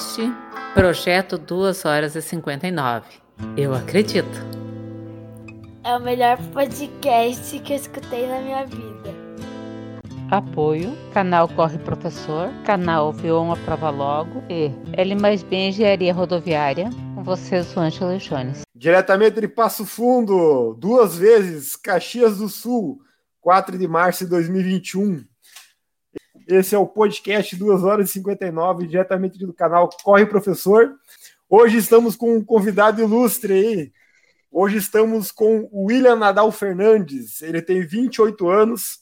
podcast Projeto 2 horas e 59. Eu acredito. É o melhor podcast que eu escutei na minha vida. Apoio, canal Corre Professor, canal Viu a Prova Logo e L mais B Engenharia Rodoviária. Com vocês, o Ângelo Jones. Diretamente de Passo Fundo, duas vezes, Caxias do Sul, 4 de março de 2021. Esse é o podcast 2 horas e 59, diretamente do canal Corre Professor. Hoje estamos com um convidado ilustre aí. Hoje estamos com o William Nadal Fernandes. Ele tem 28 anos,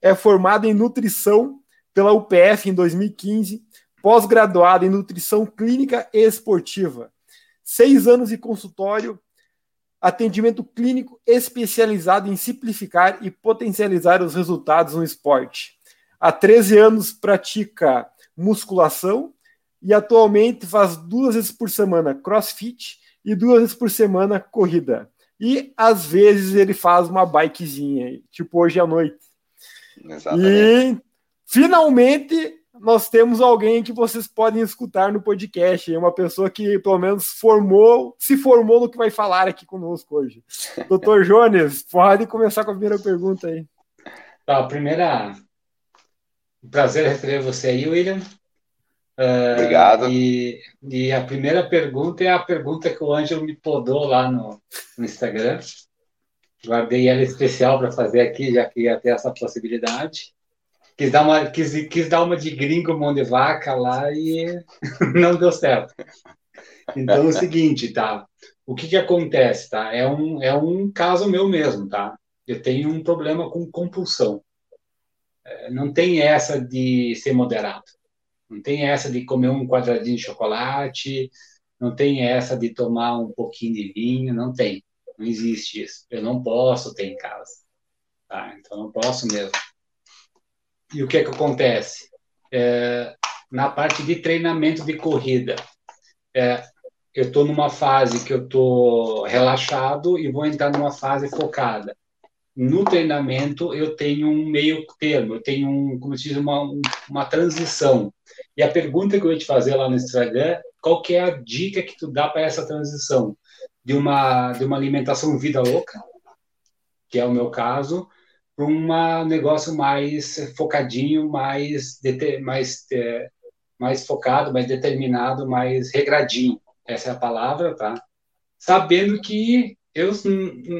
é formado em nutrição pela UPF em 2015, pós-graduado em nutrição clínica e esportiva. Seis anos de consultório, atendimento clínico especializado em simplificar e potencializar os resultados no esporte há 13 anos pratica musculação e atualmente faz duas vezes por semana crossfit e duas vezes por semana corrida. E às vezes ele faz uma bikezinha, tipo hoje à noite. Exatamente. E finalmente nós temos alguém que vocês podem escutar no podcast, uma pessoa que pelo menos formou, se formou no que vai falar aqui conosco hoje. Doutor Jones, pode começar com a primeira pergunta aí. Tá, a primeira um prazer receber você aí, William. Uh, Obrigado. E, e, a primeira pergunta é a pergunta que o Ângelo me podou lá no, no Instagram. Guardei ela especial para fazer aqui, já que ia ter essa possibilidade. Quis dar uma, quis, quis dar uma de gringo mão de vaca lá e não deu certo. Então é o seguinte, tá? O que que acontece, tá? É um, é um caso meu mesmo, tá? Eu tenho um problema com compulsão não tem essa de ser moderado. Não tem essa de comer um quadradinho de chocolate, não tem essa de tomar um pouquinho de vinho, não tem. Não existe isso. Eu não posso ter em casa. Tá? Então, não posso mesmo. E o que é que acontece? É, na parte de treinamento de corrida, é, eu estou numa fase que eu estou relaxado e vou entrar numa fase focada no treinamento eu tenho um meio termo, eu tenho um, como se diz, uma, uma transição. E a pergunta que eu ia te fazer lá no Instagram, qual que é a dica que tu dá para essa transição? De uma, de uma alimentação vida louca, que é o meu caso, para um negócio mais focadinho, mais, mais, é, mais focado, mais determinado, mais regradinho. Essa é a palavra, tá? Sabendo que eu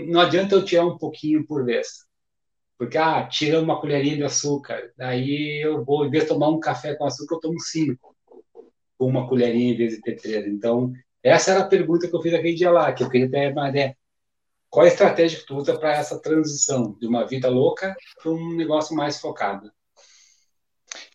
não adianta eu tirar um pouquinho por vez. Porque, ah, tira uma colherinha de açúcar, daí eu vou, em vez de tomar um café com açúcar, eu tomo cinco, com uma colherinha em vez de ter três. Então, essa era a pergunta que eu fiz aquele dia lá, que eu queria ter uma ideia. Qual a estratégia que tu usa para essa transição de uma vida louca para um negócio mais focado?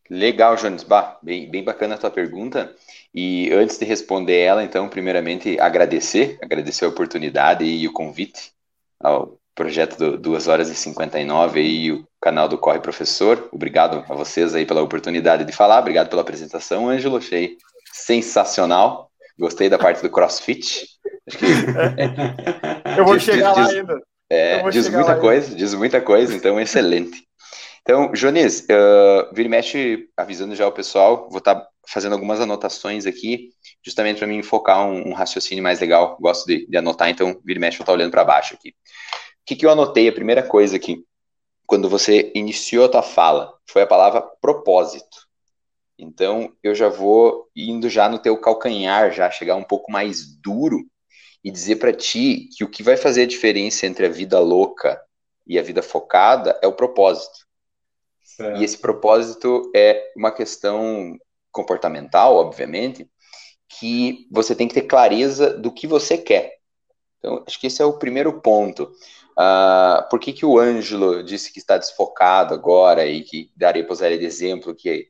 Legal, Jones. Bah, bem, bem bacana a tua pergunta. E antes de responder ela, então, primeiramente agradecer, agradecer a oportunidade e o convite ao projeto do 2 horas e 59 e o canal do Corre Professor. Obrigado a vocês aí pela oportunidade de falar, obrigado pela apresentação, Ângelo, achei sensacional. Gostei da parte do CrossFit. Acho que... Eu vou diz, chegar diz, lá ainda. É, diz muita coisa, ainda. diz muita coisa, então excelente. Então, Jones, uh, vira e mexe avisando já o pessoal, vou estar tá fazendo algumas anotações aqui, justamente para mim focar um, um, raciocínio mais legal. Gosto de, de anotar, então vira e mexe, eu estou olhando para baixo aqui. O que, que eu anotei? A primeira coisa aqui, quando você iniciou a tua fala, foi a palavra propósito. Então, eu já vou indo já no teu calcanhar, já chegar um pouco mais duro e dizer para ti que o que vai fazer a diferença entre a vida louca e a vida focada é o propósito. Certo. E esse propósito é uma questão comportamental, obviamente, que você tem que ter clareza do que você quer. Então, acho que esse é o primeiro ponto. Uh, por que, que o Ângelo disse que está desfocado agora e que darei para usar ele de exemplo? Que,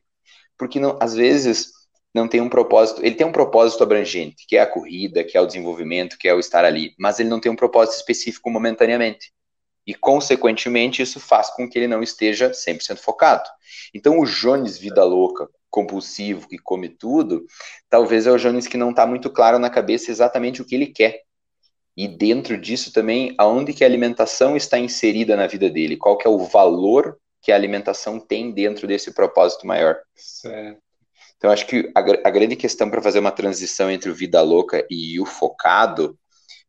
porque não, às vezes não tem um propósito, ele tem um propósito abrangente, que é a corrida, que é o desenvolvimento, que é o estar ali, mas ele não tem um propósito específico momentaneamente. E, consequentemente, isso faz com que ele não esteja 100% focado. Então, o Jones Vida Louca, compulsivo, que come tudo, talvez é o Jones que não está muito claro na cabeça exatamente o que ele quer. E dentro disso também, aonde que a alimentação está inserida na vida dele, qual que é o valor que a alimentação tem dentro desse propósito maior. Certo. Então, acho que a, a grande questão para fazer uma transição entre o vida louca e o focado,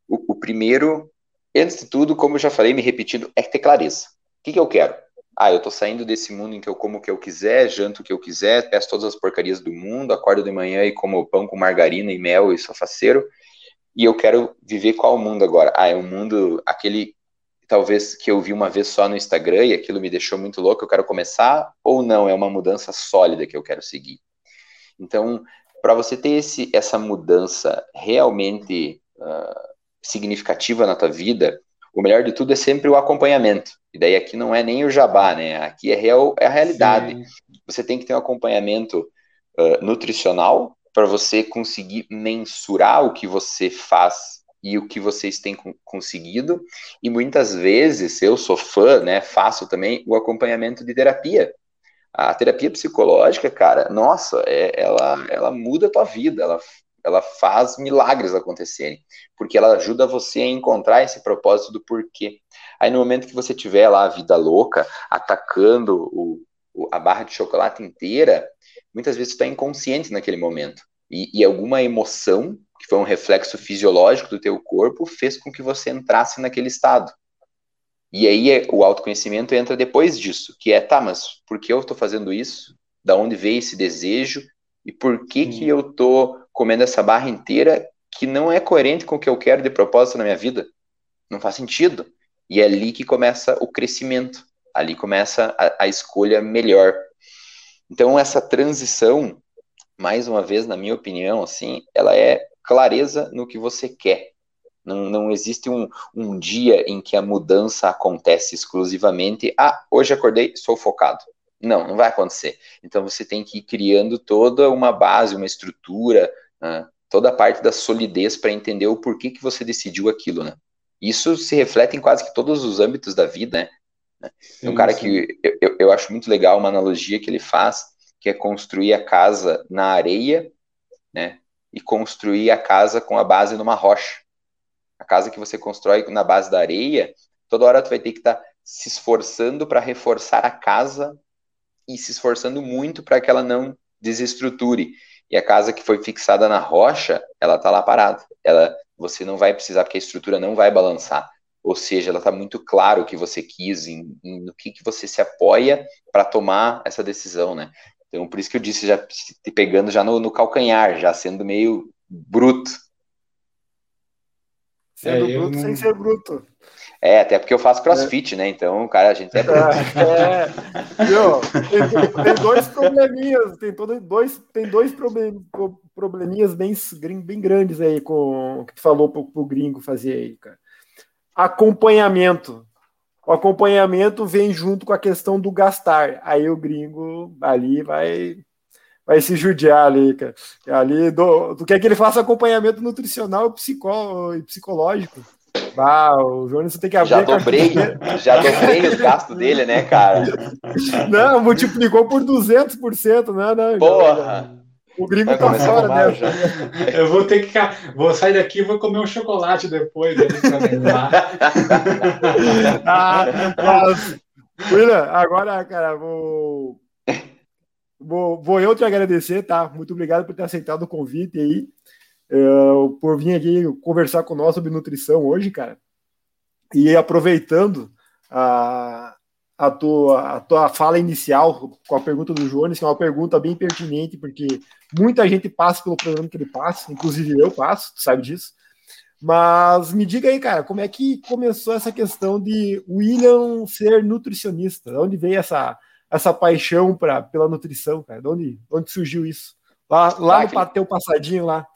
o, o, primeiro, antes de tudo, como eu já falei, me repetindo, é ter clareza. O que, que eu quero? Ah, eu tô saindo desse mundo em que eu como o que eu quiser, janto o que eu quiser, peço todas as porcarias do mundo, acordo de manhã e como pão com margarina e mel e sou faceiro, e eu quero viver qual mundo agora? Ah, é um mundo, aquele talvez que eu vi uma vez só no Instagram e aquilo me deixou muito louco, eu quero começar, ou não, é uma mudança sólida que eu quero seguir. Então, para você ter esse, essa mudança realmente uh, significativa na tua vida, o melhor de tudo é sempre o acompanhamento. E daí aqui não é nem o jabá, né? Aqui é, real, é a realidade. Sim. Você tem que ter um acompanhamento uh, nutricional para você conseguir mensurar o que você faz e o que vocês têm conseguido. E muitas vezes, eu sou fã, né, faço também o acompanhamento de terapia. A terapia psicológica, cara, nossa, é, ela, ela muda a tua vida, ela, ela faz milagres acontecerem, porque ela ajuda você a encontrar esse propósito do porquê. Aí no momento que você tiver lá a vida louca, atacando o, o a barra de chocolate inteira, muitas vezes está inconsciente naquele momento. E, e alguma emoção que foi um reflexo fisiológico do teu corpo, fez com que você entrasse naquele estado. E aí é, o autoconhecimento entra depois disso, que é, tá, mas por que eu estou fazendo isso? Da onde veio esse desejo? E por que que eu estou comendo essa barra inteira que não é coerente com o que eu quero de propósito na minha vida? Não faz sentido. E é ali que começa o crescimento, ali começa a, a escolha melhor. Então essa transição, mais uma vez, na minha opinião, assim, ela é clareza no que você quer. Não, não existe um, um dia em que a mudança acontece exclusivamente. Ah, hoje acordei, sou focado. Não, não vai acontecer. Então você tem que ir criando toda uma base, uma estrutura, né? toda a parte da solidez para entender o porquê que você decidiu aquilo, né? Isso se reflete em quase que todos os âmbitos da vida, né? Sim, um cara sim. que eu, eu acho muito legal uma analogia que ele faz, que é construir a casa na areia, né? e construir a casa com a base numa rocha. A casa que você constrói na base da areia, toda hora tu vai ter que estar tá se esforçando para reforçar a casa e se esforçando muito para que ela não desestruture. E a casa que foi fixada na rocha, ela está lá parada. Ela, você não vai precisar, porque a estrutura não vai balançar. Ou seja, ela está muito claro o que você quis, em, em, no que, que você se apoia para tomar essa decisão, né? Então, por isso que eu disse, já te pegando já no, no calcanhar, já sendo meio bruto. Sendo é, bruto não... sem ser bruto. É, até porque eu faço crossfit, é. né? Então, cara, a gente é. É, é. Tem, tem, dois probleminhas, tem, todo, dois, tem dois problem, probleminhas bem, bem grandes aí com o que tu falou pro, pro gringo fazer aí, cara. Acompanhamento o acompanhamento vem junto com a questão do gastar. Aí o gringo ali vai vai se judiar ali, cara. Ali do, tu quer que ele faça acompanhamento nutricional e psicológico. Ah, o Jonas tem que abrir. Já dobrei, já dobrei os gastos dele, né, cara? Não, multiplicou por 200%, né? né Porra! O gringo tá fora dessa. Eu vou ter que. Vou sair daqui e vou comer um chocolate depois. ah, mas, William, agora, cara, vou, vou, vou eu te agradecer, tá? Muito obrigado por ter aceitado o convite aí. Uh, por vir aqui conversar com nós sobre nutrição hoje, cara. E aproveitando a, a tua, a tua fala inicial com a pergunta do Jones, que é uma pergunta bem pertinente, porque muita gente passa pelo programa que ele passa, inclusive eu passo, tu sabe disso. Mas me diga aí, cara, como é que começou essa questão de William ser nutricionista? De onde veio essa, essa paixão pra, pela nutrição, cara? De onde, onde surgiu isso? Lá, lá ah, no teu passadinho lá.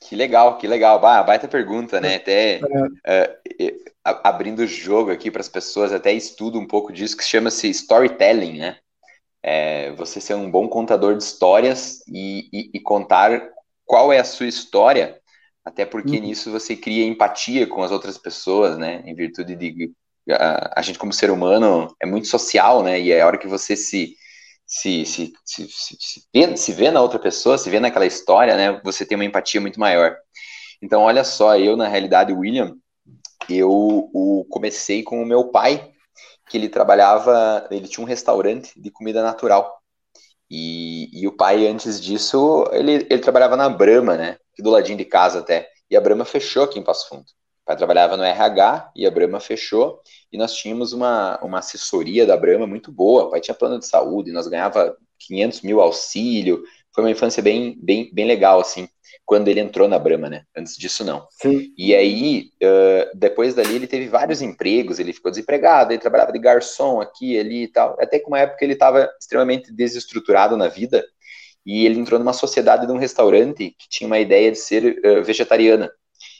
Que legal, que legal. Bah, baita pergunta, né? Até é. uh, abrindo o jogo aqui para as pessoas, até estudo um pouco disso, que chama-se storytelling, né? É, você ser um bom contador de histórias e, e, e, contar qual é a sua história, até porque uhum. nisso você cria empatia com as outras pessoas, né? Em virtude de. A, a gente, como ser humano, é muito social, né? E é a hora que você se se, se, se, se, vê, se vê na outra pessoa, se vê naquela história, né, você tem uma empatia muito maior. Então, olha só, eu, na realidade, William, eu o, comecei com o meu pai, que ele trabalhava, ele tinha um restaurante de comida natural. E, e o pai, antes disso, ele, ele trabalhava na Brama, né? Do ladinho de casa até. E a Brama fechou aqui em Passo Fundo. Pai trabalhava no RH e a Brama fechou. E nós tínhamos uma, uma assessoria da Brama muito boa. O pai tinha plano de saúde, nós ganhava 500 mil auxílio. Foi uma infância bem, bem, bem legal, assim quando ele entrou na Brahma, né? Antes disso, não. Sim. E aí, uh, depois dali, ele teve vários empregos, ele ficou desempregado, ele trabalhava de garçom aqui, ali e tal. Até que uma época ele estava extremamente desestruturado na vida, e ele entrou numa sociedade de um restaurante que tinha uma ideia de ser uh, vegetariana.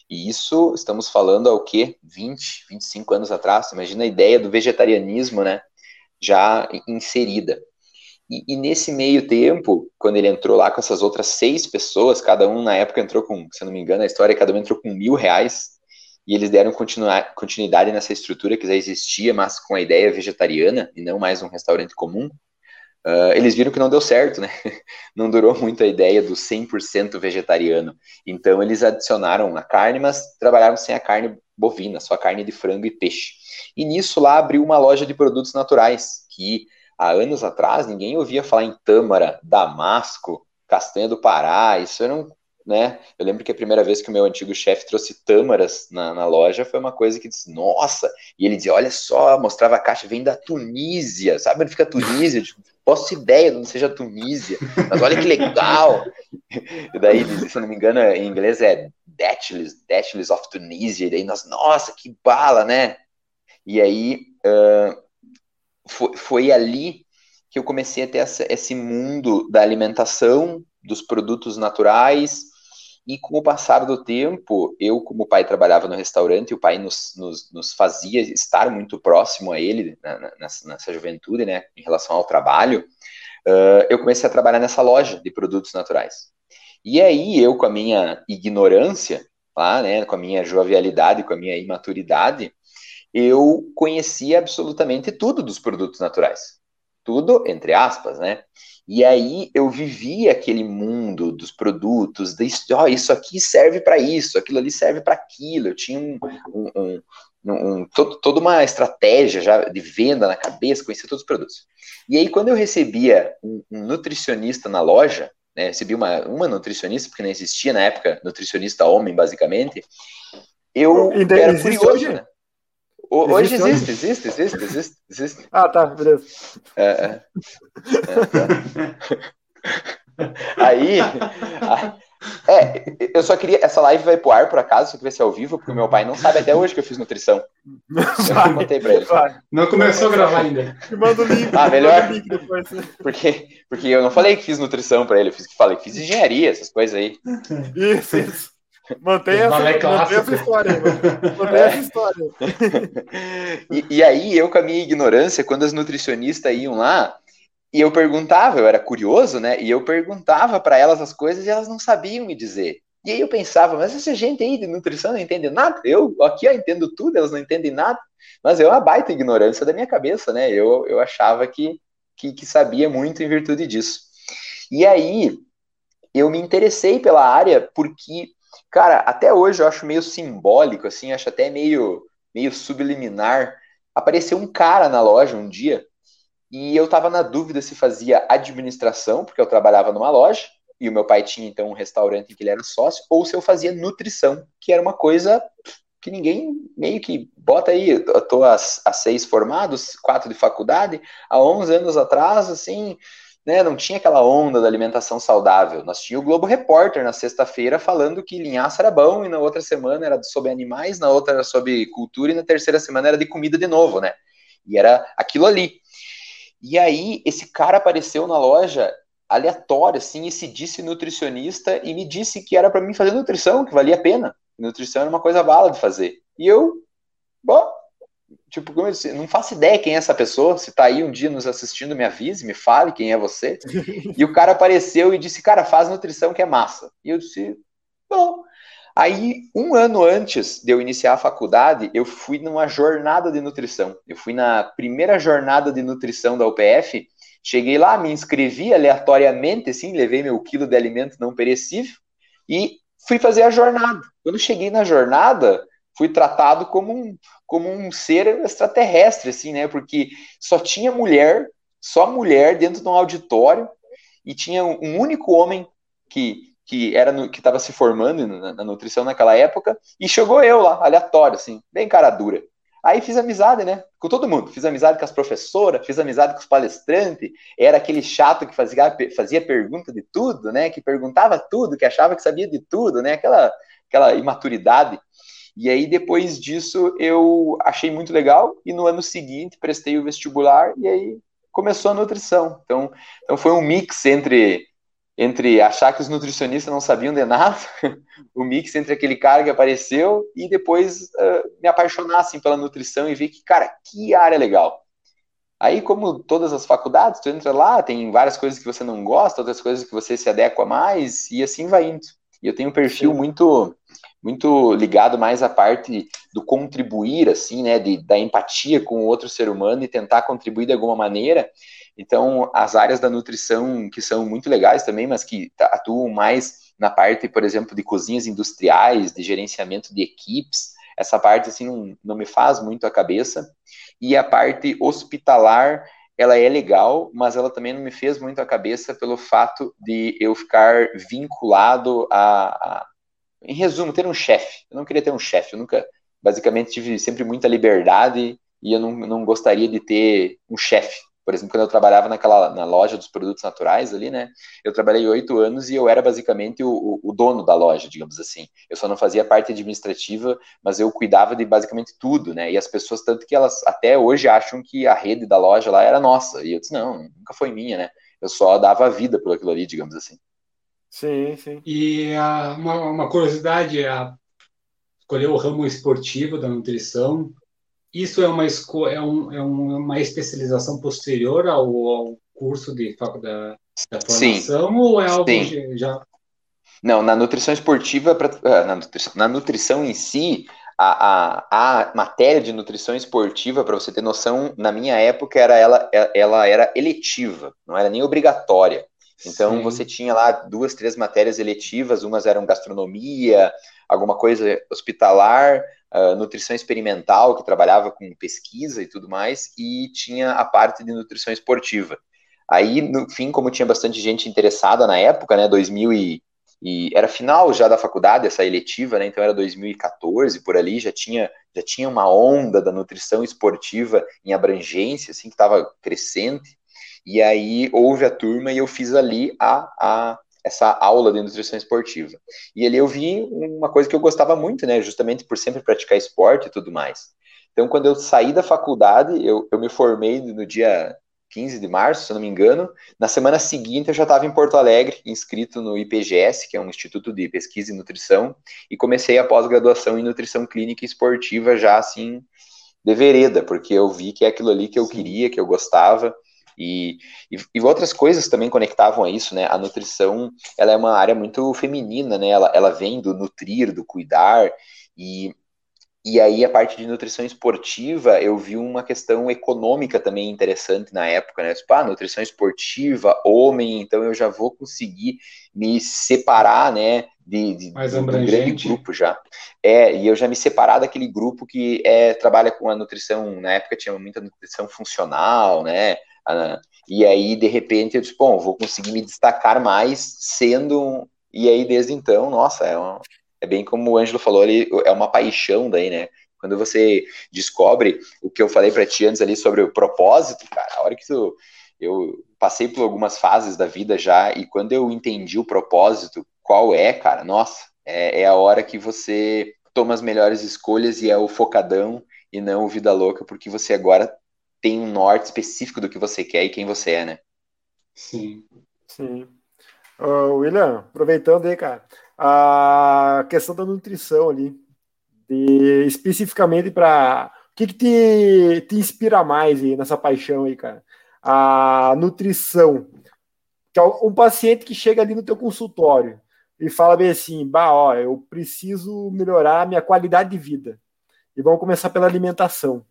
E isso, estamos falando ao quê? 20, 25 anos atrás. Imagina a ideia do vegetarianismo, né? Já inserida. E, e, nesse meio tempo, quando ele entrou lá com essas outras seis pessoas, cada um na época entrou com, se não me engano, a história, cada um entrou com mil reais, e eles deram continuidade nessa estrutura que já existia, mas com a ideia vegetariana, e não mais um restaurante comum, uh, eles viram que não deu certo, né? Não durou muito a ideia do 100% vegetariano. Então eles adicionaram a carne, mas trabalharam sem a carne bovina, só a carne de frango e peixe. E nisso lá abriu uma loja de produtos naturais, que há anos atrás, ninguém ouvia falar em tâmara, damasco, castanha do Pará, isso era um, né? Eu lembro que a primeira vez que o meu antigo chefe trouxe tâmaras na, na, loja foi uma coisa que disse, nossa, e ele dizia, olha só, mostrava a caixa, vem da Tunísia, sabe onde fica a Tunísia? Tipo, posso ideia de onde seja Tunísia, mas olha que legal. e daí, se não me engano, em inglês é Datilis, Datilis of Tunisia, e daí nós, nossa, que bala, né? E aí, uh, foi, foi ali que eu comecei a ter essa, esse mundo da alimentação, dos produtos naturais, e com o passar do tempo, eu, como pai, trabalhava no restaurante, o pai nos, nos, nos fazia estar muito próximo a ele nessa, nessa, juventude, né, em relação ao trabalho, uh, eu comecei a trabalhar nessa loja de produtos naturais. E aí, eu, com a minha ignorância, lá, né, com a minha jovialidade, com a minha imaturidade, eu conhecia absolutamente tudo dos produtos naturais. Tudo, entre aspas, né? E aí eu vivia aquele mundo dos produtos, de, oh, isso aqui serve para isso, aquilo ali serve para aquilo. Eu tinha um, um, um, um todo, toda uma estratégia já de venda na cabeça, conhecia todos os produtos. E aí, quando eu recebia um, nutricionista na loja, né, recebi uma, uma nutricionista, porque não existia na época nutricionista homem, basicamente, eu era curioso, né? Hoje existe, existe, existe, existe, existe. Ah, tá, beleza. É, é. é, Aí, é, eu só queria. Essa live vai pro ar, por acaso, se eu tivesse ao vivo, porque o meu pai não sabe até hoje que eu fiz nutrição. Eu não contei pra ele. Vai. Não começou a gravar ainda. Manda o link. Ah, melhor. Link depois. Porque, porque eu não falei que fiz nutrição pra ele, eu fiz, falei que fiz engenharia, essas coisas aí. Isso, isso. Mantém essa, mantém essa história aí, mantém essa história. e, e, aí, eu com a minha ignorância, quando as nutricionistas iam lá, e eu perguntava, eu era curioso, né? E eu perguntava para elas as coisas e elas não sabiam me dizer. E aí eu pensava, mas essa gente aí de nutrição não entende nada. Eu aqui eu entendo tudo, elas não entendem nada. Mas é uma baita ignorância da minha cabeça, né? Eu, eu achava que, que, que sabia muito em virtude disso. E aí eu me interessei pela área porque Cara, até hoje eu acho meio simbólico, assim, acho até meio, meio subliminar. Apareceu um cara na loja um dia e eu tava na dúvida se fazia administração, porque eu trabalhava numa loja e o meu pai tinha então um restaurante em que ele era sócio, ou se eu fazia nutrição, que era uma coisa que ninguém meio que bota aí. Eu tô há, há seis formados, quatro de faculdade, há 11 anos atrás, assim, né, não tinha aquela onda da alimentação saudável. Nós tínhamos o Globo Repórter na sexta-feira falando que linhaça era bom, e na outra semana era sobre animais, na outra era sobre cultura, e na terceira semana era de comida de novo, né? E era aquilo ali. E aí, esse cara apareceu na loja aleatório, assim, e se disse nutricionista e me disse que era para mim fazer nutrição, que valia a pena. Nutrição era uma coisa bala de fazer. E eu, bom, Tipo, como eu disse, não faço ideia quem é essa pessoa. Se tá aí um dia nos assistindo, me avise, me fale quem é você. e o cara apareceu e disse, cara, faz nutrição que é massa. E eu disse, bom. Aí, um ano antes de eu iniciar a faculdade, eu fui numa jornada de nutrição. Eu fui na primeira jornada de nutrição da UPF. Cheguei lá, me inscrevi aleatoriamente, assim, levei meu quilo de alimento não perecível e fui fazer a jornada. Quando cheguei na jornada, fui tratado como um, como um ser extraterrestre, assim, né? Porque só tinha mulher, só mulher dentro de um auditório, e tinha um único homem que que era no, que estava se formando na, na, nutrição naquela época e chegou eu lá, aleatório, assim, bem cara dura. Aí fiz amizade, né? Com todo mundo. Fiz amizade com as professoras, fiz amizade com os palestrantes. Era aquele chato que fazia, fazia pergunta de tudo, né? Que perguntava tudo, que achava que sabia de tudo, né? Aquela, aquela imaturidade. E aí, depois disso, eu achei muito legal. E no ano seguinte, prestei o vestibular. E aí começou a nutrição. Então, então foi um mix entre entre achar que os nutricionistas não sabiam de nada, o mix entre aquele cara que apareceu e depois uh, me apaixonar assim, pela nutrição e ver que, cara, que área legal. Aí, como todas as faculdades, tu entra lá, tem várias coisas que você não gosta, outras coisas que você se adequa mais, e assim vai indo. E eu tenho um perfil Sim. muito muito ligado mais à parte do contribuir, assim, né, de, da empatia com o outro ser humano e tentar contribuir de alguma maneira. Então, as áreas da nutrição que são muito legais também, mas que atuam mais na parte, por exemplo, de cozinhas industriais, de gerenciamento de equipes, essa parte assim não, não me faz muito a cabeça. E a parte hospitalar, ela é legal, mas ela também não me fez muito a cabeça pelo fato de eu ficar vinculado a, a em resumo, ter um chefe. Eu não queria ter um chefe, eu nunca, basicamente, tive sempre muita liberdade e eu não, não gostaria de ter um chefe. Por exemplo, quando eu trabalhava naquela na loja dos produtos naturais ali, né? Eu trabalhei oito anos e eu era basicamente o, o, dono da loja, digamos assim. Eu só não fazia parte administrativa, mas eu cuidava de basicamente tudo, né? E as pessoas, tanto que elas até hoje acham que a rede da loja lá era nossa. E eu disse, não, nunca foi minha, né? Eu só dava vida por aquilo ali, digamos assim. Sim, sim. E a, uma, uma curiosidade, a, escolher o ramo esportivo da nutrição isso é uma, é um, é uma especialização posterior ao, ao curso de faculdade da formação Sim. ou é algo Sim. já não, na nutrição esportiva, pra, ah, na, nutrição, na nutrição em si, a, a, a matéria de nutrição esportiva, para você ter noção, na minha época era ela, ela era eletiva, não era nem obrigatória. Então Sim. você tinha lá duas, três matérias eletivas, umas eram gastronomia, alguma coisa hospitalar, uh, nutrição experimental, que trabalhava com pesquisa e tudo mais, e tinha a parte de nutrição esportiva. Aí, no fim, como tinha bastante gente interessada na época, né, 2000 e, e era final já da faculdade essa eletiva, né, então era 2014 por ali, já tinha já tinha uma onda da nutrição esportiva em abrangência, assim, que estava crescente. E aí houve a turma e eu fiz ali a, a essa aula de nutrição esportiva. E ali eu vi uma coisa que eu gostava muito, né, justamente por sempre praticar esporte e tudo mais. Então, quando eu saí da faculdade, eu, eu me formei no dia 15 de março, se não me engano. Na semana seguinte, eu já estava em Porto Alegre, inscrito no IPGS, que é um Instituto de Pesquisa e Nutrição, e comecei a pós-graduação em Nutrição Clínica e Esportiva já assim, de vereda, porque eu vi que é aquilo ali que eu queria, que eu gostava, e, e, e, outras coisas também conectavam a isso, né? A nutrição, ela é uma área muito feminina, né? Ela, ela vem do nutrir, do cuidar, e, e aí a parte de nutrição esportiva, eu vi uma questão econômica também interessante na época, né? Tipo, ah, nutrição esportiva, homem, então eu já vou conseguir me separar, né? De, de, Mais de um grande grupo já. É, e eu já me separar daquele grupo que é, trabalha com a nutrição, na época tinha muita nutrição funcional, né? Ah, e aí, de repente, eu disse, bom, vou conseguir me destacar mais sendo. E aí, desde então, nossa, é, uma... é bem como o Ângelo falou ali, é uma paixão daí, né? Quando você descobre o que eu falei para ti antes ali sobre o propósito, cara, a hora que tu. Eu passei por algumas fases da vida já, e quando eu entendi o propósito, qual é, cara, nossa, é, é a hora que você toma as melhores escolhas e é o focadão e não o vida louca, porque você agora tem um norte específico do que você quer e quem você é, né? Sim. Sim. Uh, William, aproveitando aí, cara, a questão da nutrição ali, de, especificamente para o que, que te, te inspira mais aí nessa paixão aí, cara? A nutrição. É um paciente que chega ali no teu consultório e fala bem assim, bah, ó, eu preciso melhorar a minha qualidade de vida. E vamos começar pela alimentação.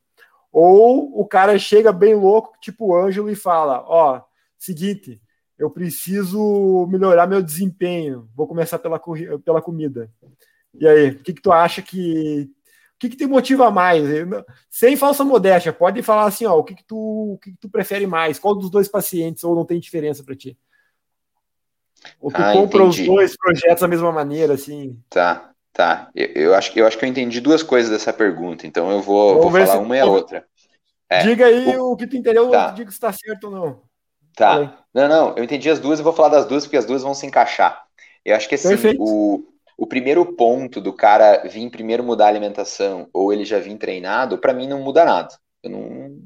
Ou o cara chega bem louco, tipo o Ângelo, e fala: Ó, seguinte, eu preciso melhorar meu desempenho, vou começar pela, pela comida. E aí, o que, que tu acha que. O que, que te motiva mais? Sem falsa modéstia, pode falar assim: ó, o que, que, tu, o que, que tu prefere mais? Qual dos dois pacientes, ou não tem diferença para ti? Ou tu ah, compra entendi. os dois projetos da mesma maneira, assim? Tá, tá. Eu, eu, acho, eu acho que eu entendi duas coisas dessa pergunta, então eu vou, vou falar uma e a outra. É, diga aí o... o, que tu entendeu, tá. diga se está certo ou não. Tá. Não, não, eu entendi as duas e vou falar das duas porque as duas vão se encaixar. Eu acho que assim, o, o primeiro ponto do cara vir primeiro mudar a alimentação ou ele já vir treinado, para mim não muda nada. Eu não,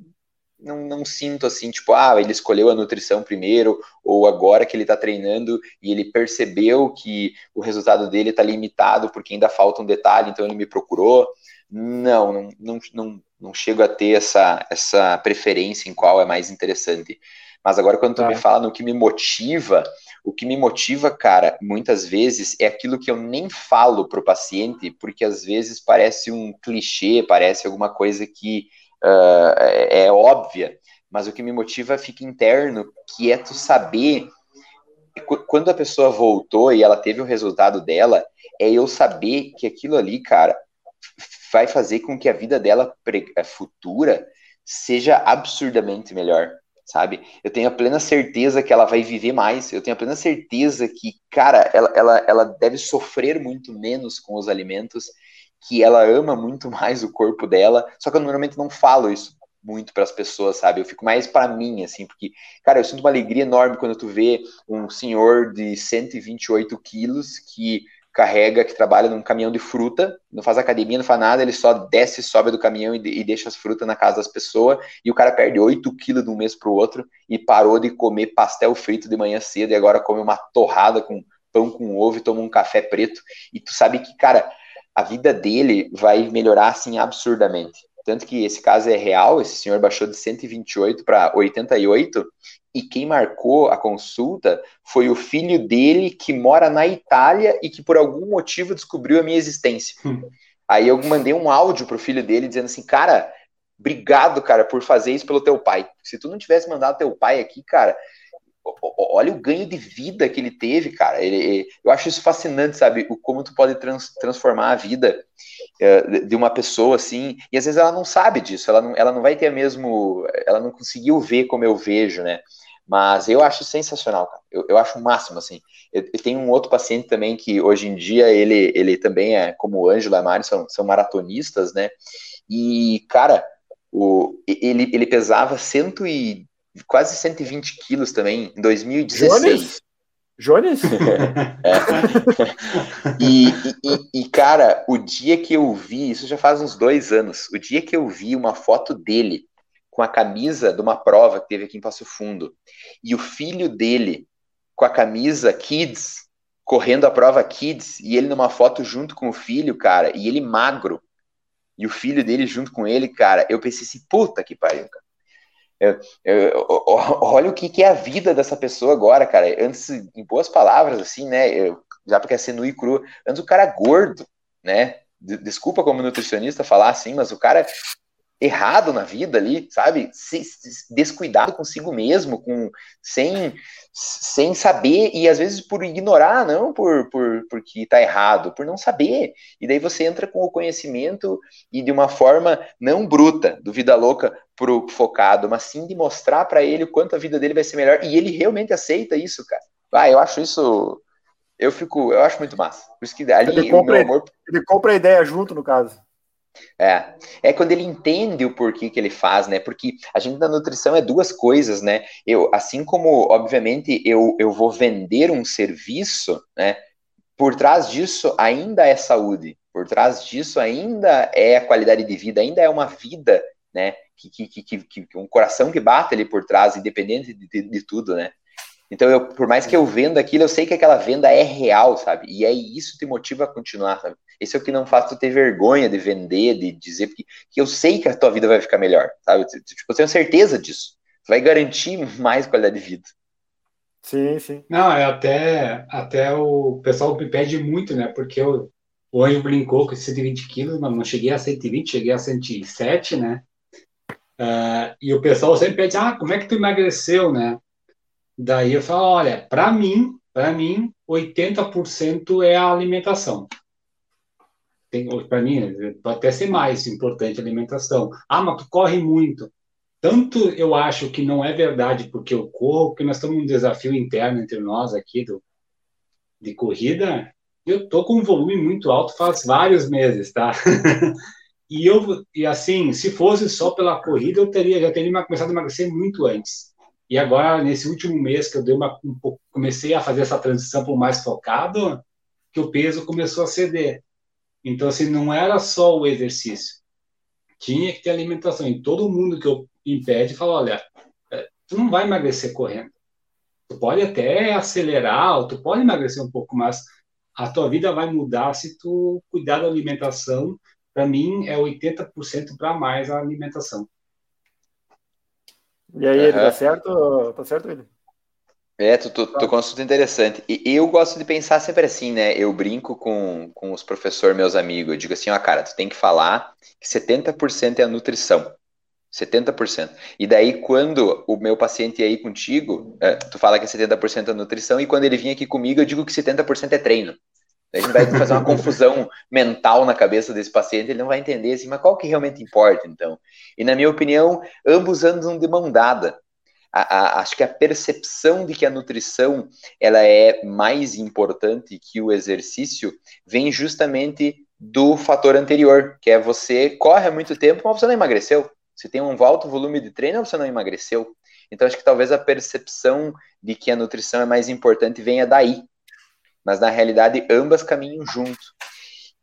não, não sinto assim, tipo, ah, ele escolheu a nutrição primeiro, ou agora que ele está treinando e ele percebeu que o resultado dele está limitado porque ainda falta um detalhe, então ele me procurou. Não, não, não, não, não chego a ter essa, essa preferência em qual é mais interessante. Mas agora, quando tu tá. me fala no que me motiva, o que me motiva, cara, muitas vezes é aquilo que eu nem falo para o paciente, porque às vezes parece um clichê, parece alguma coisa que uh, é, óbvia, mas o que me motiva fica interno, que é tu saber quando a pessoa voltou e ela teve o resultado dela, é eu saber que aquilo ali, cara, vai fazer com que a vida dela futura seja absurdamente melhor sabe? Eu tenho a plena certeza que ela vai viver mais, eu tenho a plena certeza que, cara, ela, ela, ela deve sofrer muito menos com os alimentos, que ela ama muito mais o corpo dela, só que eu normalmente não falo isso muito para as pessoas, sabe? Eu fico mais para mim, assim, porque, cara, eu sinto uma alegria enorme quando tu vê um senhor de 128 quilos que carrega, que trabalha num caminhão de fruta, não faz academia, não faz nada, ele só desce, sobe do caminhão e, e deixa as frutas na casa das pessoas, e o cara perde 8 quilos de um mês pro outro, e parou de comer pastel frito de manhã cedo, e agora come uma torrada com pão com ovo e toma um café preto, e tu sabe que, cara, a vida dele vai melhorar, assim, absurdamente. Tanto que esse caso é real, esse senhor baixou de 128 para 88, e quem marcou a consulta foi o filho dele que mora na Itália e que por algum motivo descobriu a minha existência. Hum. Aí eu mandei um áudio pro filho dele dizendo assim, cara, obrigado, cara, por fazer isso pelo teu pai. Se tu não tivesse mandado teu pai aqui, cara, olha o ganho de vida que ele teve, cara. Ele, eu acho isso fascinante, sabe? O como tu pode trans, transformar a vida uh, de uma pessoa assim. E às vezes ela não sabe disso. Ela não, ela não vai ter mesmo. Ela não conseguiu ver como eu vejo, né? Mas eu acho sensacional, cara. Eu, eu acho o máximo, assim. Eu, eu, tenho um outro paciente também que hoje em dia ele, ele também é, como o Ângelo e a Mari, são, são maratonistas, né? E, cara, o, ele, ele pesava cento e, quase 120 quilos também em 2016. Jones? é. e, e, e, cara, o dia que eu vi, isso já faz uns dois anos, o dia que eu vi uma foto dele com a camisa de uma prova que teve aqui em Passo Fundo, e o filho dele com a camisa Kids, correndo a prova Kids, e ele numa foto junto com o filho, cara, e ele magro, e o filho dele junto com ele, cara, eu pensei assim, puta que pariu, cara. Eu, eu, olha o que, que, é a vida dessa pessoa agora, cara. Antes, em boas palavras, assim, né? Eu, já porque é ser nu e cru. Antes o cara é gordo, né? Desculpa como nutricionista falar assim, mas o cara errado na vida ali, sabe? Se, se, descuidado consigo mesmo, com sem sem saber e às vezes por ignorar, não por, por porque tá errado, por não saber. E daí você entra com o conhecimento e de uma forma não bruta, do vida louca pro focado, mas sim de mostrar para ele o quanto a vida dele vai ser melhor e ele realmente aceita isso, cara. Ah, eu acho isso eu fico, eu acho muito massa. Por isso que ali ele compra, amor... ele compra a ideia junto no caso. É, é quando ele entende o porquê que ele faz, né? Porque a gente na nutrição é duas coisas, né? Eu, assim como, obviamente, eu, eu vou vender um serviço, né? Por trás disso ainda é saúde, por trás disso ainda é a qualidade de vida, ainda é uma vida, né? Que, que, que, que um coração que bate ali por trás, independente de, de, de tudo, né? Então, eu, por mais que eu venda aquilo, eu sei que aquela venda é real, sabe? E é isso que te motiva a continuar, sabe? Esse é o que não faz tu ter vergonha de vender, de dizer, porque que eu sei que a tua vida vai ficar melhor, sabe? Tipo, eu tenho certeza disso. Tu vai garantir mais qualidade de vida. Sim, sim. Não, é até, até o pessoal me pede muito, né? Porque eu, o Anjo brincou com 120 quilos, mas não cheguei a 120, cheguei a 107, né? Uh, e o pessoal sempre pede, ah, como é que tu emagreceu, né? Daí eu falo, olha, para mim, para mim, 80% é a alimentação. Para mim, pode até ser mais importante a alimentação. Ah, mas tu corre muito. Tanto eu acho que não é verdade porque eu corro, porque nós estamos num desafio interno entre nós aqui do, de corrida, eu tô com um volume muito alto faz vários meses, tá? e eu e assim, se fosse só pela corrida, eu teria já teria começado a emagrecer muito antes. E agora nesse último mês que eu dei uma um pouco, comecei a fazer essa transição para o mais focado, que o peso começou a ceder. Então assim, não era só o exercício. Tinha que ter alimentação. E todo mundo que eu impede fala, olha, é, tu não vai emagrecer correndo. Tu pode até acelerar, ou tu pode emagrecer um pouco, mas a tua vida vai mudar se tu cuidar da alimentação. Para mim, é 80% para mais a alimentação. E aí, ele tá certo? Tá certo, ele? É, tu, tu, tu um assunto interessante. E eu gosto de pensar sempre assim, né? Eu brinco com, com os professores, meus amigos. Eu digo assim, ó, cara, tu tem que falar que 70% é a nutrição. 70%. E daí, quando o meu paciente é aí contigo, é, tu fala que é 70% a nutrição, e quando ele vem aqui comigo, eu digo que 70% é treino. Daí a gente vai fazer uma confusão mental na cabeça desse paciente, ele não vai entender assim, mas qual que realmente importa, então? E na minha opinião, ambos andam de mão dada. A, a, acho que a percepção de que a nutrição ela é mais importante que o exercício vem justamente do fator anterior, que é você corre há muito tempo, mas você não emagreceu. Você tem um alto volume de treino, você não emagreceu. Então, acho que talvez a percepção de que a nutrição é mais importante venha daí. Mas, na realidade, ambas caminham junto.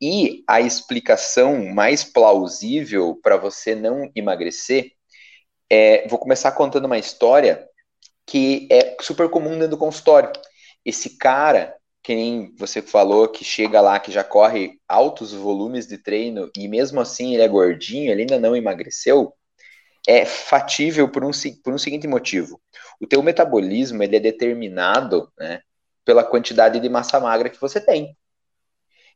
E a explicação mais plausível para você não emagrecer é. Vou começar contando uma história que é super comum dentro do consultório. Esse cara, que nem você falou, que chega lá, que já corre altos volumes de treino e mesmo assim ele é gordinho, ele ainda não emagreceu, é fatível por um, por um seguinte motivo. O teu metabolismo ele é determinado né, pela quantidade de massa magra que você tem.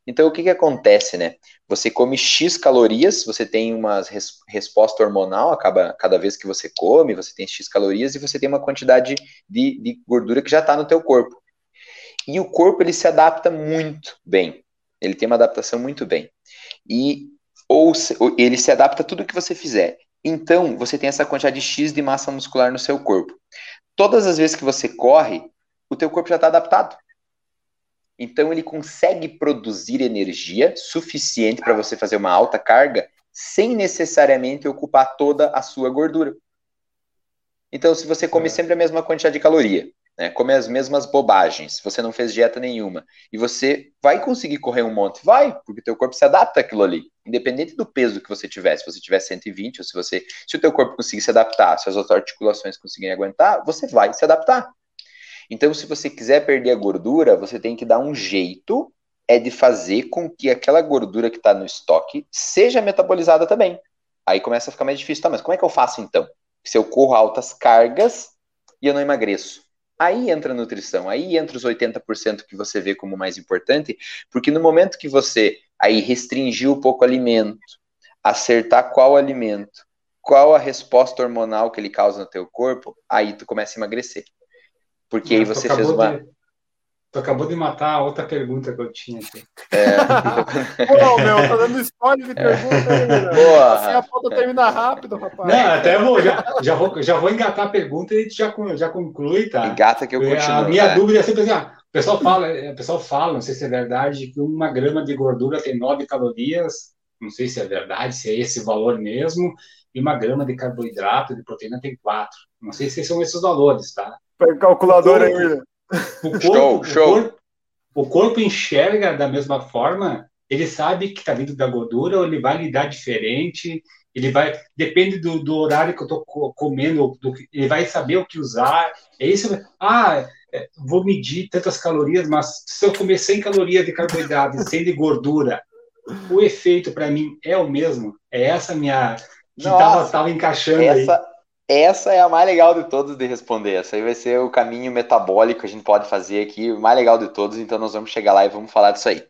Então, o que, que acontece, né? Você come X calorias, você tem uma res, resposta hormonal, acaba cada vez que você come, você tem X calorias e você tem uma quantidade de, de gordura que já está no teu corpo. E o corpo, ele se adapta muito bem. Ele tem uma adaptação muito bem. E ou se, ele se adapta a tudo que você fizer. Então, você tem essa quantidade de X de massa muscular no seu corpo. Todas as vezes que você corre, o teu corpo já está adaptado. Então, ele consegue produzir energia suficiente para você fazer uma alta carga sem necessariamente ocupar toda a sua gordura. Então, se você come é. sempre a mesma quantidade de caloria, né, come as mesmas bobagens, se você não fez dieta nenhuma, e você vai conseguir correr um monte, vai, porque teu corpo se adapta àquilo ali, independente do peso que você tiver, se você tiver 120 ou se você, se o teu corpo conseguir se adaptar, se as outras articulações conseguirem aguentar, você vai se adaptar. Então, se você quiser perder a gordura, você tem que dar um jeito é de fazer com que aquela gordura que está no estoque seja metabolizada também. Aí começa a ficar mais difícil, tá? Mas como é que eu faço então? Se eu corro altas cargas e eu não emagreço? Aí entra a nutrição, aí entra os 80% que você vê como mais importante, porque no momento que você aí restringir um pouco o alimento, acertar qual alimento, qual a resposta hormonal que ele causa no teu corpo, aí tu começa a emagrecer. Porque aí você fez uma. De... Tu acabou de matar a outra pergunta que eu tinha aqui. É. Pô, meu, tá dando spoiler de pergunta aí, né? Boa. Assim a pauta termina rápido, rapaz. Não, até vou, já, já, vou, já vou engatar a pergunta e já, já conclui, tá? Engata que eu continuo. A minha tá? dúvida é sempre assim, ah, o pessoal fala, o pessoal fala, não sei se é verdade, que uma grama de gordura tem 9 calorias, não sei se é verdade, se é esse valor mesmo, e uma grama de carboidrato, de proteína tem 4. Não sei se são esses valores, tá? Pega calculadora aí, William. O corpo, show, show. O corpo, o corpo enxerga da mesma forma, ele sabe que está vindo da gordura, ou ele vai lidar diferente, ele vai, depende do, do horário que eu estou comendo, do, ele vai saber o que usar. É isso, ah, é, vou medir tantas calorias, mas se eu comer 100 calorias de carboidrato e 100 de gordura, o efeito para mim é o mesmo? É essa minha que estava encaixando essa, aí. Essa é a mais legal de todos de responder. Essa aí vai ser o caminho metabólico que a gente pode fazer aqui, o mais legal de todos. Então, nós vamos chegar lá e vamos falar disso aí.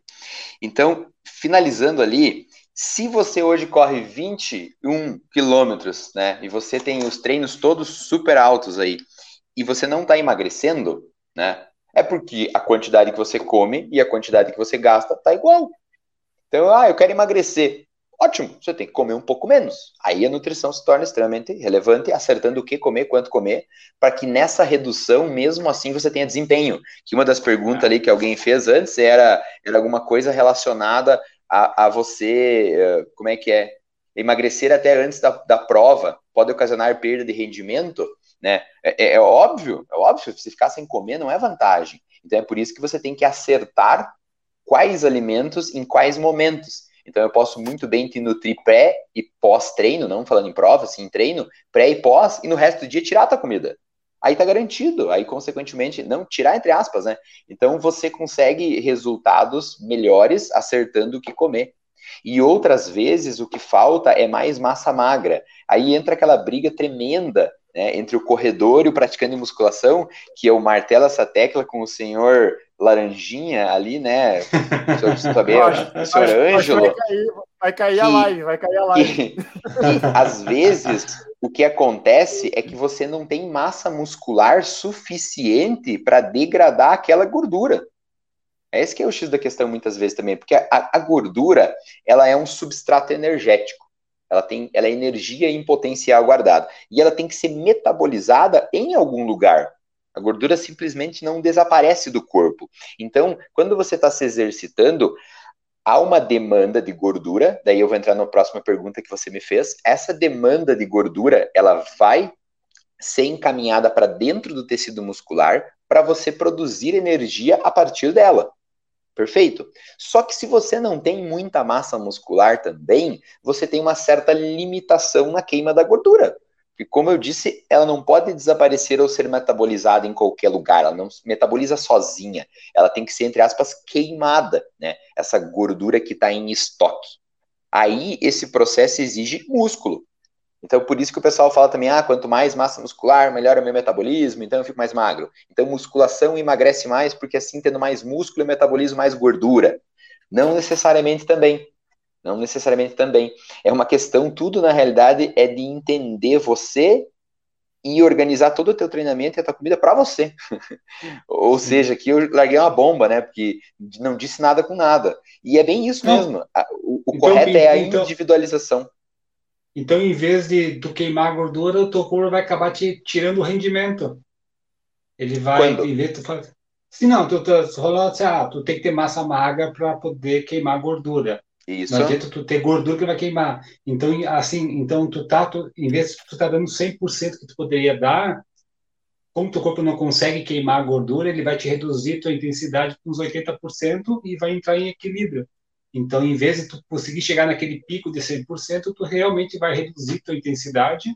Então, finalizando ali, se você hoje corre 21 quilômetros, né, e você tem os treinos todos super altos aí, e você não está emagrecendo, né, é porque a quantidade que você come e a quantidade que você gasta tá igual. Então, ah, eu quero emagrecer. Ótimo, você tem que comer um pouco menos. Aí a nutrição se torna extremamente relevante, acertando o que comer, quanto comer, para que nessa redução, mesmo assim, você tenha desempenho. Que uma das perguntas ali que alguém fez antes era, era alguma coisa relacionada a, a você, eh, como é que é? Emagrecer até antes da, da prova pode ocasionar perda de rendimento, né? É, é, é óbvio, é óbvio, se ficar sem comer não é vantagem. Então é por isso que você tem que acertar quais alimentos em quais momentos. Então eu posso muito bem te nutrir pré e pós-treino, não falando em prova, assim, em treino, pré e pós, e no resto do dia tirar a tua comida. Aí tá garantido, aí consequentemente, não tirar entre aspas, né? Então você consegue resultados melhores acertando o que comer. E outras vezes o que falta é mais massa magra. Aí entra aquela briga tremenda né, entre o corredor e o praticante de musculação, que o martelo essa tecla com o senhor Laranjinha ali, né? O senhor, saber, o senhor Ângelo. Vai cair, vai cair a live, vai cair a live. E, e, às vezes o que acontece é que você não tem massa muscular suficiente para degradar aquela gordura. Esse que é o X da questão muitas vezes também, porque a, a gordura ela é um substrato energético. Ela, tem, ela é energia em potencial guardado. E ela tem que ser metabolizada em algum lugar. A gordura simplesmente não desaparece do corpo. Então, quando você está se exercitando, há uma demanda de gordura. Daí eu vou entrar na próxima pergunta que você me fez. Essa demanda de gordura, ela vai ser encaminhada para dentro do tecido muscular para você produzir energia a partir dela. Perfeito? Só que se você não tem muita massa muscular também, você tem uma certa limitação na queima da gordura. E como eu disse, ela não pode desaparecer ou ser metabolizada em qualquer lugar, ela não metaboliza sozinha. Ela tem que ser, entre aspas, queimada, né? Essa gordura que está em estoque. Aí esse processo exige músculo. Então, por isso que o pessoal fala também, ah, quanto mais massa muscular, melhor o meu metabolismo, então eu fico mais magro. Então, musculação emagrece mais, porque assim, tendo mais músculo, eu metabolizo mais gordura. Não necessariamente também. Não necessariamente também. É uma questão, tudo na realidade é de entender você e organizar todo o teu treinamento e a tua comida para você. Ou seja, aqui eu larguei uma bomba, né? Porque não disse nada com nada. E é bem isso não. mesmo. O, o então, correto é a então, individualização. Então, em vez de tu queimar a gordura, o teu corpo vai acabar te tirando o rendimento. Ele vai, Quando? em vez de tu fazer... Se não, tu, tu, rolando assim, ah, tu tem que ter massa magra para poder queimar gordura. Isso. Não adianta tu ter gordura que vai queimar. Então, assim, então tu tá, tu, em vez de tu tá dando 100% que tu poderia dar, como teu corpo não consegue queimar a gordura, ele vai te reduzir tua intensidade com uns 80% e vai entrar em equilíbrio. Então, em vez de tu conseguir chegar naquele pico de 100%, tu realmente vai reduzir tua intensidade,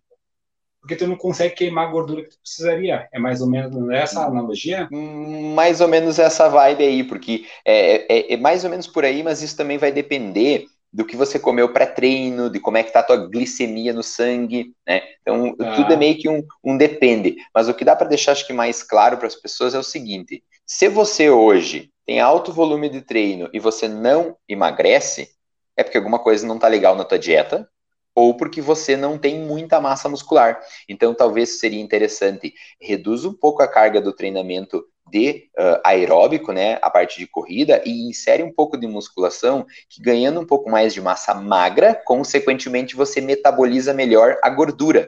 porque tu não consegue queimar a gordura que tu precisaria. É mais ou menos essa a analogia? Mais ou menos essa vibe aí, porque é, é, é mais ou menos por aí, mas isso também vai depender do que você comeu pré-treino, de como é que tá a tua glicemia no sangue, né? Então, ah. tudo é meio que um, um depende. Mas o que dá para deixar, acho que mais claro para as pessoas é o seguinte, se você hoje tem alto volume de treino e você não emagrece, é porque alguma coisa não está legal na tua dieta ou porque você não tem muita massa muscular. Então, talvez seria interessante reduz um pouco a carga do treinamento de uh, aeróbico, né, a parte de corrida, e insere um pouco de musculação, que ganhando um pouco mais de massa magra, consequentemente você metaboliza melhor a gordura.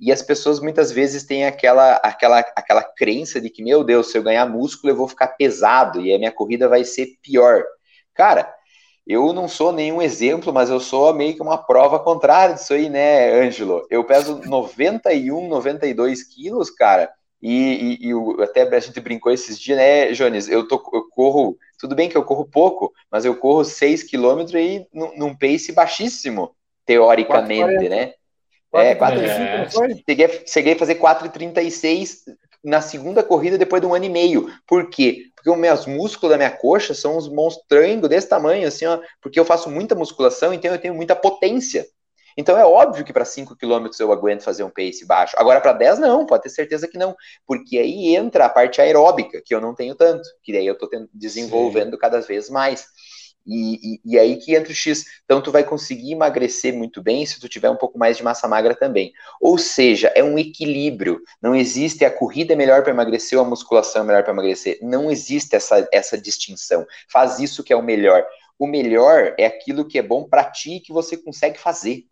E as pessoas muitas vezes têm aquela, aquela, aquela crença de que, meu Deus, se eu ganhar músculo, eu vou ficar pesado e a minha corrida vai ser pior. Cara, eu não sou nenhum exemplo, mas eu sou meio que uma prova contrária disso aí, né, Ângelo? Eu peso 91, 92 quilos, cara, e, e, e, até a gente brincou esses dias, né, Jones? Eu, tô, eu corro, tudo bem que eu corro pouco, mas eu corro 6 quilômetros aí num, num pace baixíssimo, teoricamente, né? É, 4, é. Cheguei, cheguei a fazer 4,36 na segunda corrida depois de um ano e meio. Por quê? Porque os meus músculos da minha coxa são uns monstrangos desse tamanho, assim, ó, porque eu faço muita musculação, então eu tenho muita potência. Então é óbvio que para 5 km eu aguento fazer um pace baixo. Agora para 10 não, pode ter certeza que não, porque aí entra a parte aeróbica, que eu não tenho tanto, que daí eu estou desenvolvendo Sim. cada vez mais. E, e, aí que entra o X. Então, tu vai conseguir emagrecer muito bem se tu tiver um pouco mais de massa magra também. Ou seja, é um equilíbrio. Não existe a corrida é melhor para emagrecer ou a musculação é melhor para emagrecer. Não existe essa, essa distinção. Faz isso que é o melhor. o melhor é aquilo que é bom para ti e que você consegue fazer.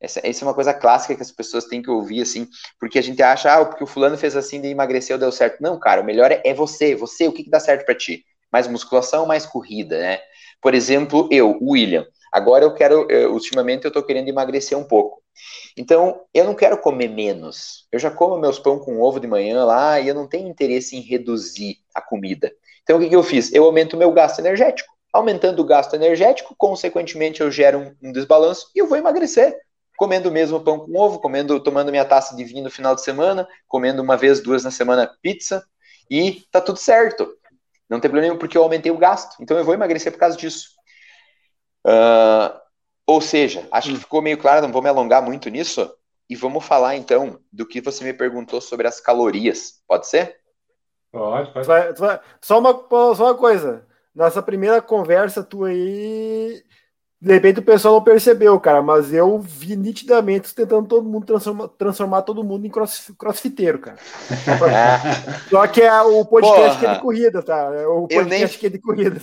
Essa, essa, é uma coisa clássica que as pessoas têm que ouvir, assim, porque a gente acha, ah, porque o fulano fez assim, de emagreceu, deu certo. Não, cara, o melhor é, é você, você, o que, que dá certo para ti? Mais musculação, mais corrida, né? Por exemplo, eu, William, agora eu quero, eu, ultimamente eu tô querendo emagrecer um pouco. Então, eu não quero comer menos. Eu já como meus pão com ovo de manhã lá e eu não tenho interesse em reduzir a comida. Então, o que, que eu fiz? Eu aumento o meu gasto energético. Aumentando o gasto energético, consequentemente, eu gero um, um desbalanço e eu vou emagrecer comendo mesmo pão com ovo, comendo, tomando minha taça de vinho no final de semana, comendo uma vez, duas na semana pizza, e tá tudo certo. Não tem problema nenhum, porque eu aumentei o gasto. Então eu vou emagrecer por causa disso. Uh, ou seja, acho que hum. ficou meio claro, não vou me alongar muito nisso. E vamos falar então do que você me perguntou sobre as calorias. Pode ser? Pode, pode. Só uma, só uma coisa. Nossa primeira conversa tua aí, de repente o pessoal não percebeu, cara, mas eu vi nitidamente tentando todo mundo transformar, transformar todo mundo em cross, crossfiteiro, cara. Só que é o podcast Porra, que é de corrida, tá? É o podcast nem, que é de corrida.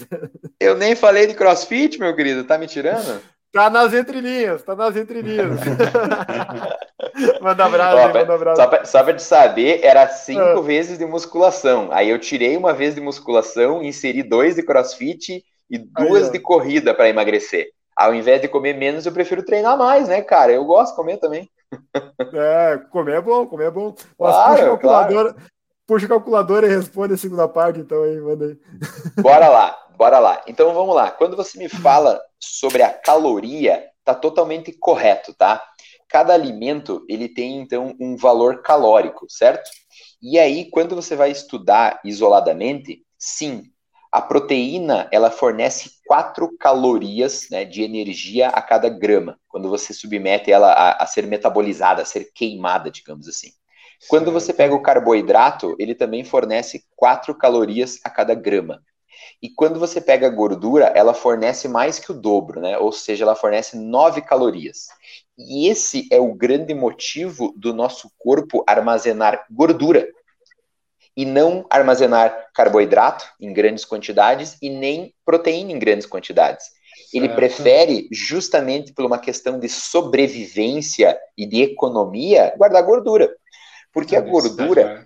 Eu nem falei de crossfit, meu querido, tá me tirando? Tá nas entrelinhas, tá nas entrelinhas. manda abraço, Ó, manda abraço. Só pra, só pra te saber, era cinco ah. vezes de musculação. Aí eu tirei uma vez de musculação, inseri dois de crossfit e duas Aí, de corrida para emagrecer ao invés de comer menos, eu prefiro treinar mais, né, cara? Eu gosto de comer também. É, comer é bom, comer é bom. Mas claro, puxa a calculadora, claro. puxa a calculadora e responde a segunda parte, então aí, manda aí. Bora lá, bora lá. Então vamos lá. Quando você me fala sobre a caloria, tá totalmente correto, tá? Cada alimento, ele tem então um valor calórico, certo? E aí, quando você vai estudar isoladamente, sim, a proteína, ela fornece 4 calorias né, de energia a cada grama, quando você submete ela a, a ser metabolizada, a ser queimada, digamos assim. Quando você pega o carboidrato, ele também fornece 4 calorias a cada grama. E quando você pega a gordura, ela fornece mais que o dobro, né? Ou seja, ela fornece 9 calorias. E esse é o grande motivo do nosso corpo armazenar gordura e não armazenar carboidrato em grandes quantidades e nem proteína em grandes quantidades. Ele prefere, justamente por uma questão de sobrevivência e de economia, guardar gordura. Porque a gordura.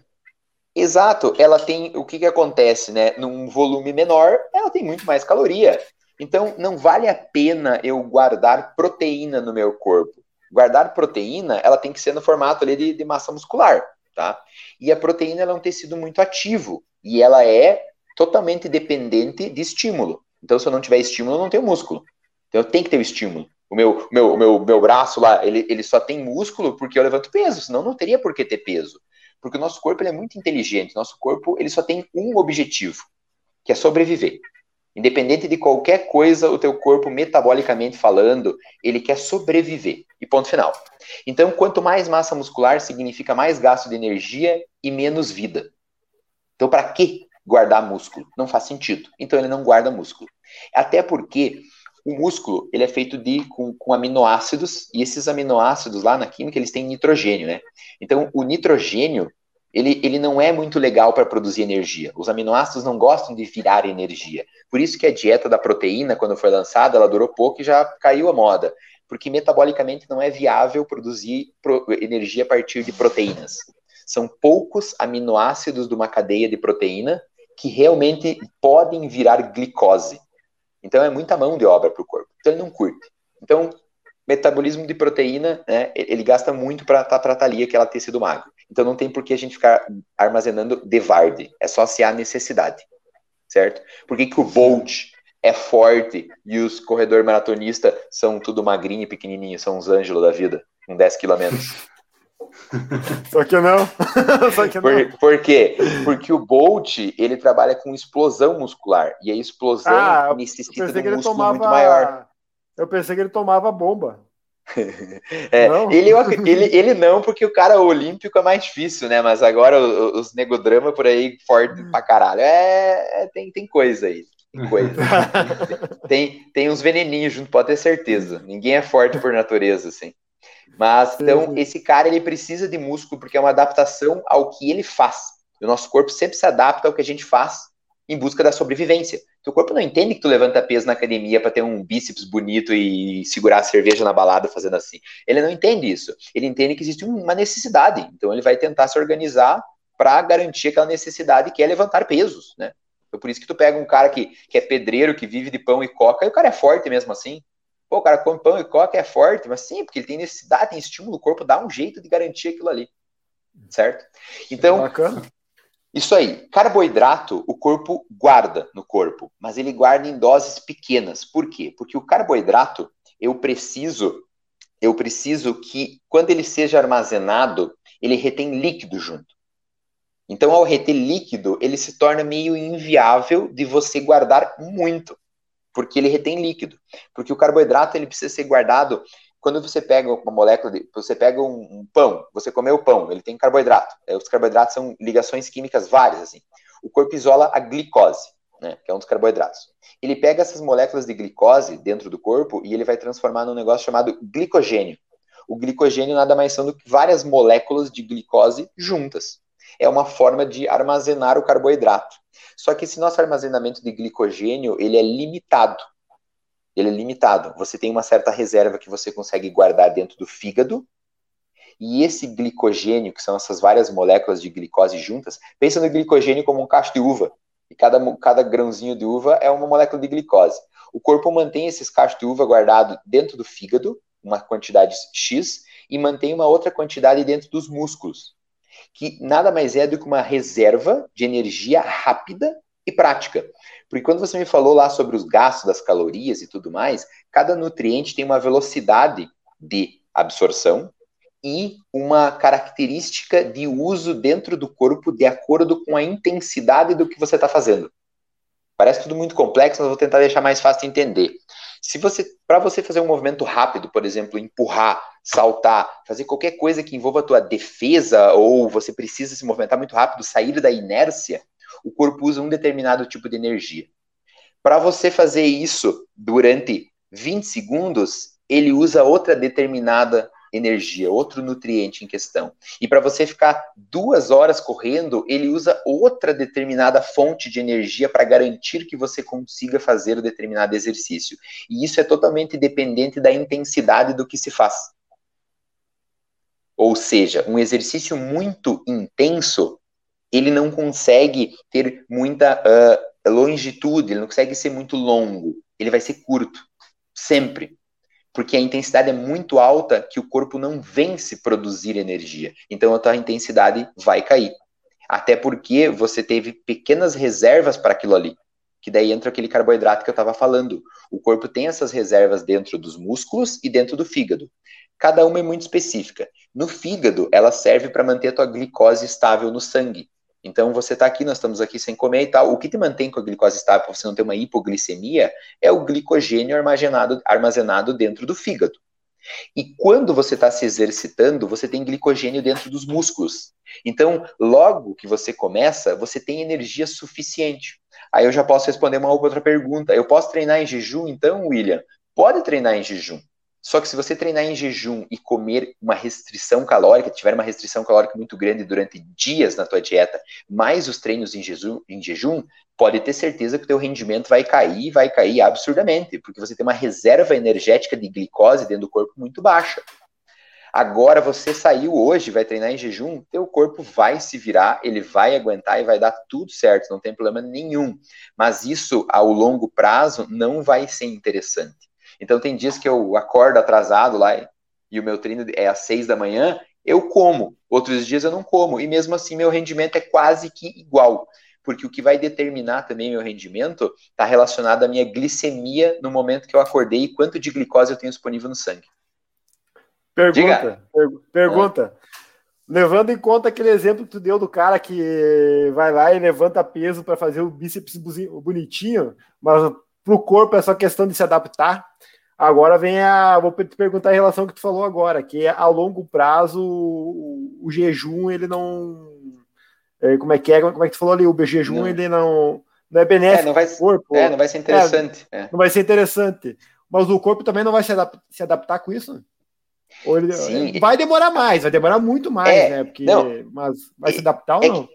Exato, ela tem. O que, que acontece, né? Num volume menor, ela tem muito mais caloria. Então, não vale a pena eu guardar proteína no meu corpo. Guardar proteína, ela tem que ser no formato ali de, de massa muscular tá? E a proteína é um tecido muito ativo e ela é totalmente dependente de estímulo. Então, se eu não tiver estímulo, eu não tenho músculo. Então, eu tenho que ter o estímulo. O meu, meu, meu, meu braço lá, ele, ele só tem músculo porque eu levanto peso, senão não teria por que ter peso. Porque o nosso corpo ele é muito inteligente. Nosso corpo ele só tem um objetivo, que é sobreviver. Independente de qualquer coisa, o teu corpo, metabolicamente falando, ele quer sobreviver. E ponto final. Então, quanto mais massa muscular, significa mais gasto de energia e menos vida. Então, para que guardar músculo? Não faz sentido. Então, ele não guarda músculo. Até porque o músculo ele é feito de com, com, aminoácidos e esses aminoácidos lá na química eles têm nitrogênio, né? Então o nitrogênio ele, ele não é muito legal para produzir energia. Os aminoácidos não gostam de virar energia. Por isso que a dieta da proteína, quando foi lançada, ela durou pouco e já caiu a moda. Porque metabolicamente não é viável produzir energia a partir de proteínas. São poucos aminoácidos de uma cadeia de proteína que realmente podem virar glicose. Então é muita mão de obra para o corpo. Então ele não curte. Então, metabolismo de proteína, né, ele gasta muito para tá, ali aquela tecido magro. Então não tem por que a gente ficar armazenando de varde. É só se há necessidade. Certo? Por que, que o Bolt é forte e os corredor maratonista são tudo magrinho e pequenininho, são uns ângelos da vida, com 10 quilômetros? Só que não. Só que não. Por, por, quê? Porque o Bolt, ele trabalha com explosão muscular, e a explosão ah, necessita de um músculo tomava... muito maior. Eu pensei que ele tomava bomba. É, ele, ele, ele não, porque o cara olímpico é mais difícil, né? Mas agora os, os negodrama por aí forte pra caralho. É, é, tem, tem coisa aí. Tem coisa. tem, tem uns veneninhos junto, pode ter certeza. Ninguém é forte por natureza, assim. Mas então, esse cara ele precisa de músculo porque é uma adaptação ao que ele faz. O nosso corpo sempre se adapta ao que a gente faz em busca da sobrevivência. Teu corpo não entende que tu levanta peso na academia para ter um bíceps bonito e segurar a cerveja na balada fazendo assim. Ele não entende isso. Ele entende que existe uma necessidade. Então ele vai tentar se organizar para garantir aquela necessidade que é levantar pesos, né? Então por isso que tu pega um cara que, que é pedreiro, que vive de pão e coca, e o cara é forte mesmo assim. Pô, o cara come pão e coca é forte, mas sim, porque ele tem necessidade, tem estímulo, o corpo dá um jeito de garantir aquilo ali. Certo? Então, Bacana. Isso aí, carboidrato o corpo guarda no corpo, mas ele guarda em doses pequenas. Por quê? Porque o carboidrato eu preciso, eu preciso que quando ele seja armazenado, ele retém líquido junto. Então, ao reter líquido, ele se torna meio inviável de você guardar muito, porque ele retém líquido. Porque o carboidrato ele precisa ser guardado quando você pega uma molécula, de, você pega um, um, pão, você comeu o pão, ele tem carboidrato. É, os carboidratos são ligações químicas várias, assim. O corpo isola a glicose, né, que é um dos carboidratos. Ele pega essas moléculas de glicose dentro do corpo e ele vai transformar num negócio chamado glicogênio. O glicogênio nada mais são do que várias moléculas de glicose juntas. É uma forma de armazenar o carboidrato. Só que esse nosso armazenamento de glicogênio, ele é limitado ele é limitado. Você tem uma certa reserva que você consegue guardar dentro do fígado, e esse glicogênio, que são essas várias moléculas de glicose juntas, pensa no glicogênio como um cacho de uva, e cada, cada grãozinho de uva é uma molécula de glicose. O corpo mantém esses cachos de uva guardado dentro do fígado, uma quantidade X, e mantém uma outra quantidade dentro dos músculos, que nada mais é do que uma reserva de energia rápida e prática. Porque quando você me falou lá sobre os gastos das calorias e tudo mais, cada nutriente tem uma velocidade de absorção e uma característica de uso dentro do corpo de acordo com a intensidade do que você está fazendo. Parece tudo muito complexo, mas vou tentar deixar mais fácil de entender. Se você, para você fazer um movimento rápido, por exemplo, empurrar, saltar, fazer qualquer coisa que envolva a tua defesa ou você precisa se movimentar muito rápido, sair da inércia, o corpo usa um determinado tipo de energia. Para você fazer isso durante 20 segundos, ele usa outra determinada energia, outro nutriente em questão. E para você ficar duas horas correndo, ele usa outra determinada fonte de energia para garantir que você consiga fazer o determinado exercício. E isso é totalmente dependente da intensidade do que se faz. Ou seja, um exercício muito intenso ele não consegue ter muita uh, longitude, ele não consegue ser muito longo, ele vai ser curto, sempre. Porque a intensidade é muito alta que o corpo não vence produzir energia. Então a tua intensidade vai cair. Até porque você teve pequenas reservas para aquilo ali. Que daí entra aquele carboidrato que eu estava falando. O corpo tem essas reservas dentro dos músculos e dentro do fígado. Cada uma é muito específica. No fígado, ela serve para manter a tua glicose estável no sangue. Então você está aqui, nós estamos aqui sem comer e tal. O que te mantém com a glicose estável para você não ter uma hipoglicemia é o glicogênio armazenado, armazenado dentro do fígado. E quando você está se exercitando, você tem glicogênio dentro dos músculos. Então, logo que você começa, você tem energia suficiente. Aí eu já posso responder uma outra pergunta. Eu posso treinar em jejum, então, William? Pode treinar em jejum. Só que se você treinar em jejum e comer uma restrição calórica, tiver uma restrição calórica muito grande durante dias na tua dieta, mais os treinos em jejum, em jejum pode ter certeza que o teu rendimento vai cair, vai cair absurdamente, porque você tem uma reserva energética de glicose dentro do corpo muito baixa. Agora você saiu hoje, vai treinar em jejum, teu corpo vai se virar, ele vai aguentar e vai dar tudo certo, não tem problema nenhum. Mas isso ao longo prazo não vai ser interessante. Então tem dias que eu acordo atrasado lá e o meu treino é às seis da manhã, eu como. Outros dias eu não como. E mesmo assim meu rendimento é quase que igual. Porque o que vai determinar também meu rendimento está relacionado à minha glicemia no momento que eu acordei e quanto de glicose eu tenho disponível no sangue. Pergunta. Per pergunta. Ah. Levando em conta aquele exemplo que tu deu do cara que vai lá e levanta peso para fazer o bíceps bonitinho, mas para o corpo é só questão de se adaptar. Agora vem a. Vou te perguntar em relação ao que tu falou agora, que é a longo prazo o, o jejum ele não. É, como é que é? Como é que tu falou ali? O jejum não. ele não, não é benéfico é, não vai, corpo. É, não vai ser interessante. É, não vai ser interessante. Mas o corpo também não vai se, adap se adaptar com isso? Ou ele, Sim. vai demorar mais, vai demorar muito mais, é, né? Porque, não, mas vai se adaptar ou não?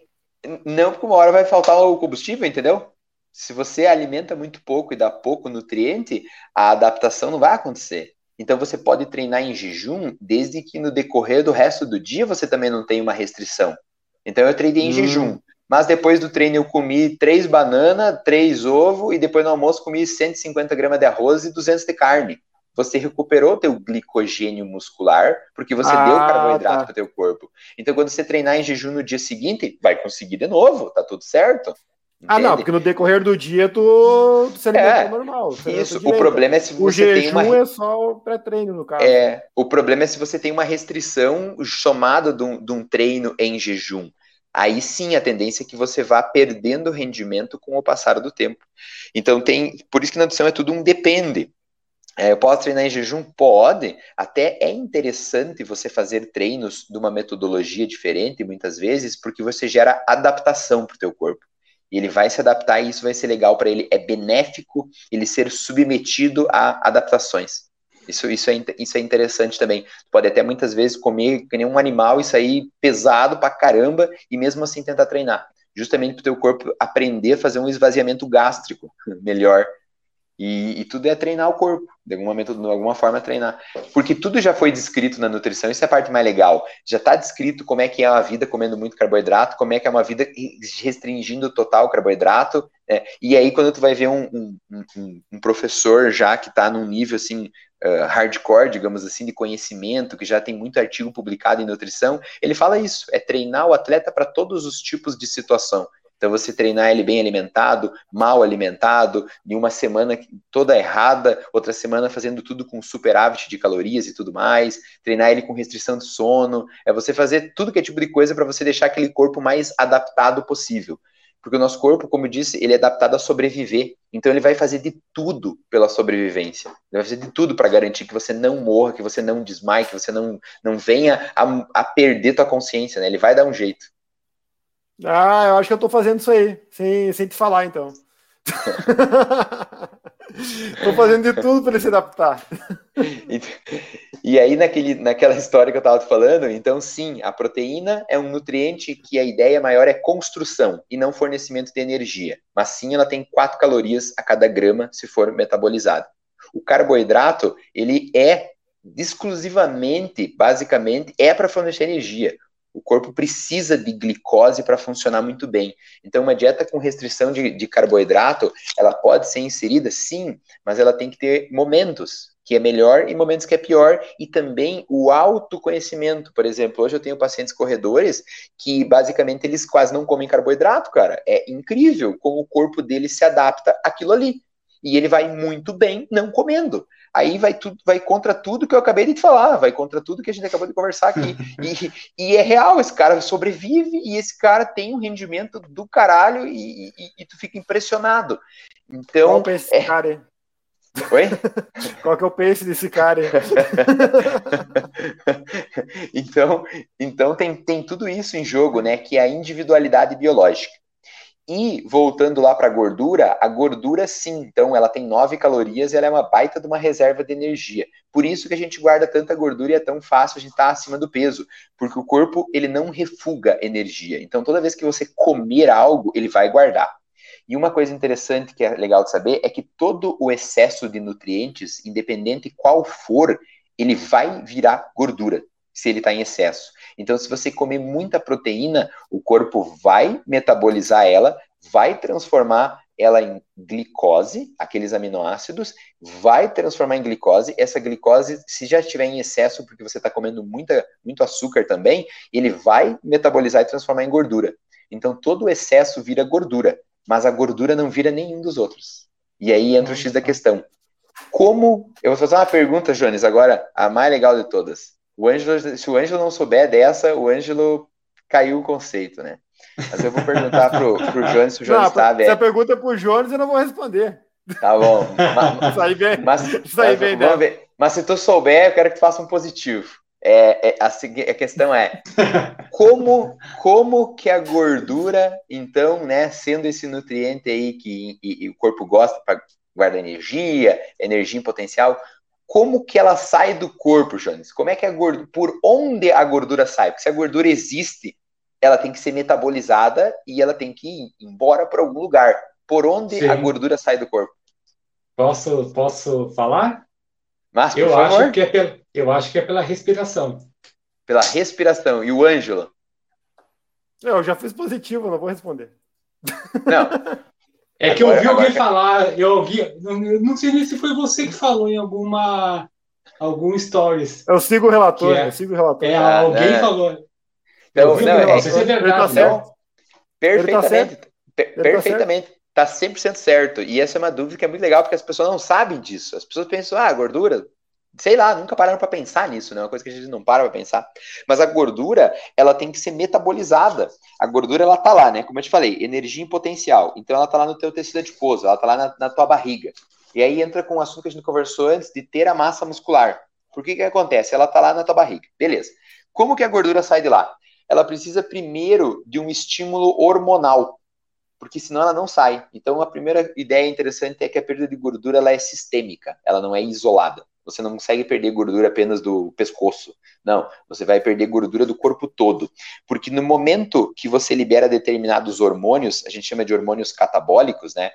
Não, porque uma hora vai faltar o combustível, entendeu? Se você alimenta muito pouco e dá pouco nutriente, a adaptação não vai acontecer. Então você pode treinar em jejum desde que no decorrer do resto do dia você também não tenha uma restrição. Então eu treinei em hum. jejum, mas depois do treino eu comi três bananas, três ovos e depois no almoço comi 150 gramas de arroz e 200 de carne. Você recuperou teu glicogênio muscular porque você ah, deu carboidrato tá. para teu corpo. Então quando você treinar em jejum no dia seguinte, vai conseguir de novo, tá tudo certo. Entende? Ah, não, porque no decorrer do dia tu, tu se alimentou é, normal. Isso, o problema é se você o tem uma. é só pré-treino, no caso. É, o problema é se você tem uma restrição somada de um, de um treino em jejum. Aí sim a tendência é que você vá perdendo rendimento com o passar do tempo. Então tem. Por isso que na nutrição é tudo um depende. É, eu posso treinar em jejum? Pode. Até é interessante você fazer treinos de uma metodologia diferente, muitas vezes, porque você gera adaptação para o teu corpo. E ele vai se adaptar e isso vai ser legal para ele. É benéfico ele ser submetido a adaptações. Isso, isso, é, isso é interessante também. Tu pode até muitas vezes comer que nem um animal e sair pesado pra caramba e mesmo assim tentar treinar. Justamente para o teu corpo aprender a fazer um esvaziamento gástrico melhor. E, e, tudo é treinar o corpo, de alguma, momento, de alguma forma treinar. Porque tudo já foi descrito na nutrição, isso é a parte mais legal. Já está descrito como é que é uma vida comendo muito carboidrato, como é que é uma vida restringindo total carboidrato. Né? E aí, quando tu vai ver um, um, um, um professor já que está num nível assim, uh, hardcore, digamos assim, de conhecimento, que já tem muito artigo publicado em nutrição, ele fala isso: é treinar o atleta para todos os tipos de situação. Então, você treinar ele bem alimentado, mal alimentado, em uma semana toda errada, outra semana fazendo tudo com superávit de calorias e tudo mais, treinar ele com restrição de sono, é você fazer tudo que é tipo de coisa para você deixar aquele corpo mais adaptado possível. Porque o nosso corpo, como eu disse, ele é adaptado a sobreviver. Então ele vai fazer de tudo pela sobrevivência. Ele vai fazer de tudo para garantir que você não morra, que você não desmaie, que você não, não venha a, a perder tua consciência, né? Ele vai dar um jeito. Ah, eu acho que eu tô fazendo isso aí, sem, sem te falar, então. tô fazendo de tudo para ele se adaptar. E aí, naquele, naquela história que eu estava te falando, então sim, a proteína é um nutriente que a ideia maior é construção e não fornecimento de energia. Mas sim, ela tem 4 calorias a cada grama se for metabolizado. O carboidrato, ele é exclusivamente, basicamente, é para fornecer energia. O corpo precisa de glicose para funcionar muito bem. Então, uma dieta com restrição de, de, carboidrato, ela pode ser inserida, sim, mas ela tem que ter momentos que é melhor e momentos que é pior, e também o autoconhecimento. Por exemplo, hoje eu tenho pacientes corredores que basicamente eles quase não comem carboidrato, cara. É incrível como o corpo dele se adapta àquilo ali. E ele vai muito bem não comendo aí vai tudo, vai contra tudo que eu acabei de te falar, vai contra tudo que a gente acabou de conversar aqui. e, e, é real, esse cara sobrevive e esse cara tem um rendimento do caralho e, e, e tu fica impressionado. Então. Qual é esse cara? Oi? Qual que é o pace desse cara? então, então tem, tem tudo isso em jogo, né? Que é a individualidade biológica. E voltando lá para a gordura, a gordura sim, então ela tem 9 calorias e ela é uma baita de uma reserva de energia. Por isso que a gente guarda tanta gordura e é tão fácil a gente estar tá acima do peso, porque o corpo ele não refuga energia. Então toda vez que você comer algo, ele vai guardar. E uma coisa interessante que é legal de saber é que todo o excesso de nutrientes, independente qual for, ele vai virar gordura se ele está em excesso. Então, se você comer muita proteína, o corpo vai metabolizar ela, vai transformar ela em glicose, aqueles aminoácidos, vai transformar em glicose. Essa glicose, se já estiver em excesso, porque você está comendo muita, muito açúcar também, ele vai metabolizar e transformar em gordura. Então, todo o excesso vira gordura, mas a gordura não vira nenhum dos outros. E aí entra o X da questão. Como. Eu vou fazer uma pergunta, Jones, agora, a mais legal de todas. O Ângelo, se o Ângelo não souber dessa, o Ângelo caiu o conceito, né? Mas eu vou perguntar pro, pro Jones se o Jones está Se a pergunta é pro Jones, eu não vou responder. Tá bom. Mas, Sai bem. Mas, Sai bem, né? ver. mas se tu souber, eu quero que tu faça um positivo. É, é, a, a, questão é como, como que a gordura, então, né, sendo esse nutriente aí que e, e o corpo gosta para guardar energia, energia em potencial, como que ela sai do corpo, Jones? Como é que a gordura, por onde a gordura sai? Porque se a gordura existe, ela tem que ser metabolizada e ela tem que ir embora para algum lugar. por onde Sim. a gordura sai do corpo? Posso, posso falar? Mas, eu, acho que é pela, eu acho que é pela respiração. Pela respiração. E o Ângelo? Eu já fiz positivo, não vou responder. Não. É que eu ouvi alguém falar, eu ouvi, não sei nem se foi você que falou em alguma algum stories. Eu sigo o relator, é, eu sigo o relator. É, alguém ah, falou. Então, não, não, é, isso é verdade. Tá não, perfeitamente. Tá per perfeitamente. Tá 100% certo. E essa é uma dúvida que é muito legal, porque as pessoas não sabem disso. As pessoas pensam, ah, gordura, sei lá, nunca pararam para pensar nisso, né? Uma coisa que a gente não para para pensar. Mas a gordura, ela tem que ser metabolizada. A gordura, ela tá lá, né? Como eu te falei, energia em potencial. Então, ela tá lá no teu tecido adiposo, ela tá lá na, na tua barriga. E aí entra com o assunto que a gente conversou antes de ter a massa muscular. Por que que acontece? Ela tá lá na tua barriga. Beleza. Como que a gordura sai de lá? Ela precisa primeiro de um estímulo hormonal, porque senão ela não sai. Então a primeira ideia interessante é que a perda de gordura ela é sistêmica, ela não é isolada. Você não consegue perder gordura apenas do pescoço. Não, você vai perder gordura do corpo todo. Porque no momento que você libera determinados hormônios, a gente chama de hormônios catabólicos, né?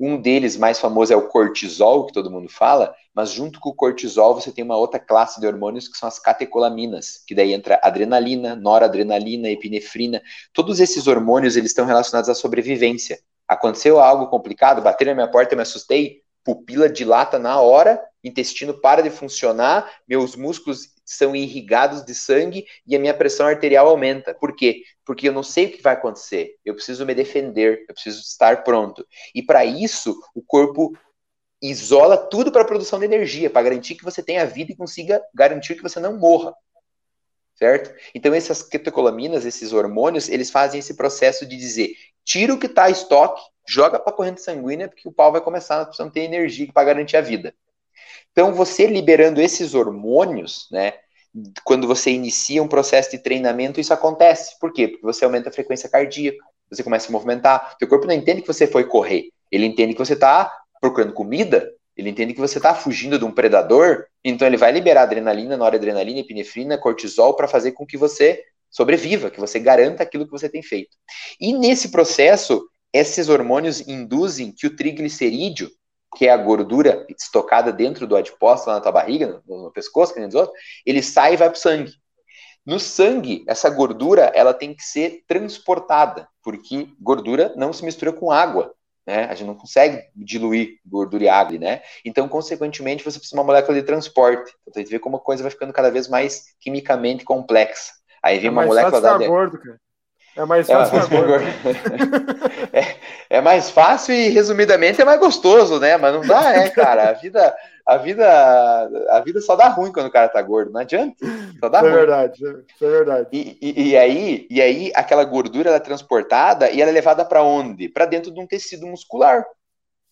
Um deles mais famoso é o cortisol, que todo mundo fala, mas junto com o cortisol você tem uma outra classe de hormônios que são as catecolaminas, que daí entra adrenalina, noradrenalina, epinefrina. Todos esses hormônios eles estão relacionados à sobrevivência. Aconteceu algo complicado, bateram na minha porta, eu me assustei, pupila dilata na hora, intestino para de funcionar, meus músculos são irrigados de sangue e a minha pressão arterial aumenta. Por quê? Porque eu não sei o que vai acontecer. Eu preciso me defender, eu preciso estar pronto. E para isso, o corpo isola tudo para a produção de energia, para garantir que você tenha vida e consiga garantir que você não morra. Certo? Então, essas catecolaminas, esses hormônios, eles fazem esse processo de dizer: tira o que está em estoque, joga para a corrente sanguínea, porque o pau vai começar, nós precisamos ter energia para garantir a vida. Então, você liberando esses hormônios, né? Quando você inicia um processo de treinamento, isso acontece. Por quê? Porque você aumenta a frequência cardíaca, você começa a se movimentar. Teu corpo não entende que você foi correr, ele entende que você está procurando comida, ele entende que você está fugindo de um predador, então ele vai liberar adrenalina, noradrenalina, epinefrina, cortisol para fazer com que você sobreviva, que você garanta aquilo que você tem feito. E nesse processo, esses hormônios induzem que o triglicerídeo, que é a gordura estocada dentro do adipócito, lá na tua barriga, no, no pescoço, que nem outros, ele sai e vai para o sangue. No sangue, essa gordura ela tem que ser transportada, porque gordura não se mistura com água, né? A gente não consegue diluir gordura e água, né? Então, consequentemente, você precisa de uma molécula de transporte. Então, a gente vê como a coisa vai ficando cada vez mais quimicamente complexa. Aí vem é uma molécula da. Gordo, cara. É mais fácil. É, é, mais fácil e, resumidamente, é mais gostoso, né? Mas não dá, é, cara. A vida, a vida, a vida só dá ruim quando o cara tá gordo. Não adianta. Só dá é ruim. é verdade, é verdade. E, e, e, aí, e aí, aquela gordura ela é transportada e ela é levada para onde? Para dentro de um tecido muscular.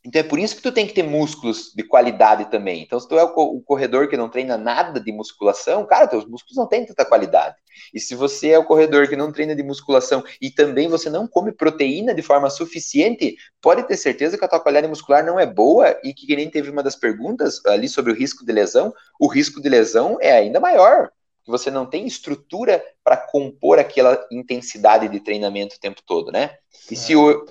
Então é por isso que tu tem que ter músculos de qualidade também. Então, se tu é o corredor que não treina nada de musculação, cara, teus músculos não têm tanta qualidade. E se você é o corredor que não treina de musculação e também você não come proteína de forma suficiente, pode ter certeza que a tua qualidade muscular não é boa e que, que nem teve uma das perguntas ali sobre o risco de lesão, o risco de lesão é ainda maior. Você não tem estrutura para compor aquela intensidade de treinamento o tempo todo, né? E se o,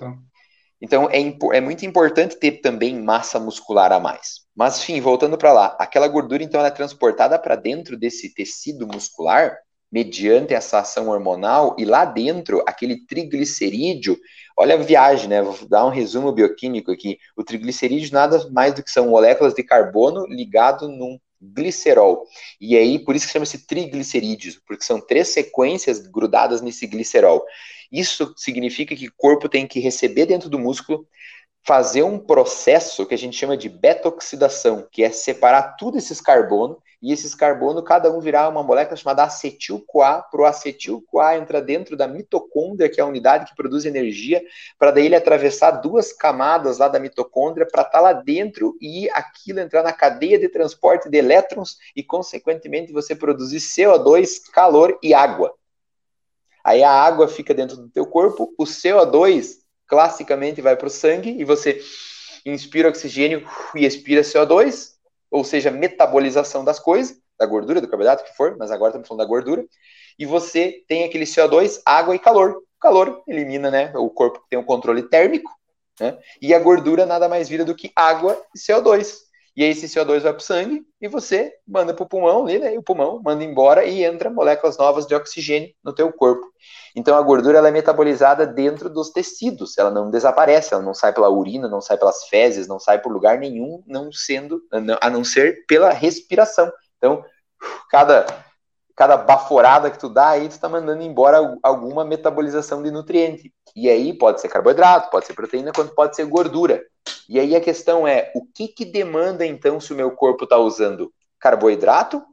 é, é muito importante ter também massa muscular a mais. Mas, enfim, voltando para lá, aquela gordura então é transportada para dentro desse tecido muscular mediante essa ação hormonal e lá dentro aquele triglicerídeo, olha a viagem, né? Vou dar um resumo bioquímico aqui. O triglicerídeo nada mais do que são moléculas de carbono ligado num glicerol. E aí, por isso que chama-se triglicerídeos, porque são três sequências grudadas nesse glicerol. Isso significa que o corpo tem que receber dentro do músculo, fazer um processo que a gente chama de beta-oxidação, que é separar tudo esses carbonos, e esses carbonos, cada um virar uma molécula chamada acetil-CoA, para o acetil-CoA entrar dentro da mitocôndria, que é a unidade que produz energia, para daí ele atravessar duas camadas lá da mitocôndria, para estar tá lá dentro e aquilo entrar na cadeia de transporte de elétrons e, consequentemente, você produzir CO2, calor e água. Aí a água fica dentro do teu corpo, o CO2 classicamente vai para o sangue e você inspira oxigênio e expira CO2, ou seja, metabolização das coisas, da gordura, do carboidrato, que for, mas agora estamos falando da gordura, e você tem aquele CO2, água e calor. O calor elimina, né? O corpo tem um controle térmico, Né? E a gordura nada mais vira do que água e CO2. E aí esse CO2 vai para o sangue e você manda para o pulmão né? E o pulmão manda embora e entra moléculas novas de oxigênio no teu corpo. Então a gordura ela é metabolizada dentro dos tecidos, ela não desaparece, ela não sai pela urina, não sai pelas fezes, não sai por lugar nenhum, não sendo a não ser pela respiração. Então, cada cada baforada que tu dá aí, tu está mandando embora alguma metabolização de nutriente. E aí pode ser carboidrato, pode ser proteína, quanto pode ser gordura. E aí a questão é, o que que demanda então se o meu corpo está usando carboidrato,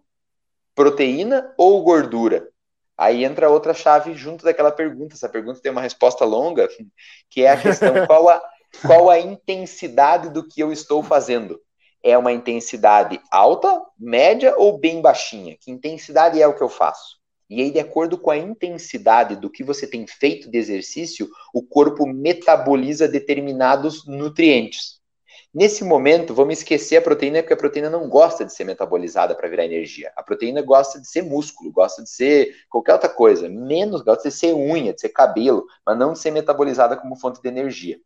proteína ou gordura? Aí entra outra chave junto daquela pergunta. Essa pergunta tem uma resposta longa, que é a questão qual a, qual a intensidade do que eu estou fazendo? É uma intensidade alta, média ou bem baixinha? Que intensidade é o que eu faço? E aí, de acordo com a intensidade do que você tem feito de exercício, o corpo metaboliza determinados nutrientes. Nesse momento, vamos esquecer a proteína, porque a proteína não gosta de ser metabolizada para virar energia. A proteína gosta de ser músculo, gosta de ser qualquer outra coisa, menos gosta de ser unha, de ser cabelo, mas não de ser metabolizada como fonte de energia.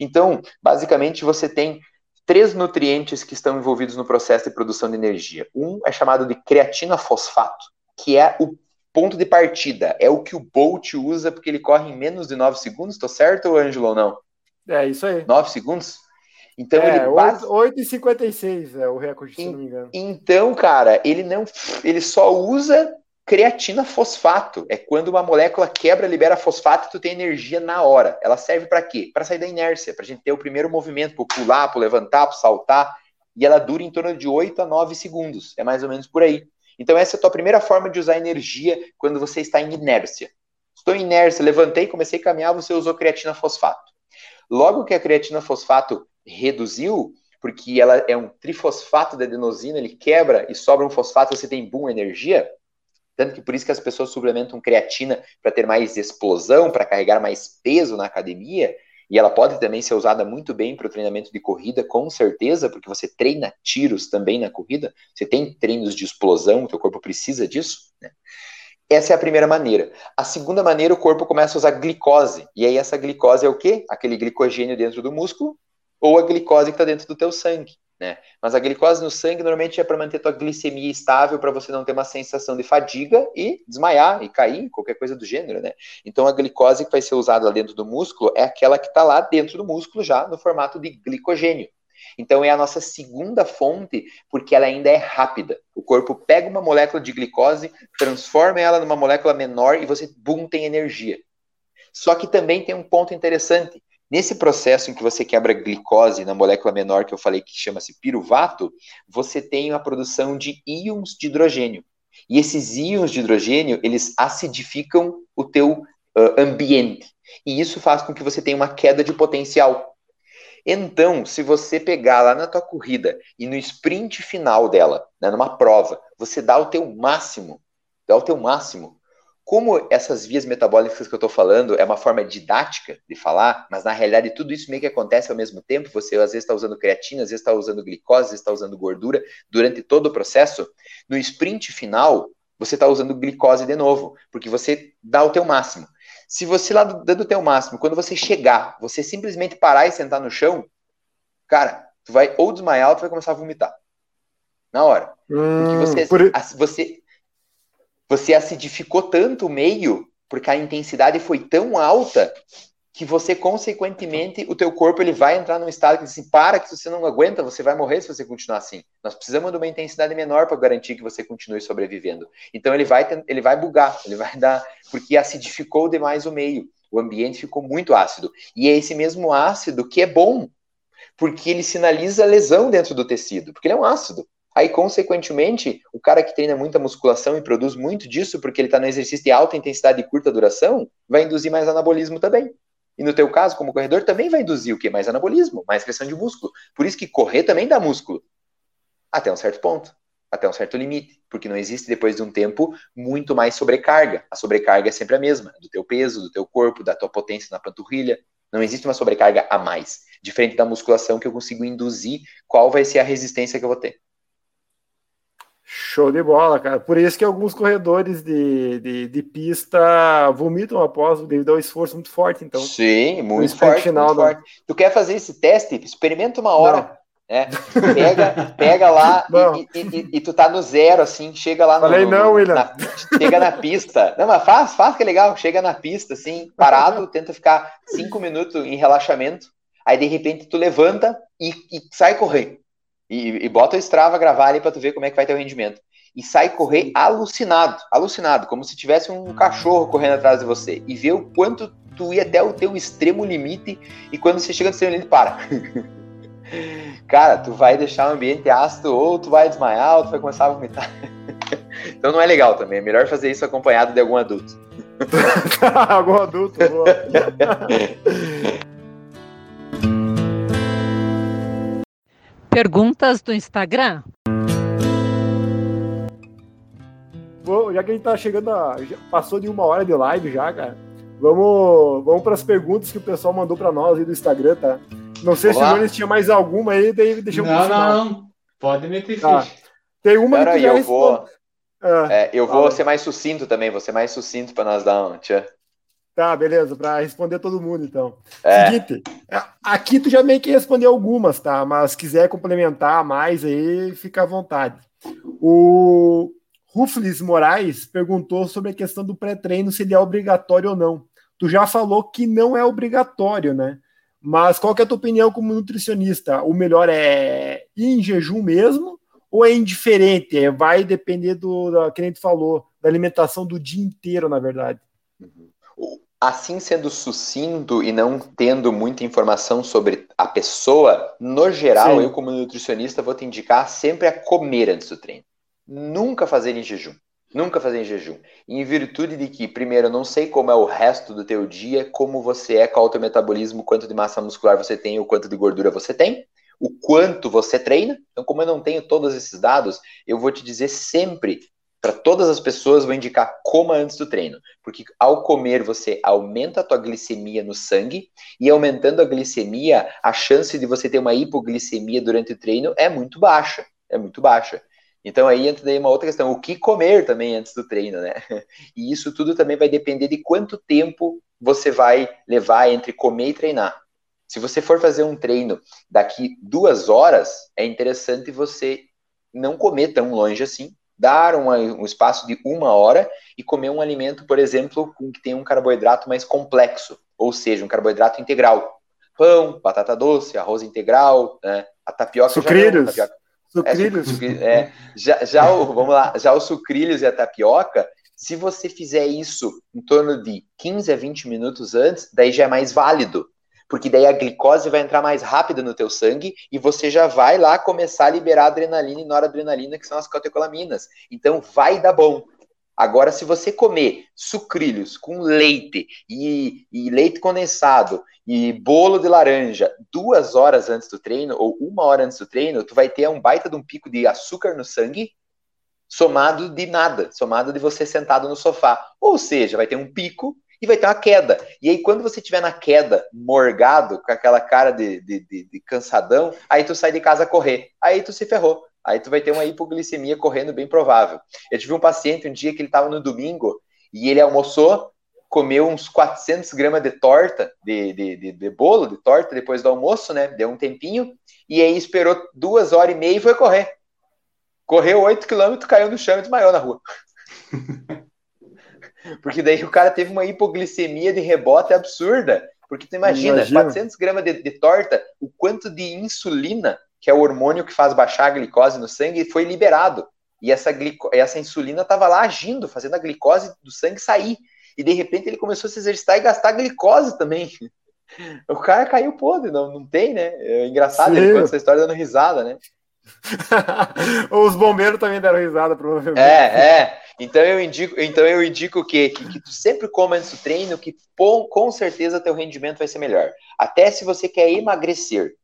Então, basicamente, você tem três nutrientes que estão envolvidos no processo de produção de energia. Um é chamado de creatina fosfato, que é o ponto de partida. É o que o Bolt usa porque ele corre em menos de 9 segundos, tô certo, Ângelo, ou não? É, isso aí. 9 segundos? Então é, ele base... 8,56 é o recorde, se não me engano. Então, cara, ele não. Ele só usa creatina fosfato. É quando uma molécula quebra, libera fosfato e tu tem energia na hora. Ela serve para quê? Para sair da inércia, para a gente ter o primeiro movimento, para pular, para levantar, para saltar. E ela dura em torno de 8 a 9 segundos. É mais ou menos por aí. Então, essa é a tua primeira forma de usar energia quando você está em inércia. Estou em inércia, levantei, comecei a caminhar, você usou creatina fosfato. Logo que a creatina fosfato reduziu, porque ela é um trifosfato de adenosina, ele quebra e sobra um fosfato, você tem boom energia. Tanto que por isso que as pessoas suplementam creatina para ter mais explosão, para carregar mais peso na academia. E ela pode também ser usada muito bem para o treinamento de corrida, com certeza, porque você treina tiros também na corrida, você tem treinos de explosão, o teu corpo precisa disso, né? Essa é a primeira maneira. A segunda maneira, o corpo começa a usar glicose. E aí essa glicose é o quê? Aquele glicogênio dentro do músculo ou a glicose que está dentro do teu sangue. Né? Mas a glicose no sangue normalmente é para manter tua glicemia estável, para você não ter uma sensação de fadiga e desmaiar e cair, qualquer coisa do gênero, né? Então a glicose que vai ser usada lá dentro do músculo é aquela que está lá dentro do músculo já no formato de glicogênio. Então é a nossa segunda fonte, porque ela ainda é rápida. O corpo pega uma molécula de glicose, transforma ela numa molécula menor e você, bum, tem energia. Só que também tem um ponto interessante. Nesse processo em que você quebra glicose na molécula menor que eu falei que chama-se piruvato, você tem a produção de íons de hidrogênio. E esses íons de hidrogênio, eles acidificam o teu uh, ambiente. E isso faz com que você tenha uma queda de potencial. Então, se você pegar lá na tua corrida e no sprint final dela, né, numa prova, você dá o teu máximo, dá o teu máximo, como essas vias metabólicas que eu estou falando é uma forma didática de falar, mas na realidade tudo isso meio que acontece ao mesmo tempo, você às vezes está usando creatina, às vezes está usando glicose, às vezes está usando gordura durante todo o processo, no sprint final, você está usando glicose de novo, porque você dá o teu máximo. Se você lá dando o teu máximo, quando você chegar, você simplesmente parar e sentar no chão, cara, tu vai ou desmaiar ou tu vai começar a vomitar. Na hora. Hum, porque você, por... você, você acidificou tanto o meio, porque a intensidade foi tão alta, que você, consequentemente, o teu corpo ele vai entrar num estado que diz assim, para que você não aguenta, você vai morrer se você continuar assim. Nós precisamos de uma intensidade menor para garantir que você continue sobrevivendo. Então ele vai, ele vai bugar, ele vai dar, porque acidificou demais o meio. O ambiente ficou muito ácido. E é esse mesmo ácido que é bom, porque ele sinaliza lesão dentro do tecido, porque ele é um ácido. Aí, consequentemente, o cara que treina muita musculação e produz muito disso porque ele está no exercício de alta intensidade e curta duração, vai induzir mais anabolismo também. E no teu caso, como corredor, também vai induzir o quê? Mais anabolismo, mais pressão de músculo. Por isso que correr também dá músculo. Até um certo ponto. Até um certo limite. Porque não existe, depois de um tempo, muito mais sobrecarga. A sobrecarga é sempre a mesma. Do teu peso, do teu corpo, da tua potência na panturrilha. Não existe uma sobrecarga a mais. Diferente da musculação que eu consigo induzir qual vai ser a resistência que eu vou ter. Show de bola, cara. Por isso que alguns corredores de, de, de pista vomitam após devido ao esforço muito forte, então. Sim, muito forte, final, muito forte. Tu quer fazer esse teste? Experimenta uma hora. Né? Pega, pega lá e, e, e, e, tu tá no zero, assim, chega lá no. Falei não, William. Na, chega na pista. Não, mas faz, faz que é legal. Chega na pista, assim, parado, tenta ficar cinco minutos em relaxamento. Aí de repente tu levanta e, sai correndo. E, bota o Strava gravar ali pra tu ver como é que vai ter o rendimento. E sai correr alucinado, alucinado, como se tivesse um cachorro correndo atrás de você. E ver o quanto tu ia até o teu extremo limite. E quando você chega no extremo limite, para. cara, tu vai deixar o ambiente ácido, ou tu vai desmaiar, ou tu vai começar a vomitar. então não é legal também. É melhor fazer isso acompanhado de algum adulto. algum adulto, boa. Perguntas do Instagram? Bom, já que a gente tá chegando a. passou de uma hora de live já, cara. Vamos, vamos para as perguntas que o pessoal mandou para nós aí do Instagram, tá? Não sei Olá. se o Jones tinha mais alguma aí, daí deixa eu Não, não, não. Pode meter tá. Tem uma Pera que aí, eu vou. Ah, é, eu vou ser mais sucinto também, vou ser mais sucinto para nós dar um tchau. Tá, beleza, para responder todo mundo, então. É. Seguinte, aqui tu já meio que respondeu algumas, tá? Mas se quiser complementar mais aí, fica à vontade. O Ruflis Moraes perguntou sobre a questão do pré-treino, se ele é obrigatório ou não. Tu já falou que não é obrigatório, né? Mas qual que é a tua opinião como nutricionista? O melhor é ir em jejum mesmo ou é indiferente? É, vai depender do, da, que a gente falou, da alimentação do dia inteiro, na verdade. Assim sendo sucinto e não tendo muita informação sobre a pessoa, no geral, Sim. eu como nutricionista vou te indicar sempre a comer antes do treino. Nunca fazer em jejum. Nunca fazer em jejum. Em virtude de que, primeiro, eu não sei como é o resto do teu dia, como você é, qual é o teu metabolismo, quanto de massa muscular você tem, o quanto de gordura você tem, o quanto você treina. Então, como eu não tenho todos esses dados, eu vou te dizer sempre, para todas as pessoas, vou indicar coma antes do treino. Porque ao comer, você aumenta a tua glicemia no sangue, e aumentando a glicemia, a chance de você ter uma hipoglicemia durante o treino é muito baixa. É muito baixa. Então aí entra daí uma outra questão, o que comer também antes do treino, né? E isso tudo também vai depender de quanto tempo você vai levar entre comer e treinar. Se você for fazer um treino daqui duas horas, é interessante você não comer tão longe assim, dar uma, um espaço de uma hora e comer um alimento, por exemplo, que tem um carboidrato mais complexo, ou seja, um carboidrato integral. Pão, batata doce, arroz integral, né? a tapioca. Sucrilhos. Já não, a tapioca, Sucrilhos. É, é, já, já o, vamos lá, já o sucrilhos e a tapioca, se você fizer isso em torno de 15 a 20 minutos antes, daí já é mais válido. Porque daí a glicose vai entrar mais rápido no teu sangue e você já vai lá começar a liberar adrenalina e noradrenalina, que são as catecolaminas. Então vai dar bom. Agora, se você comer sucrilhos com leite e, e, leite condensado e bolo de laranja duas horas antes do treino ou uma hora antes do treino, tu vai ter um baita de um pico de açúcar no sangue somado de nada, somado de você sentado no sofá. Ou seja, vai ter um pico e vai ter uma queda. E aí, quando você estiver na queda, morgado, com aquela cara de, de, de, de cansadão, aí tu sai de casa correr. Aí tu se ferrou. Aí tu vai ter uma hipoglicemia correndo bem provável. Eu tive um paciente um dia que ele estava no domingo e ele almoçou, comeu uns 400 gramas de torta, de, de, de, de, bolo, de torta depois do almoço, né? Deu um tempinho e aí esperou duas horas e meia e foi correr. Correu 8 quilômetros, caiu no chão e desmaiou na rua. Porque daí o cara teve uma hipoglicemia de rebote absurda. Porque tu imagina, imagina. 400 gramas de, de torta, o quanto de insulina que é o hormônio que faz baixar a glicose no sangue, foi liberado. E essa, glico... essa insulina estava lá agindo, fazendo a glicose do sangue sair. E de repente ele começou a se exercitar e gastar glicose também. O cara caiu podre, não, não tem, né? É engraçado, Sim. ele conta essa história dando risada, né? Os bombeiros também deram risada, provavelmente. É, é. Então eu indico, então eu indico que, que, que tu sempre coma antes do treino, que com certeza teu rendimento vai ser melhor. Até se você quer emagrecer,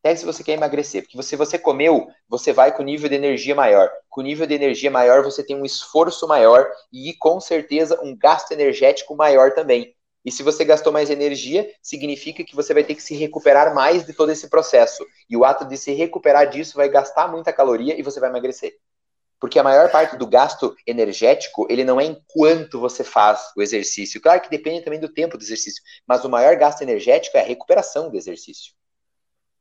até se você quer emagrecer, porque se você comeu, você vai com nível de energia maior. Com nível de energia maior, você tem um esforço maior e com certeza um gasto energético maior também. E se você gastou mais energia, significa que você vai ter que se recuperar mais de todo esse processo. E o ato de se recuperar disso vai gastar muita caloria e você vai emagrecer. Porque a maior parte do gasto energético, ele não é enquanto você faz o exercício. Claro que depende também do tempo do exercício, mas o maior gasto energético é a recuperação do exercício.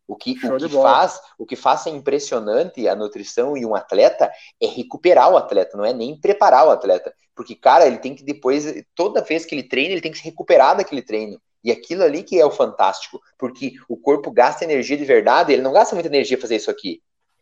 O que, o que faz, o que faz ser impressionante a nutrição e um atleta é recuperar o atleta, não é nem preparar o atleta. Porque, cara, ele tem que depois, toda vez que ele treina, ele tem que se recuperar daquele treino. E aquilo ali que é o fantástico, porque o corpo gasta energia de verdade, ele não gasta muita energia fazer isso aqui.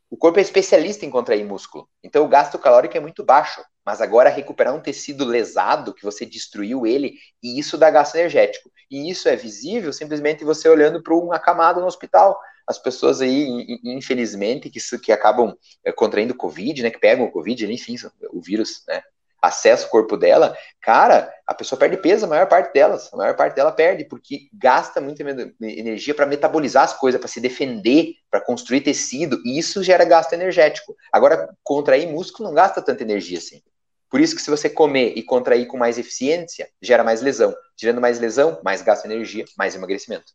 O corpo é especialista em contrair músculo, então o gasto calórico é muito baixo. Mas agora recuperar um tecido lesado que você destruiu ele, e isso dá gasto energético. E isso é visível simplesmente você olhando para uma camada no hospital as pessoas aí, infelizmente, que, que acabam é, contraindo Covid, né, que pegam o Covid, enfim, o vírus, né, acessa o corpo dela, cara, a pessoa perde peso, a maior parte delas, a maior parte dela perde, porque gasta muita energia para metabolizar as coisas, para se defender, para construir tecido, e isso gera gasto energético. Agora, contrair músculo não gasta tanta energia assim. Por isso que se você comer e contrair com mais eficiência, gera mais lesão. Gerando mais lesão, mais gasto de energia, mais emagrecimento.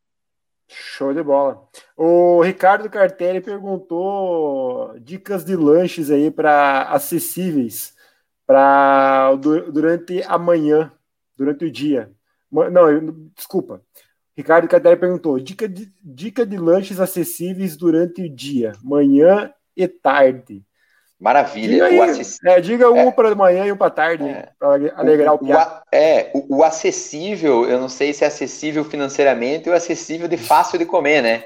Show de bola. O Ricardo Cartelli perguntou dicas de lanches aí para acessíveis para durante a manhã, durante o dia. Não, desculpa. Ricardo Cartelli perguntou dica de, dica de lanches acessíveis durante o dia, manhã e tarde. Maravilha. Diga, acess... é, diga um é, para manhã e um para tarde, é, para alegrar o, o piá. É, o, o, acessível, eu não sei se é acessível financeiramente ou acessível de fácil de comer, né?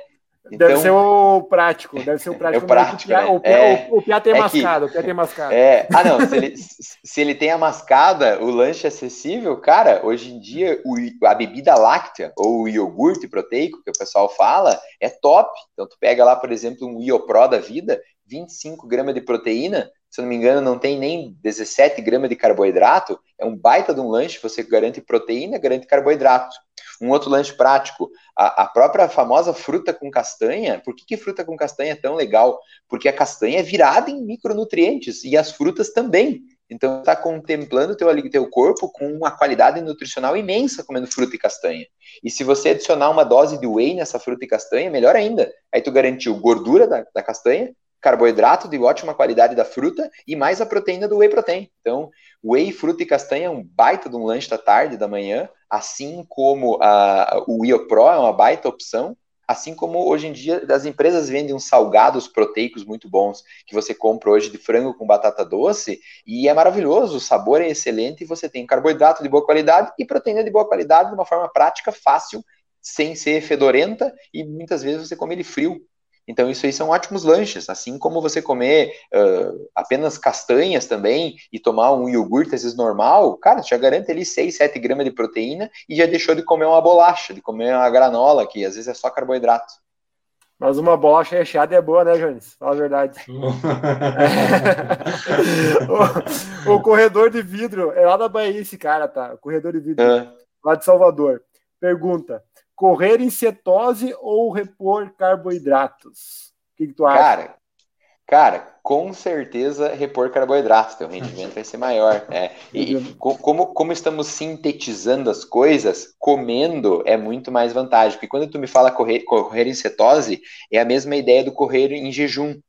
Então, deve ser o prático, deve ser o prático. É o prático, né? o, é, o, o piá tem é mascada, que, o piá tem mascada. É, ah não, se ele, se ele tem a mascada, o lanche acessível, cara, hoje em dia o, a bebida láctea ou o iogurte proteico que o pessoal fala é top. Então tu pega lá, por exemplo, um IoPro da vida, 25 gramas de proteína, se eu não me engano, não tem nem 17 gramas de carboidrato, é um baita de um lanche, você garante proteína, garante carboidrato. Um outro lanche prático, a, a própria famosa fruta com castanha. Por que, que fruta com castanha é tão legal? Porque a castanha é virada em micronutrientes e as frutas também. Então, está contemplando o teu, teu corpo com uma qualidade nutricional imensa comendo fruta e castanha. E se você adicionar uma dose de whey nessa fruta e castanha, melhor ainda. Aí tu garantiu gordura da, da castanha, carboidrato de ótima qualidade da fruta e mais a proteína do whey protein. Então, whey, fruta e castanha é um baita de um lanche da tarde, da manhã, assim como a, o Whey Pro é uma baita opção, assim como hoje em dia as empresas vendem uns salgados proteicos muito bons que você compra hoje de frango com batata doce e é maravilhoso, o sabor é excelente e você tem carboidrato de boa qualidade e proteína de boa qualidade de uma forma prática, fácil, sem ser fedorenta e muitas vezes você come ele frio. Então, isso aí são ótimos lanches, assim como você comer uh, apenas castanhas também e tomar um iogurte, às vezes normal, cara, já garante ali 6, 7 gramas de proteína e já deixou de comer uma bolacha, de comer uma granola, que às vezes é só carboidrato. Mas uma bolacha recheada é boa, né, Jones? Fala a verdade. o, o, corredor de vidro, é lá da Bahia esse cara, tá? O corredor de vidro, é. lá de Salvador. Pergunta: correr em cetose ou repor carboidratos? O que, que tu acha? Cara, cara, com certeza repor carboidratos, teu rendimento vai ser maior. É. E como, como estamos sintetizando as coisas, comendo é muito mais vantagem. Porque quando tu me fala correr, correr em cetose, é a mesma ideia do correr em jejum.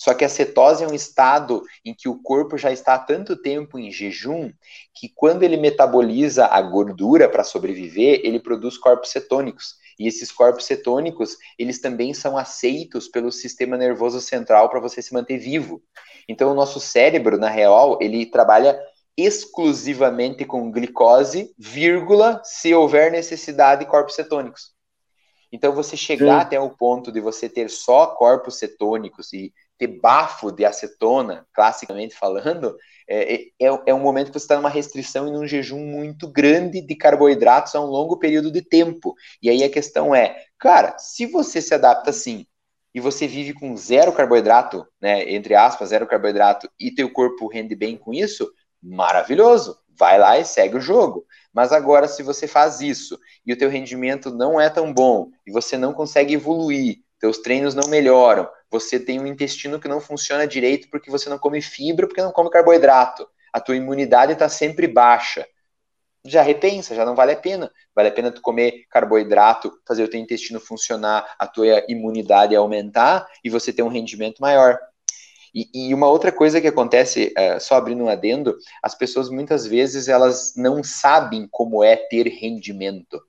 Só que a cetose é um estado em que o corpo já está há tanto tempo em jejum que quando ele metaboliza a gordura para sobreviver, ele produz corpos cetônicos. E esses corpos cetônicos, eles também são aceitos pelo sistema nervoso central para você se manter vivo. Então, o nosso cérebro, na real, ele trabalha exclusivamente com glicose, vírgula, se houver necessidade de corpos cetônicos. Então, você chegar Sim. até o ponto de você ter só corpos cetônicos e ter bafo de acetona, classicamente falando, é, é, é, é um momento que você está numa restrição e num jejum muito grande de carboidratos a um longo período de tempo. E aí a questão é, cara, se você se adapta assim e você vive com zero carboidrato, né, entre aspas, zero carboidrato, e teu corpo rende bem com isso, maravilhoso, vai lá e segue o jogo. Mas agora, se você faz isso e o teu rendimento não é tão bom e você não consegue evoluir, teus treinos não melhoram, você tem um intestino que não funciona direito porque você não come fibra, porque não come carboidrato, a tua imunidade está sempre baixa. Já repensa, já não vale a pena. Vale a pena tu comer carboidrato, fazer o teu intestino funcionar, a tua imunidade aumentar e você ter um rendimento maior. E, e, uma outra coisa que acontece, uh, só abrindo um adendo, as pessoas muitas vezes elas não sabem como é ter rendimento.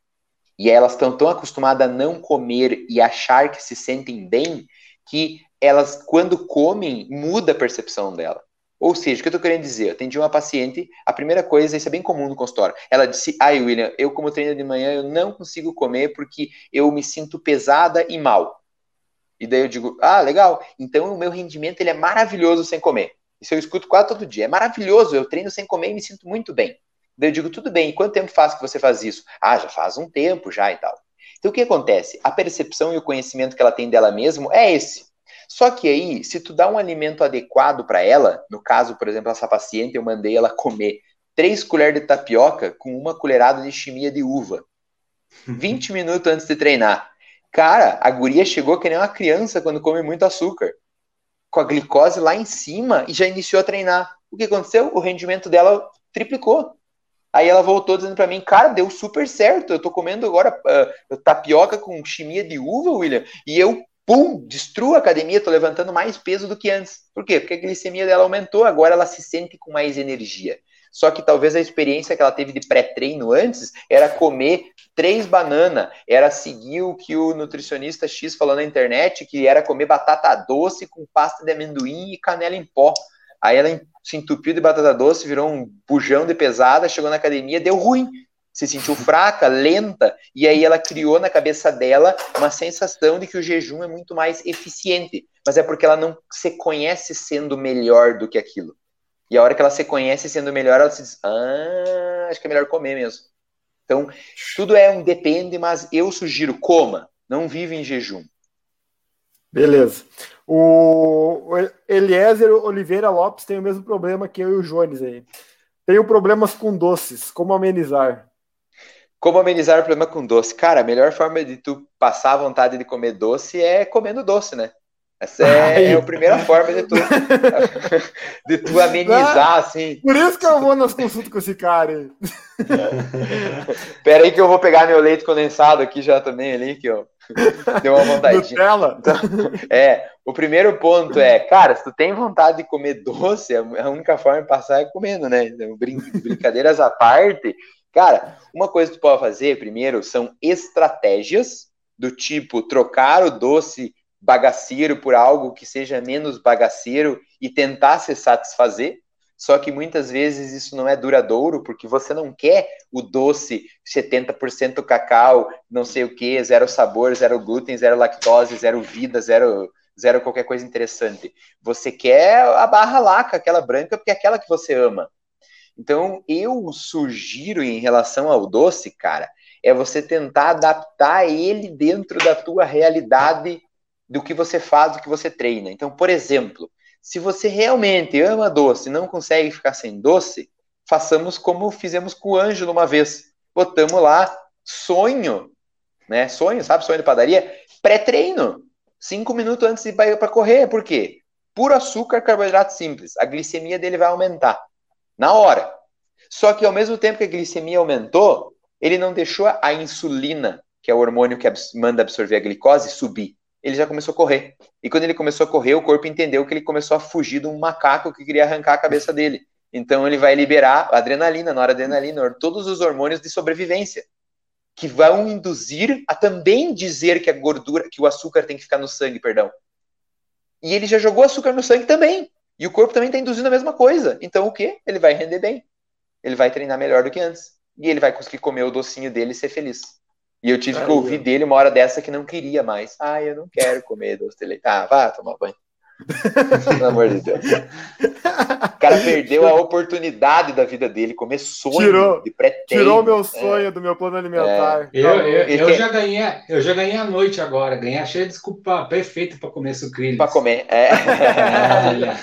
E elas estão tão acostumadas a não comer e achar que se sentem bem, que elas, quando comem, muda a percepção dela. Ou seja, o que eu estou querendo dizer? Eu atendi uma paciente, a primeira coisa, isso é bem comum no consultório, ela disse, ai William, eu como treino de manhã, eu não consigo comer porque eu me sinto pesada e mal. E daí eu digo, ah, legal, então o meu rendimento ele é maravilhoso sem comer. Isso eu escuto quase todo dia, é maravilhoso, eu treino sem comer e me sinto muito bem. Daí eu digo, tudo bem, quanto tempo faz que você faz isso? Ah, já faz um tempo já e tal. Então o que acontece? A percepção e o conhecimento que ela tem dela mesma é esse. Só que aí, se tu dá um alimento adequado para ela, no caso, por exemplo, essa paciente, eu mandei ela comer três colheres de tapioca com uma colherada de chimia de uva. 20 minutos antes de treinar. Cara, a guria chegou que nem uma criança quando come muito açúcar, com a glicose lá em cima e já iniciou a treinar. O que aconteceu? O rendimento dela triplicou. Aí ela voltou dizendo para mim, cara, deu super certo. Eu tô comendo agora uh, tapioca com chimia de uva, William, e eu, pum, destruo a academia, tô levantando mais peso do que antes. Por quê? Porque a glicemia dela aumentou, agora ela se sente com mais energia. Só que talvez a experiência que ela teve de pré-treino antes era comer três bananas, era seguir o que o nutricionista X falou na internet, que era comer batata doce com pasta de amendoim e canela em pó. Aí ela se entupiu de batata doce, virou um bujão de pesada, chegou na academia, deu ruim. Se sentiu fraca, lenta, e aí ela criou na cabeça dela uma sensação de que o jejum é muito mais eficiente. Mas é porque ela não se conhece sendo melhor do que aquilo. E a hora que ela se conhece sendo melhor, ela se diz: Ah, acho que é melhor comer mesmo. Então, tudo é um depende, mas eu sugiro coma, não vive em jejum. Beleza. O Eliezer Oliveira Lopes tem o mesmo problema que eu e o Jones aí. Tenho problemas com doces, como amenizar? Como amenizar o problema com doce? Cara, a melhor forma de tu passar a vontade de comer doce é comendo doce, né? Essa é, é, a primeira forma de tu, de tu amenizar, assim. Por isso que eu vou nas consultas com esse cara aí. Pera aí que eu vou pegar meu leite condensado aqui já também ali, que ó. Deu uma vontade. Então, é, o primeiro ponto é, cara, se tu tem vontade de comer doce, a única forma de passar é comendo, né? Então, brincadeiras à parte, cara, uma coisa que tu pode fazer primeiro são estratégias do tipo trocar o doce bagaceiro por algo que seja menos bagaceiro e tentar se satisfazer. Só que muitas vezes isso não é duradouro, porque você não quer o doce 70% cacau, não sei o que, zero sabor, zero glúten, zero lactose, zero vida, zero, zero qualquer coisa interessante. Você quer a barra laca, aquela branca, porque é aquela que você ama. Então, eu sugiro em relação ao doce, cara, é você tentar adaptar ele dentro da tua realidade do que você faz, do que você treina. Então, por exemplo, se você realmente ama doce e não consegue ficar sem doce, façamos como fizemos com o Ângelo uma vez. Botamos lá sonho, né? Sonho, sabe? Sonho de padaria. Pré-treino. Cinco minutos antes de ir para correr. Por quê? Puro açúcar, carboidrato simples. A glicemia dele vai aumentar. Na hora. Só que ao mesmo tempo que a glicemia aumentou, ele não deixou a insulina, que é o hormônio que manda absorver a glicose, subir ele já começou a correr. E quando ele começou a correr, o corpo entendeu que ele começou a fugir de um macaco que queria arrancar a cabeça dele. Então ele vai liberar adrenalina, noradrenalina, todos os hormônios de sobrevivência, que vão induzir a também dizer que a gordura, que o açúcar tem que ficar no sangue, perdão. E ele já jogou açúcar no sangue também. E o corpo também está induzindo a mesma coisa. Então o que? Ele vai render bem. Ele vai treinar melhor do que antes. E ele vai conseguir comer o docinho dele e ser feliz. E eu tive Ai, que ouvir eu... dele uma hora dessa que não queria mais. Ah, eu não quero comer doce de leite. Ah, vá tomar banho. Pelo amor de Deus. O cara perdeu a oportunidade da vida dele, comer sonho tirou, de pré Tirou meu sonho é. do meu plano alimentar. É. Eu, eu, eu quer... já ganhei, eu já ganhei a noite agora. Ganhei a cheia de desculpa perfeita para comer sucrilhos. Para comer, é. é.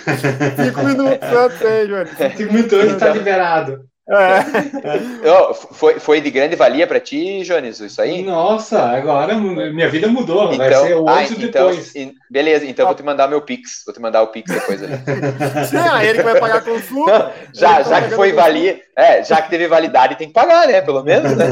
Cinco minutos antes, hein, Johnny? Cinco minutos antes tá liberado. É. foi, foi de grande valia para ti, Jones, isso aí? Nossa, agora minha vida mudou. Então, vai ser hoje ah, então, depois. Beleza, então vou te mandar meu Pix. Vou te mandar o Pix depois ali. Sim, é ele que vai pagar a consulta. Já, já que foi valia, é, já que teve validade, tem que pagar, né? Pelo menos, né?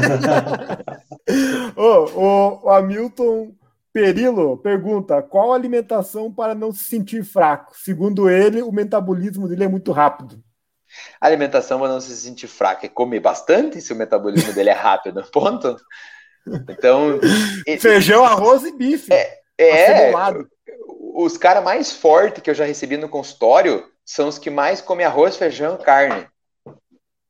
oh, o, o Hamilton Perilo pergunta: qual alimentação para não se sentir fraco? Segundo ele, o metabolismo dele é muito rápido. A alimentação para não se sentir fraco é comer bastante, se o metabolismo dele é rápido, ponto. Então. Feijão, arroz e bife. É. é os caras mais fortes que eu já recebi no consultório são os que mais comem arroz, feijão e carne.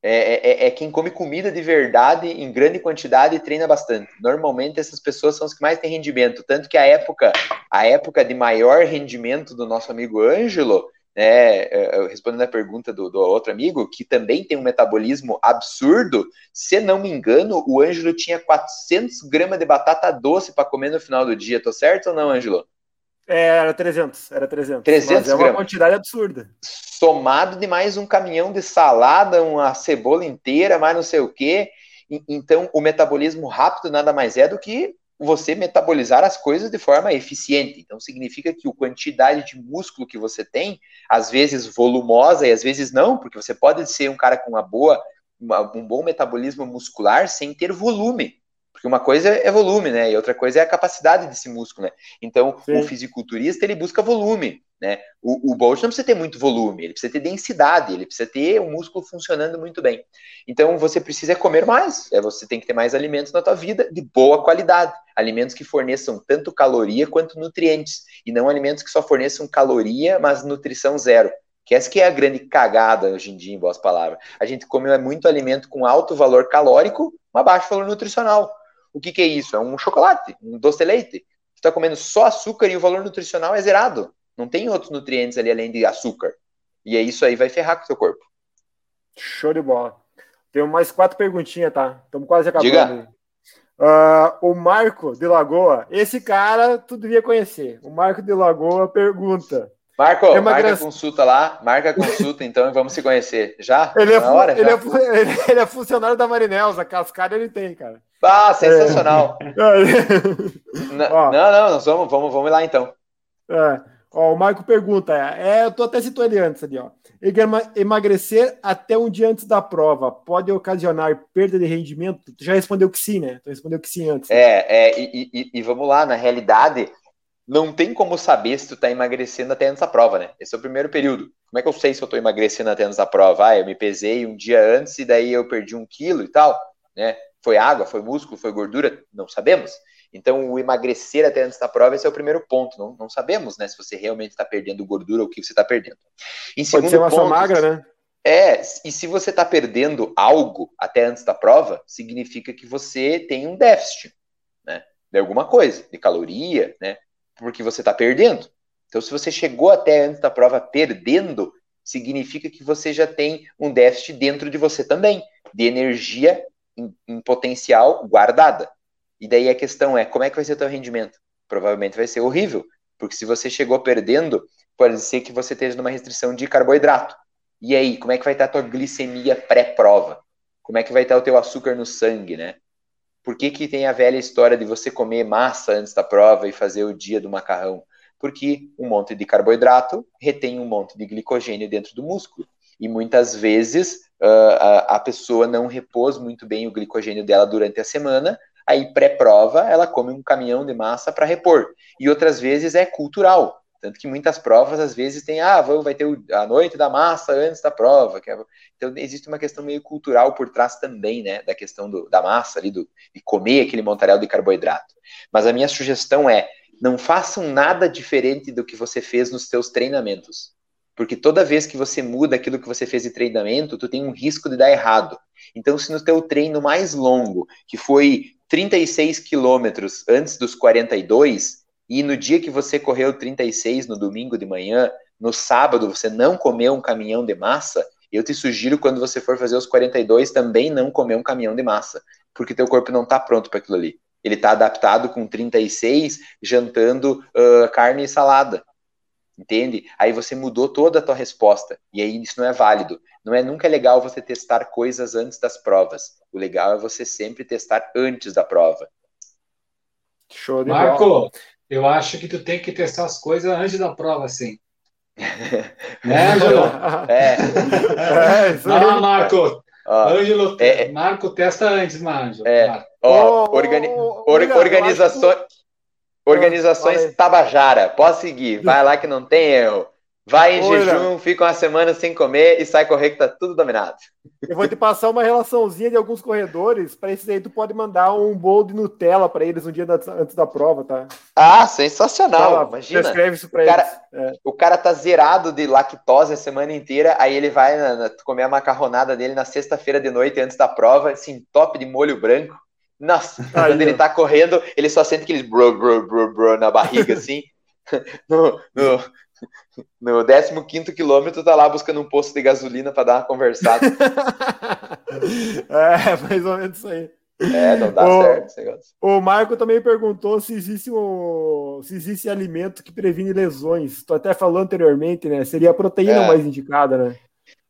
É, é, é, é, quem come comida de verdade em grande quantidade e treina bastante. Normalmente essas pessoas são as que mais têm rendimento, tanto que a época, a época de maior rendimento do nosso amigo Ângelo, né, é, respondendo a pergunta do, do, outro amigo, que também tem um metabolismo absurdo, se não me engano, o Ângelo tinha 400 gramas de batata doce para comer no final do dia, tô certo ou não, Ângelo? É, era 300, era 300. 300 é uma quantidade absurda. Somado de mais um caminhão de salada, uma cebola inteira, mais não sei o quê. Então, o metabolismo rápido nada mais é do que você metabolizar as coisas de forma eficiente. Então, significa que a quantidade de músculo que você tem, às vezes volumosa e às vezes não, porque você pode ser um cara com uma boa, uma, um bom metabolismo muscular sem ter volume. Porque uma coisa é volume, né? E outra coisa é a capacidade desse músculo, né? Então, Sim. o fisiculturista, ele busca volume, né? O, o Bolt não precisa ter muito volume, ele precisa ter densidade, ele precisa ter o músculo funcionando muito bem. Então, você precisa comer mais, é, você tem que ter mais alimentos na tua vida de boa qualidade. Alimentos que forneçam tanto caloria quanto nutrientes. E não alimentos que só forneçam caloria, mas nutrição zero. Que essa que é a grande cagada hoje em dia, em boas palavras. A gente come muito alimento com alto valor calórico, mas baixo valor nutricional. O que, que é isso? É um chocolate, um doce de leite. Você está comendo só açúcar e o valor nutricional é zerado. Não tem outros nutrientes ali além de açúcar. E é isso aí vai ferrar com o seu corpo. Show de bola. Tenho mais quatro perguntinhas, tá? Estamos quase acabando. Diga. Uh, o Marco de Lagoa, esse cara tu devia conhecer. O Marco de Lagoa pergunta: Marco, é marca a consulta lá, marca a consulta então e vamos se conhecer. Já? Ele é, hora, ele, já? É, ele é funcionário da Marinelza, cascada ele tem, cara. Ah, sensacional. É. não, não, não, nós vamos, vamos, vamos lá então. É. Ó, o Marco pergunta, é, eu tô até citou ele antes ali, ó. Emagrecer até um dia antes da prova pode ocasionar perda de rendimento? Tu já respondeu que sim, né? Tu respondeu que sim antes. É, é e, e, e vamos lá, na realidade, não tem como saber se tu tá emagrecendo até antes da prova, né? Esse é o primeiro período. Como é que eu sei se eu tô emagrecendo até antes da prova? Ah, eu me pesei um dia antes e daí eu perdi um quilo e tal, né? Foi água, foi músculo, foi gordura? Não sabemos. Então, o emagrecer até antes da prova, esse é o primeiro ponto. Não, não sabemos, né, se você realmente está perdendo gordura ou o que você está perdendo. Em Pode ser uma ponto, magra, né? É, e se você está perdendo algo até antes da prova, significa que você tem um déficit, né? De alguma coisa, de caloria, né? Porque você está perdendo. Então, se você chegou até antes da prova perdendo, significa que você já tem um déficit dentro de você também, de energia em, em potencial guardada. E daí a questão é, como é que vai ser o teu rendimento? Provavelmente vai ser horrível, porque se você chegou perdendo, pode ser que você esteja numa restrição de carboidrato. E aí, como é que vai estar a tua glicemia pré-prova? Como é que vai estar o teu açúcar no sangue, né? Por que, que tem a velha história de você comer massa antes da prova e fazer o dia do macarrão? Porque um monte de carboidrato retém um monte de glicogênio dentro do músculo. E muitas vezes uh, a, a pessoa não repôs muito bem o glicogênio dela durante a semana, aí pré-prova ela come um caminhão de massa para repor. E outras vezes é cultural. Tanto que muitas provas, às vezes, tem, ah, vai ter a noite da massa antes da prova. É... Então, existe uma questão meio cultural por trás também, né, da questão do, da massa ali, do, de comer aquele montaréu de carboidrato. Mas a minha sugestão é, não façam nada diferente do que você fez nos seus treinamentos. Porque toda vez que você muda aquilo que você fez de treinamento, tu tem um risco de dar errado. Então, se no teu treino mais longo, que foi 36 quilômetros antes dos 42, e no dia que você correu 36 no domingo de manhã, no sábado você não comeu um caminhão de massa, eu te sugiro quando você for fazer os 42 também não comer um caminhão de massa, porque teu corpo não está pronto para aquilo ali. Ele está adaptado com 36, jantando uh, carne e salada. Entende? Aí você mudou toda a tua resposta. E aí isso não é válido. Não é nunca é legal você testar coisas antes das provas. O legal é você sempre testar antes da prova. Show de Marco, bola. Eu acho que tu tem que testar as coisas antes da prova, sim. né, Ângelo? É. é isso lá, Marco. Ó, Ângelo, é, é, Marco testa antes, Marco. É. Ó, organi or, organizações, Organizações Tabajara, pode seguir, vai lá que não tem erro. Vai em jejum, fica uma semana sem comer e sai correr que tá tudo dominado. Eu vou te passar uma relaçãozinha de alguns corredores. Para esses aí, tu pode mandar um bolo de Nutella para eles um dia antes da prova, tá? Ah, sensacional. Tá, Imagina. Escreve isso para eles. Cara, é. O cara tá zerado de lactose a semana inteira, aí ele vai na, na, comer a macarronada dele na sexta-feira de noite antes da prova, assim, top de molho branco. Nossa, aí, quando ele tá correndo, ele só sente aqueles bro, bro, bro, bro na barriga, assim. no, no, no 15 quilômetro, tá lá buscando um posto de gasolina para dar uma conversada. é, mais ou menos isso aí. É, não dá o, certo esse negócio. O Marco também perguntou se existe, um, se existe alimento que previne lesões. Tu até falou anteriormente, né? Seria a proteína é. mais indicada, né?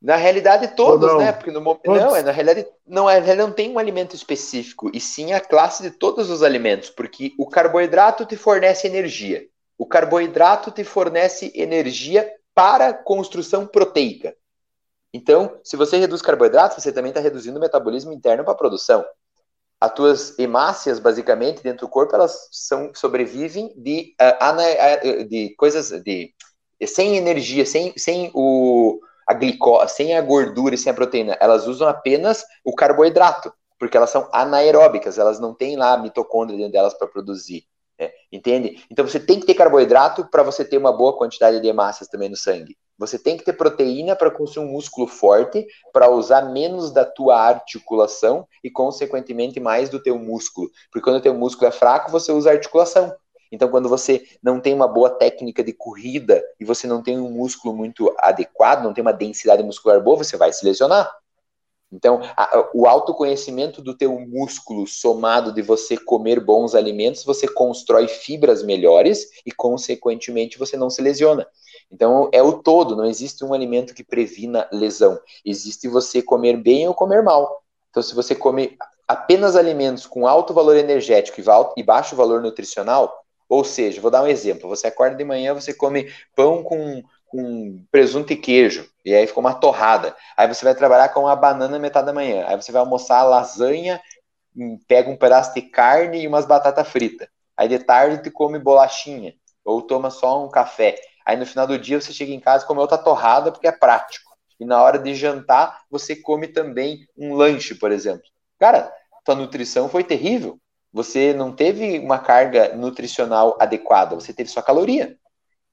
Na realidade, todos, né? Porque no momento. Não, é, na realidade, não, é, não tem um alimento específico, e sim a classe de todos os alimentos, porque o carboidrato te fornece energia. O carboidrato te fornece energia para construção proteica. Então, se você reduz carboidratos, você também está reduzindo o metabolismo interno para a produção. As tuas hemácias, basicamente, dentro do corpo, elas são, sobrevivem de, uh, de coisas de sem energia, sem, sem o, a glicose, sem a gordura e sem a proteína. Elas usam apenas o carboidrato, porque elas são anaeróbicas, elas não têm lá mitocôndria dentro delas para produzir. Entende? Então você tem que ter carboidrato para você ter uma boa quantidade de hemácias também no sangue. Você tem que ter proteína para construir um músculo forte, para usar menos da tua articulação e, consequentemente, mais do teu músculo. Porque quando o teu músculo é fraco, você usa articulação. Então, quando você não tem uma boa técnica de corrida e você não tem um músculo muito adequado, não tem uma densidade muscular boa, você vai se lesionar. Então, a, o autoconhecimento do teu músculo somado de você comer bons alimentos, você constrói fibras melhores e, consequentemente, você não se lesiona. Então, é o todo, não existe um alimento que previna lesão. Existe você comer bem ou comer mal. Então, se você come apenas alimentos com alto valor energético e baixo valor nutricional, ou seja, vou dar um exemplo: você acorda de manhã, você come pão com com presunto e queijo, e aí ficou uma torrada. Aí você vai trabalhar com uma banana metade da manhã. Aí você vai almoçar lasanha, hum, pega um pedaço de carne e umas batatas fritas. Aí de tarde tu come bolachinha, ou toma só um café. Aí no final do dia você chega em casa e come outra torrada porque é prático. E na hora de jantar você come também um lanche, por exemplo. Cara, tua nutrição foi terrível. Você não teve uma carga nutricional adequada, você teve só caloria.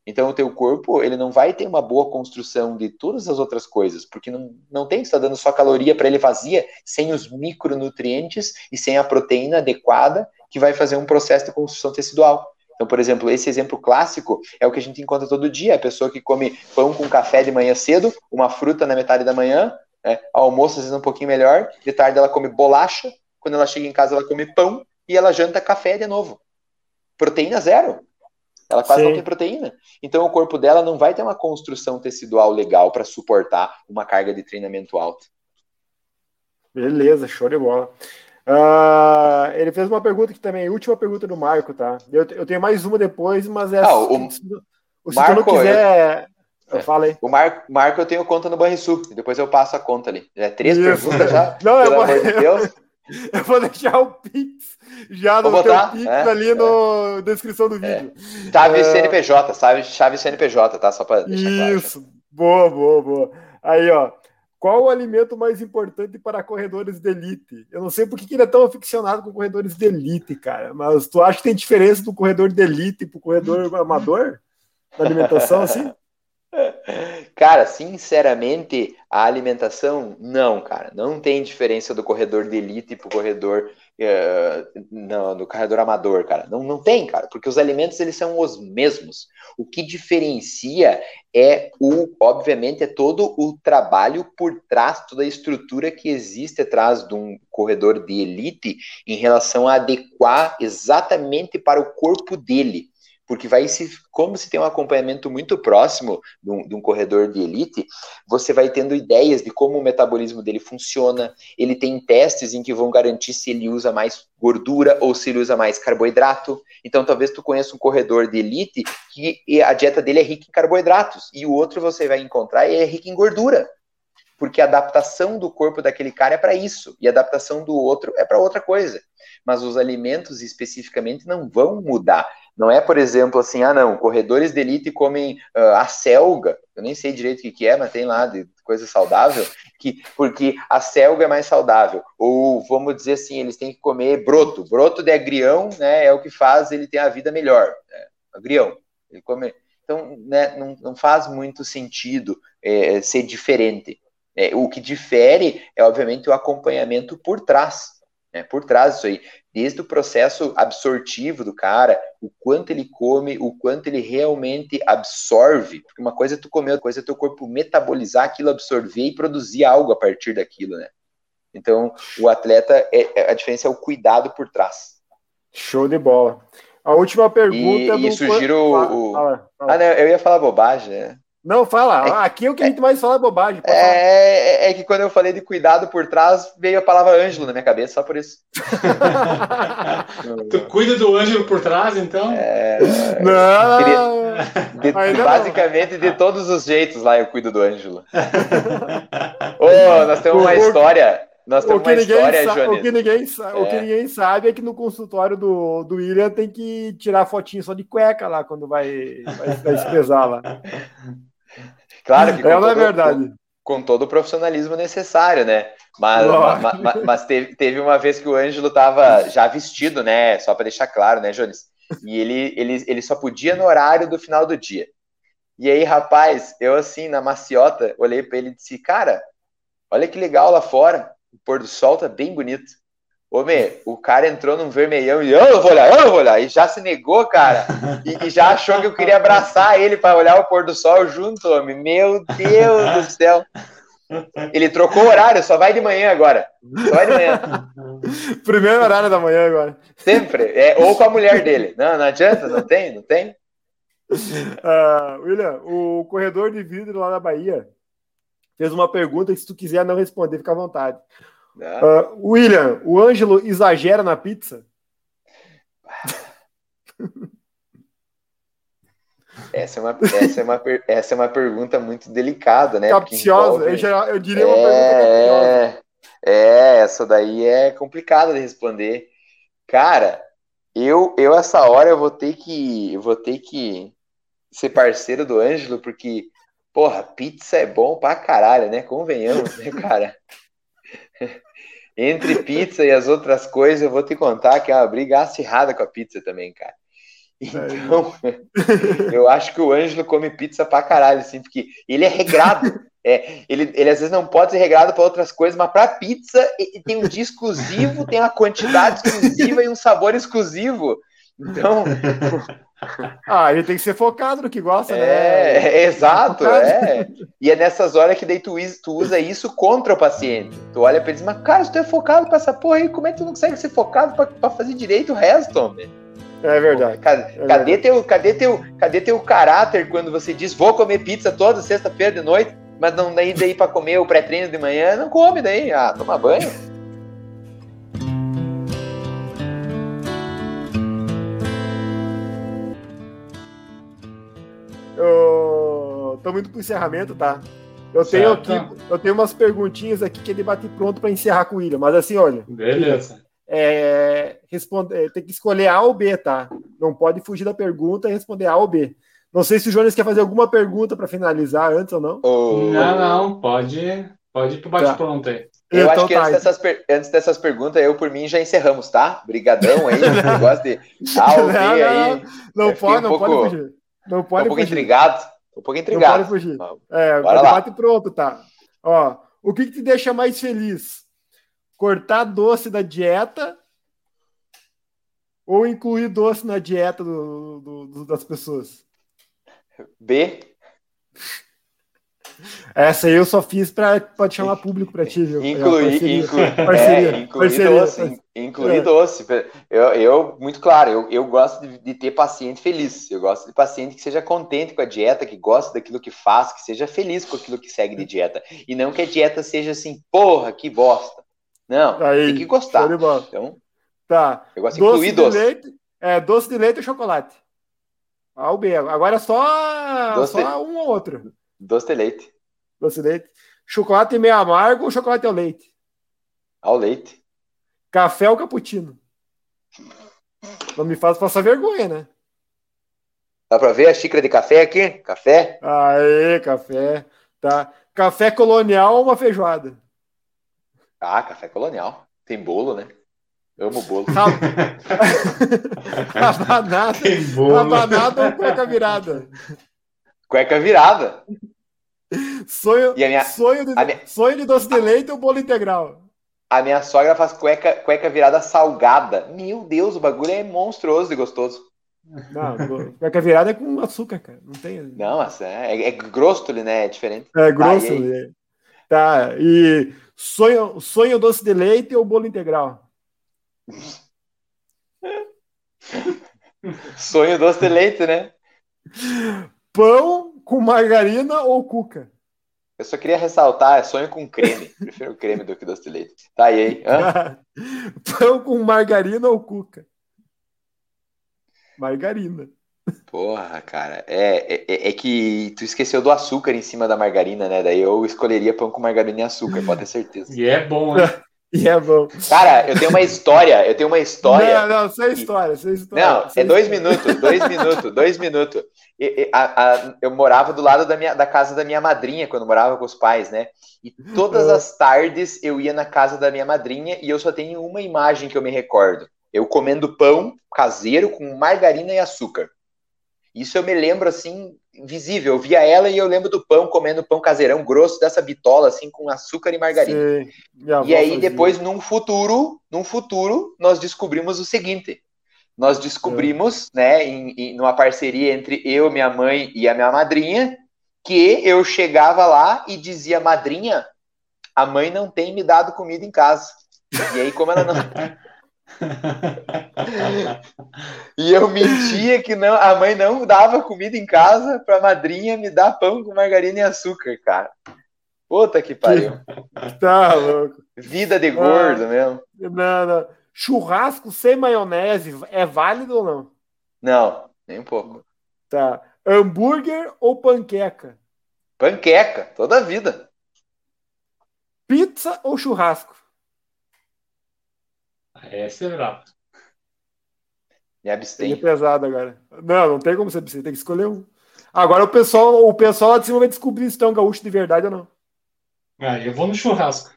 Então, o teu corpo, ele não vai ter uma boa construção de todas as outras coisas, porque não, não tem, está dando só caloria para ele vazia, sem os micronutrientes e sem a proteína adequada que vai fazer um processo de construção tecidual. Então, por exemplo, esse exemplo clássico é o que a gente encontra todo dia, a pessoa que come pão com café de manhã cedo, uma fruta na metade da manhã, né, almoço às vezes um pouquinho melhor, de tarde ela come bolacha, quando ela chega em casa ela come pão e ela janta café de novo. Proteína zero. Ela quase Sim. não tem proteína. Então o corpo dela não vai ter uma construção tecidual legal para suportar uma carga de treinamento alta. Beleza, show de bola. Uh, ele fez uma pergunta que também, última pergunta do Marco, tá? Eu, eu tenho mais uma depois, mas é. Ah, o, se, se Marco, não quiser. Eu, é, fala aí. O Marco, Marco, eu tenho conta no Banrisul, depois eu passo a conta ali. É três Isso. perguntas já? Não, pelo amor de Deus. Eu vou deixar o Pix já no botar? Pix é, ali é. na descrição do vídeo. É. Chave é... CNPJ, sabe? Chave CNPJ, tá? Só para deixar Isso, claro. boa, boa, boa. Aí, ó. Qual o alimento mais importante para corredores de elite? Eu não sei por que ele é tão aficionado com corredores de elite, cara. Mas tu acha que tem diferença do corredor de elite para o corredor amador? Na alimentação, assim? Cara, sinceramente, a alimentação, não, cara, não tem diferença do corredor de elite pro corredor uh, não, do corredor amador, cara. Não, não tem, cara, porque os alimentos eles são os mesmos. O que diferencia é o, obviamente, é todo o trabalho por trás, toda a estrutura que existe atrás de um corredor de elite em relação a adequar exatamente para o corpo dele porque vai se, como se tem um acompanhamento muito próximo de um, de um, corredor de elite, você vai tendo ideias de como o metabolismo dele funciona. Ele tem testes em que vão garantir se ele usa mais gordura ou se ele usa mais carboidrato. Então, talvez tu conheça um corredor de elite que a dieta dele é rica em carboidratos e o outro você vai encontrar e é rico em gordura. Porque a adaptação do corpo daquele cara é para isso e a adaptação do outro é para outra coisa. Mas os alimentos especificamente não vão mudar Não é, por exemplo, assim, ah, não, corredores de elite comem uh, a selga, eu nem sei direito o que, que é, mas tem lá de coisa saudável, que, porque a selga é mais saudável. Ou, vamos dizer assim, eles têm que comer broto. Broto de agrião, né, é o que faz ele ter a vida melhor. Né? Agrião. Ele come... Então, né, não, não faz muito sentido é, ser diferente. É, o que difere é, obviamente, o acompanhamento por trás né, por trás disso aí, desde o processo absortivo do cara, o quanto ele come, o quanto ele realmente absorve, porque uma coisa é tu comer, outra coisa é teu corpo metabolizar aquilo, absorver e produzir algo a partir daquilo, né? Então, o atleta, é, é a diferença é o cuidado por trás. Show de bola. A última pergunta e, do... sugiro o... Fala, fala. Ah, não, eu ia falar bobagem, né? Não, fala. É, Aqui é o que a gente mais fala é bobagem. É, é, é, que quando eu falei de cuidado por trás, veio a palavra Ângelo na minha cabeça, só por isso. tu cuida do Ângelo por trás, então? É, não! Queria, de, basicamente, não. de todos os jeitos lá eu cuido do Ângelo. oh, nós temos uma história. Nós temos uma história, Jones. O que, ninguém, é. o que ninguém sabe é que no consultório do, do William tem que tirar fotinho só de cueca lá quando vai, vai, vai se pesar lá. Claro que é, todo, é verdade. Com, com, todo o profissionalismo necessário, né? Mas, mas, teve, teve uma vez que o Ângelo estava já vestido, né? Só para deixar claro, né, Jones? E ele, ele, ele só podia no horário do final do dia. E aí, rapaz, eu assim, na maciota, olhei para ele e disse, cara, olha que legal lá fora, o pôr do sol tá bem bonito. Homem, o cara entrou num vermelhão e eu vou olhar, eu vou olhar. E já se negou, cara. E, e já achou que eu queria abraçar ele para olhar o pôr do sol junto, homem. Meu Deus do céu. Ele trocou o horário, só vai de manhã agora. Só vai de manhã. Primeiro horário da manhã agora. Sempre. É, ou com a mulher dele. Não, não adianta, não tem, não tem. Uh, William, o corredor de vidro lá na Bahia fez uma pergunta que se tu quiser não responder, fica à vontade. Uh, William, o Ângelo exagera na pizza? Essa é, uma, essa, é uma, essa é uma pergunta muito delicada, né? Capciosa, envolve... eu, já, eu diria uma é, pergunta capciosa. É, essa daí é complicada de responder. Cara, eu, eu essa hora eu vou ter que vou ter que ser parceiro do Ângelo, porque, porra, pizza é bom pra caralho, né? Convenhamos, né, cara? Entre pizza e as outras coisas, eu vou te contar que é uma briga acirrada com a pizza também, cara. Então, eu acho que o Ângelo come pizza pra caralho, assim, porque ele é regrado. É, ele, ele às vezes não pode ser regrado para outras coisas, mas para pizza tem um dia exclusivo, tem uma quantidade exclusiva e um sabor exclusivo. Então, ah, ele tem que ser focado no que gosta, é, né? É, exato, é. E é nessas horas que daí tu, tu usa isso contra o paciente. Tu olha pra ele e diz, mas cara, se tu é focado pra essa porra aí, como é que tu não consegue ser focado pra, pra fazer direito o resto, homem? É verdade. Cadê, é cadê verdade. Teu, cadê, teu, cadê teu caráter quando você diz, vou comer pizza toda sexta-feira de noite, mas não daí, daí pra comer o pré-treino de manhã? Não come daí. Ah, toma banho. Estamos indo para o encerramento, tá? Eu tenho aqui, eu tenho umas perguntinhas aqui que ele bate pronto para encerrar com o William, mas assim, olha. Beleza. É, responde, é, tem que escolher A ou B, tá? Não pode fugir da pergunta e responder A ou B. Não sei se o Jonas quer fazer alguma pergunta para finalizar antes ou não. Oh. Não, não, pode, pode ir pro bate-pronto aí. Eu então, acho que tá, antes, dessas antes dessas perguntas, eu por mim já encerramos, tá? Brigadão aí, negócio de A ou B não, aí. Não, não pode, um não pouco, pode fugir. Não pode um pouco fugir. intrigado. Tô um pouco intrigado. Não pode fugir. É, Bora o debate lá. pronto, tá? Ó, o que, que te deixa mais feliz? Cortar doce da dieta ou incluir doce na dieta do, do, do, das pessoas? B. Essa aí eu só fiz para chamar público para ti, viu? Incluir, incluir, parceria, é, incluir parceria, doce, incluir é. doce. Eu, eu, muito claro, eu, eu gosto de, de, ter paciente feliz. Eu gosto de paciente que seja contente com a dieta, que gosta daquilo que faz, que seja feliz com aquilo que segue de dieta. E não que a dieta seja assim, porra, que bosta. Não, aí, tem que gostar. Então, tá. Eu gosto de doce incluir de doce. Leite, é, doce de leite e chocolate. A ou B. Agora é só, doce só de... um ou outro. Doce de leite. Doce de leite. Chocolate meio amargo ou chocolate ao leite? Ao leite. Café ou cappuccino? Não me faz passar vergonha, né? Dá pra ver a xícara de café aqui? Café? Aê, café. Tá. Café colonial ou uma feijoada? Ah, café colonial. Tem bolo, né? Amo bolo. Rabanada. Tem bolo. Rabanada ou cueca virada? Cueca virada. Sonho, E minha- sonho, de, minha- sonho de doce de leite ou bolo integral? A minha sogra faz cueca, cueca virada salgada. Meu Deus, o bagulho é monstruoso de gostoso. Não, cueca virada é com açúcar, cara. Não tem. Não, mas é, é grosso ali, né? É diferente. É grosso. Ah, e né? Tá. E sonho, sonho doce de leite ou bolo integral? Sonho doce de leite, né? Pão com margarina ou cuca? Eu só queria ressaltar, é sonho com creme. Prefiro creme do que doce de leite. Tá, aí? Hã? Pão com margarina ou cuca? Margarina. Porra, cara. É, é, é que tu esqueceu do açúcar em cima da margarina, né? Daí eu escolheria pão com margarina e açúcar, pode ter certeza. E é bom, né? E é bom. Cara, eu tenho uma história, eu tenho uma história. Não, não, sem história, sem história. Não, sem é dois história. minutos, dois minutos, dois minutos. E- e- a- a- eu morava do lado da, minha, da casa da minha madrinha, quando morava com os pais, né? E todas as tardes eu ia na casa da minha madrinha e eu só tenho uma imagem que eu me recordo. Eu comendo pão caseiro com margarina e açúcar. Isso eu me lembro, assim, visível. Eu via ela e eu lembro do pão, comendo pão caseirão grosso dessa bitola, assim, com açúcar e margarina. E aí, depois, num futuro, num futuro, nós descobrimos o seguinte. Nós descobrimos, né, em, em- numa parceria entre eu, minha mãe e a minha madrinha, que eu chegava lá e dizia, madrinha, a mãe não tem me dado comida em casa. E aí, como ela não. E eu mentia que não, a mãe não dava comida em casa pra madrinha me dar pão com margarina e açúcar, cara. Puta que pariu. Tá louco. Vida de gordo mesmo. Não, não. Churrasco sem maionese é válido ou não? Não, nem um pouco. Tá. Hambúrguer ou panqueca? Panqueca, toda a vida. Pizza ou churrasco? Essa é brava. Me Tem abstenho. pesado agora. Não, não tem como você você tem que escolher um. Agora o pessoal, o pessoal lá de cima vai descobrir se tu é um gaúcho de verdade ou não. Ah, eu vou no churrasco.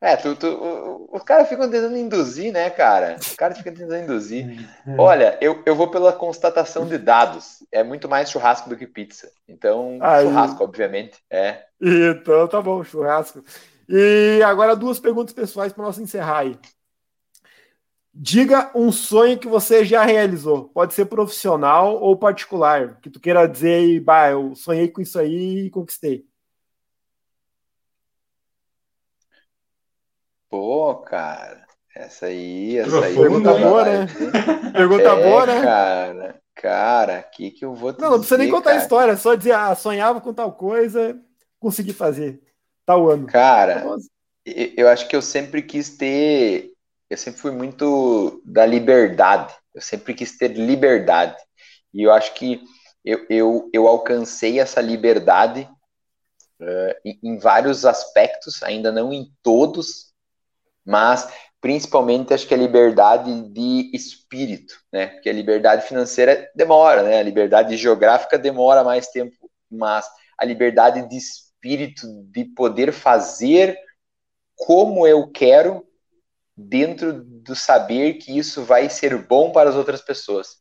É, tu, tu, o- os caras ficam tentando induzir, né, cara? Os caras ficam tentando induzir. Olha, eu, eu vou pela constatação de dados. É muito mais churrasco do que pizza. Então, Aí. churrasco, obviamente. É. Então tá bom, churrasco. E agora duas perguntas pessoais para nós encerrar aí. Diga um sonho que você já realizou. Pode ser profissional ou particular. Que tu queira dizer aí, bah, eu sonhei com isso aí e conquistei. Pô, cara. Essa aí, essa aí. Pergunta boa, né? Pergunta É, boa, né? Cara, cara, o que que eu vou te Não, não precisa nem dizer, contar a cara? história, é só dizer, ah, sonhava com tal coisa, consegui fazer. Tal ano. Cara, Eu acho que eu sempre quis ter. Eu sempre fui muito da liberdade. Eu sempre quis ter liberdade. E eu acho que eu, eu, eu alcancei essa liberdade eh, em, em vários aspectos, ainda não em todos, mas principalmente acho que a liberdade de espírito, né? Porque a liberdade financeira demora, né? A liberdade geográfica demora mais tempo, mas a liberdade de espírito de poder fazer como eu quero, dentro do saber que isso vai ser bom para as outras pessoas.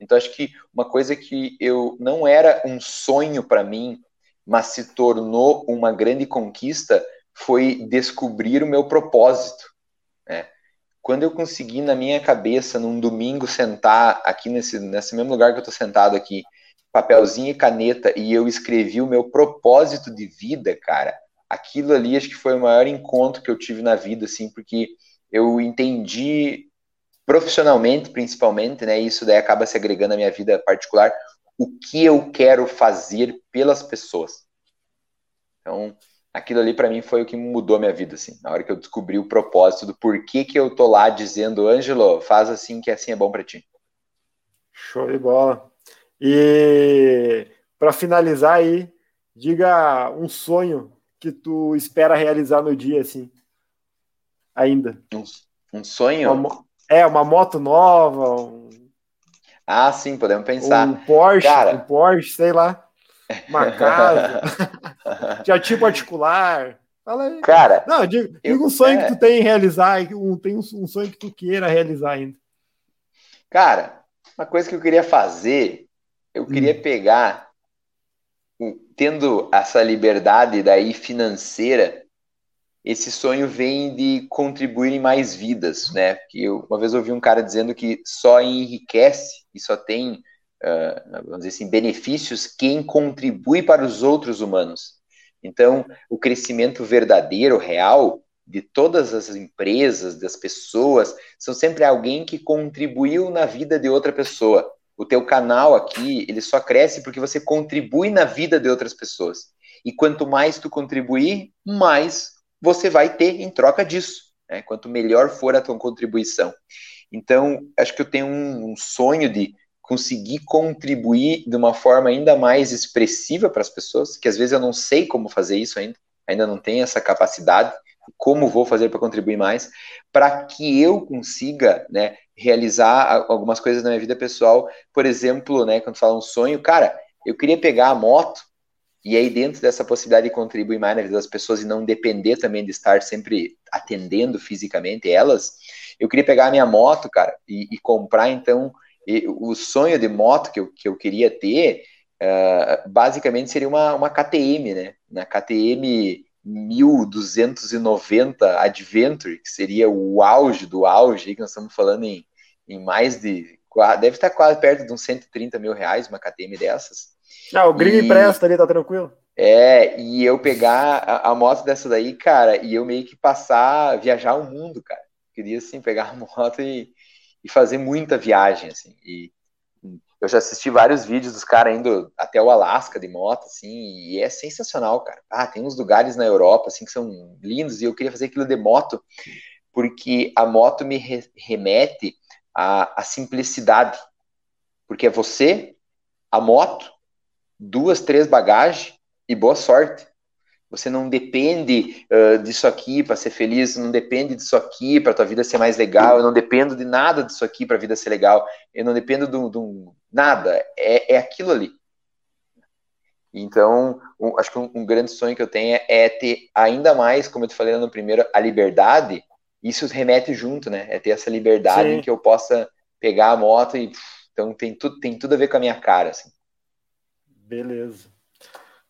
Então, acho que uma coisa que eu não era um sonho para mim, mas se tornou uma grande conquista, foi descobrir o meu propósito. Né? Quando eu consegui, na minha cabeça, num domingo, sentar aqui nesse, nesse mesmo lugar que eu estou sentado aqui, papelzinho e caneta, e eu escrevi o meu propósito de vida, cara, aquilo ali acho que foi o maior encontro que eu tive na vida, assim, porque eu entendi profissionalmente, principalmente, né? Isso daí acaba se agregando à minha vida particular, o que eu quero fazer pelas pessoas. Então, aquilo ali para mim foi o que mudou a minha vida, assim, na hora que eu descobri o propósito do porquê que eu tô lá dizendo, Ângelo, faz assim que assim é bom para ti. Show de bola. E para finalizar aí, diga um sonho que tu espera realizar no dia, assim. Ainda. Um, um sonho? Uma é, uma moto nova. um- Ah, sim, podemos pensar. Um Porsche, Cara. um Porsche, sei lá. Uma casa. Já tipo particular. Fala aí. Cara, Não, diga, eu- diga um sonho é. que tu tem em realizar, um, tem um, um sonho que tu queira realizar ainda. Cara, uma coisa que eu queria fazer, eu queria pegar, o- tendo essa liberdade daí financeira, esse sonho vem de contribuir em mais vidas, né? Que uma vez ouvi um cara dizendo que só enriquece e só tem, ah, vamos dizer assim, benefícios quem contribui para os outros humanos. Então, o crescimento verdadeiro, real, de todas as empresas, das pessoas, são sempre alguém que contribuiu na vida de outra pessoa. O teu canal aqui, ele só cresce porque você contribui na vida de outras pessoas. E quanto mais tu contribuir, mais você vai ter em troca disso. né? Quanto melhor for a tua contribuição. Então, acho que eu tenho um, um sonho de conseguir contribuir de uma forma ainda mais expressiva para as pessoas, que às vezes eu não sei como fazer isso ainda, ainda não tenho essa capacidade, como vou fazer para contribuir mais, para que eu consiga, né, realizar algumas coisas na minha vida pessoal. Por exemplo, né, quando fala um sonho, cara, eu queria pegar a moto e aí dentro dessa possibilidade de contribuir mais na vida das pessoas e não depender também de estar sempre atendendo fisicamente elas, eu queria pegar a minha moto, cara, e, e comprar então e o sonho de moto que eu, que eu queria ter, ah, basicamente seria uma, uma KTM, né? Na KTM 1290 Adventure, que seria o auge do auge, que nós estamos falando em, em mais de. Deve estar quase perto de uns 130 mil reais uma KTM dessas. Ah, o gringo E- empresta ali, tá tranquilo? É, e eu pegar a, a moto dessa daí, cara, e eu meio que passar, viajar o mundo, cara. Queria, assim, pegar a moto e, e fazer muita viagem, assim. E eu já assisti vários vídeos dos caras indo até o Alasca de moto, assim, e é sensacional, cara. Ah, tem uns lugares na Europa, assim, que são lindos, e eu queria fazer aquilo de moto, porque a moto me re- remete à, à simplicidade. Porque é você, a moto, duas, três bagagens e boa sorte. Você não depende uh, disso aqui para ser feliz, não depende disso aqui para tua vida ser mais legal, eu não dependo de nada disso aqui para a vida ser legal, eu não dependo de um nada, é, é aquilo ali. Então, um, acho que um, um, grande sonho que eu tenho é, é, ter ainda mais, como eu te falei no primeiro, a liberdade. Isso remete junto, né? É ter essa liberdade Sim. em que eu possa pegar a moto e então tem tudo tem tudo a ver com a minha cara, assim. Beleza.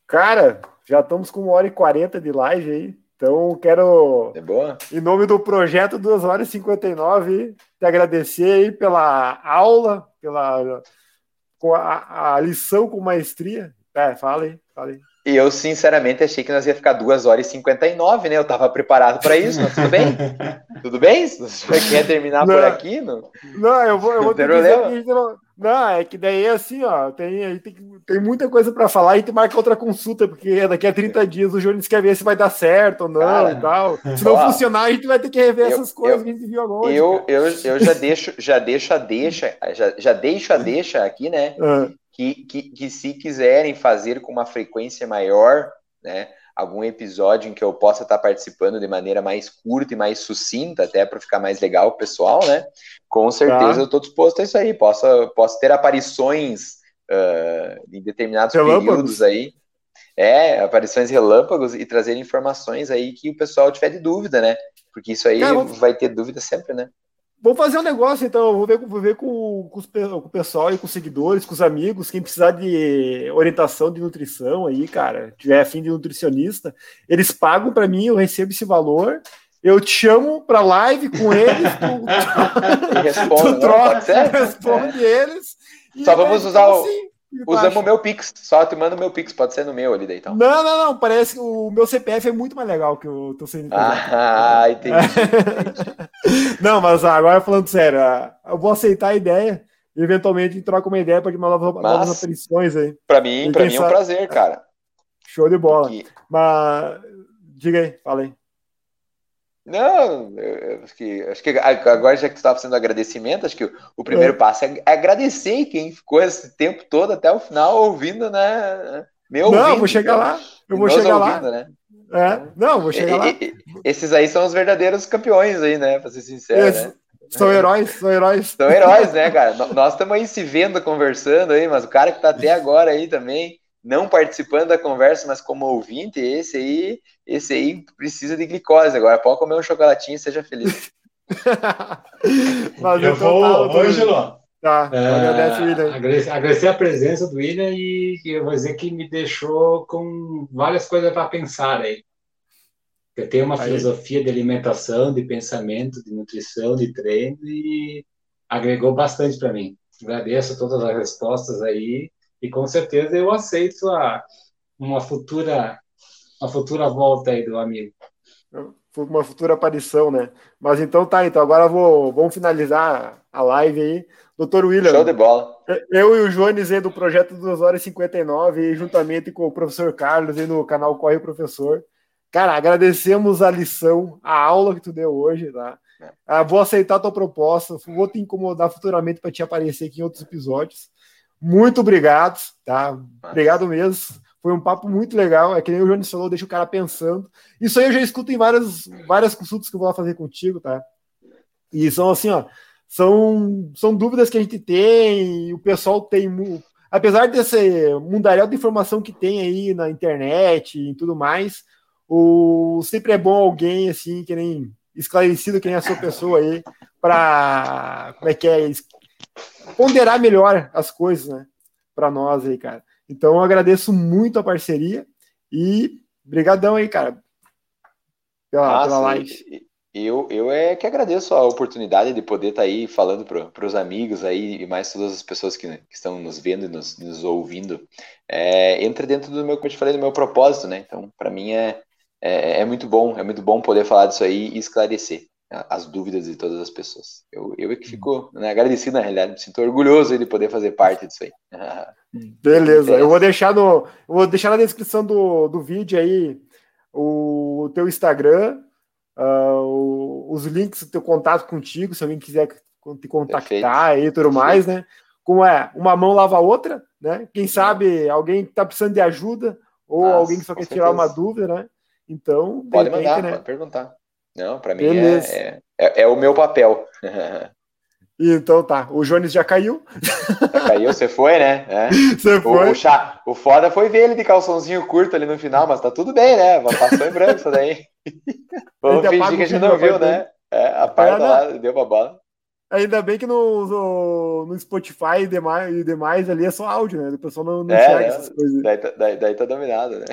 Cara, já estamos com uma hora e quarenta de live aí. Então, quero, é boa? em nome do projeto 2 horas e 59, te agradecer aí pela aula, pela a, a lição com maestria. É, fala aí, fala aí. E eu, sinceramente, achei que nós ia ficar 2 horas e 59, né? Eu tava preparado para isso, mas tudo bem? tudo bem? Você quer terminar não, por aqui? Não, não eu vou, eu vou ter que dizer não, não, é que daí é assim, ó, tem, tem, tem muita coisa para falar, a gente marca outra consulta, porque daqui a 30 dias o Jones quer ver se vai dar certo ou não Cara, e tal. Se não ó, funcionar, a gente vai ter que rever eu, essas coisas eu, que a gente viu agora. Eu, eu, eu já deixo, já deixo a deixa, já, já deixo a deixa aqui, né? Uhum. Que, que, que se quiserem fazer com uma frequência maior, né? Algum episódio em que eu possa estar participando de maneira mais curta e mais sucinta, até para ficar mais legal o pessoal, né? Com certeza tá. eu estou disposto a isso aí. Posso, posso ter aparições uh, em determinados relâmpagos. períodos aí. É, aparições relâmpagos e trazer informações aí que o pessoal tiver de dúvida, né? Porque isso aí Cara, vai ter dúvida sempre, né? Vou fazer um negócio, então. Vou ver, vou ver com, com, os, com, o pessoal e com os seguidores, com os amigos, quem precisar de orientação de nutrição aí, cara, tiver afim de nutricionista, eles pagam para mim, eu recebo esse valor. Eu te chamo para live com eles, tu, responde, tu troca, responde é. eles. Só vamos usar o. Assim, Usamos o meu Pix, só te mando o meu Pix, pode ser no meu ali daí então. Não, não, não, parece que o meu CPF é muito mais legal que o teu CNPJ. Ah, entendi. entendi. não, mas agora falando sério, eu vou aceitar a ideia e eventualmente troca uma ideia para de uma nova, mas, novas aparições aí. Para mim, para mim é um prazer, cara. Show de bola. Porque... Mas diga aí, fala aí. Não, eu, acho, que, acho que agora já que tu estava fazendo agradecimento, acho que o, o primeiro é. passo é agradecer quem ficou esse tempo todo até o final ouvindo, né? Meu Não, ouvindo, vou chegar lá. Eu vou chegar ouvindo, lá. Né? É, não, vou chegar e, lá. E, esses aí são os verdadeiros campeões aí, né? Pra ser sincero, Esse, né? São heróis, são heróis. São heróis, né, cara? Nós estamos aí se vendo, conversando aí, mas o cara que tá até agora aí também, não participando da conversa, mas como ouvinte, esse aí, esse aí precisa de glicose. Agora pode comer um chocolatinho e seja feliz. mas eu vou, tá, Ângelo. Tá, é, agradece, William. Agradecer, agradecer a presença do William e eu vou dizer que me deixou com várias coisas para pensar aí. Eu tenho uma aí. filosofia de alimentação, de pensamento, de nutrição, de treino e agregou bastante para mim. Agradeço todas as respostas aí e com certeza eu aceito a, uma futura uma futura volta aí do amigo. Uma futura aparição, né? Mas então tá, então agora vou, vamos finalizar a live aí. Doutor William. Show de bola. Eu e o Jones aí do projeto 2 horas e 59, aí, juntamente com o professor Carlos aí no canal Corre Professor. Cara, agradecemos a lição, a aula que tu deu hoje, tá? É. Ah, vou aceitar a tua proposta, vou te incomodar futuramente para te aparecer aqui em outros episódios. Muito obrigado, tá? Obrigado mesmo. Foi um papo muito legal. É que nem o Jones falou, deixa o cara pensando. Isso aí eu já escuto em várias, várias consultas que eu vou fazer contigo, tá? E são assim, ó são, são dúvidas que a gente tem, o pessoal tem. Apesar desse mundaréu de informação que tem aí na internet e tudo mais, o, sempre é bom alguém assim, que nem esclarecido, que nem a sua pessoa aí, para como é que é, ponderar melhor as coisas, né? Para nós aí, cara. Então eu agradeço muito a parceria e brigadão aí, cara, pela, ah, pela live. Eu, eu é que agradeço a oportunidade de poder estar tá aí falando para os amigos aí e mais todas as pessoas que, que estão nos vendo e nos, nos ouvindo. É, entra dentro do meu, como eu te falei, do meu propósito, né? Então, para mim é, é, é, muito bom, é muito bom poder falar disso aí e esclarecer as dúvidas de todas as pessoas. Eu, eu é que fico né, agradecido, na realidade, me sinto orgulhoso de poder fazer parte disso aí. Beleza, eu vou deixar no, vou deixar na descrição do, do vídeo aí o teu Instagram uh, os links do teu contato contigo, se alguém quiser te contactar e tudo mais, né? Como é, uma mão lava a outra, né? Quem sabe alguém que está precisando de ajuda ou Nossa, alguém que só quer certeza. tirar uma dúvida, né? Então, pode repente, mandar, né? pode perguntar. Não, para mim é, é, é, é, o meu papel. Então tá, o Jones já caiu. Já caiu, você foi, né? É. Você foi. O, o, chá, o foda foi ver ele de calçãozinho curto ali no final, mas tá tudo bem, né? Passou em branco isso daí. Vamos fingir que a gente não viu, né? É, a parte lá deu pra bola. Ainda bem que no, no, Spotify e demais, e demais ali é só áudio, né? O pessoal não, não é, enxerga essas coisas. Daí, tá, daí, daí tá dominado, né?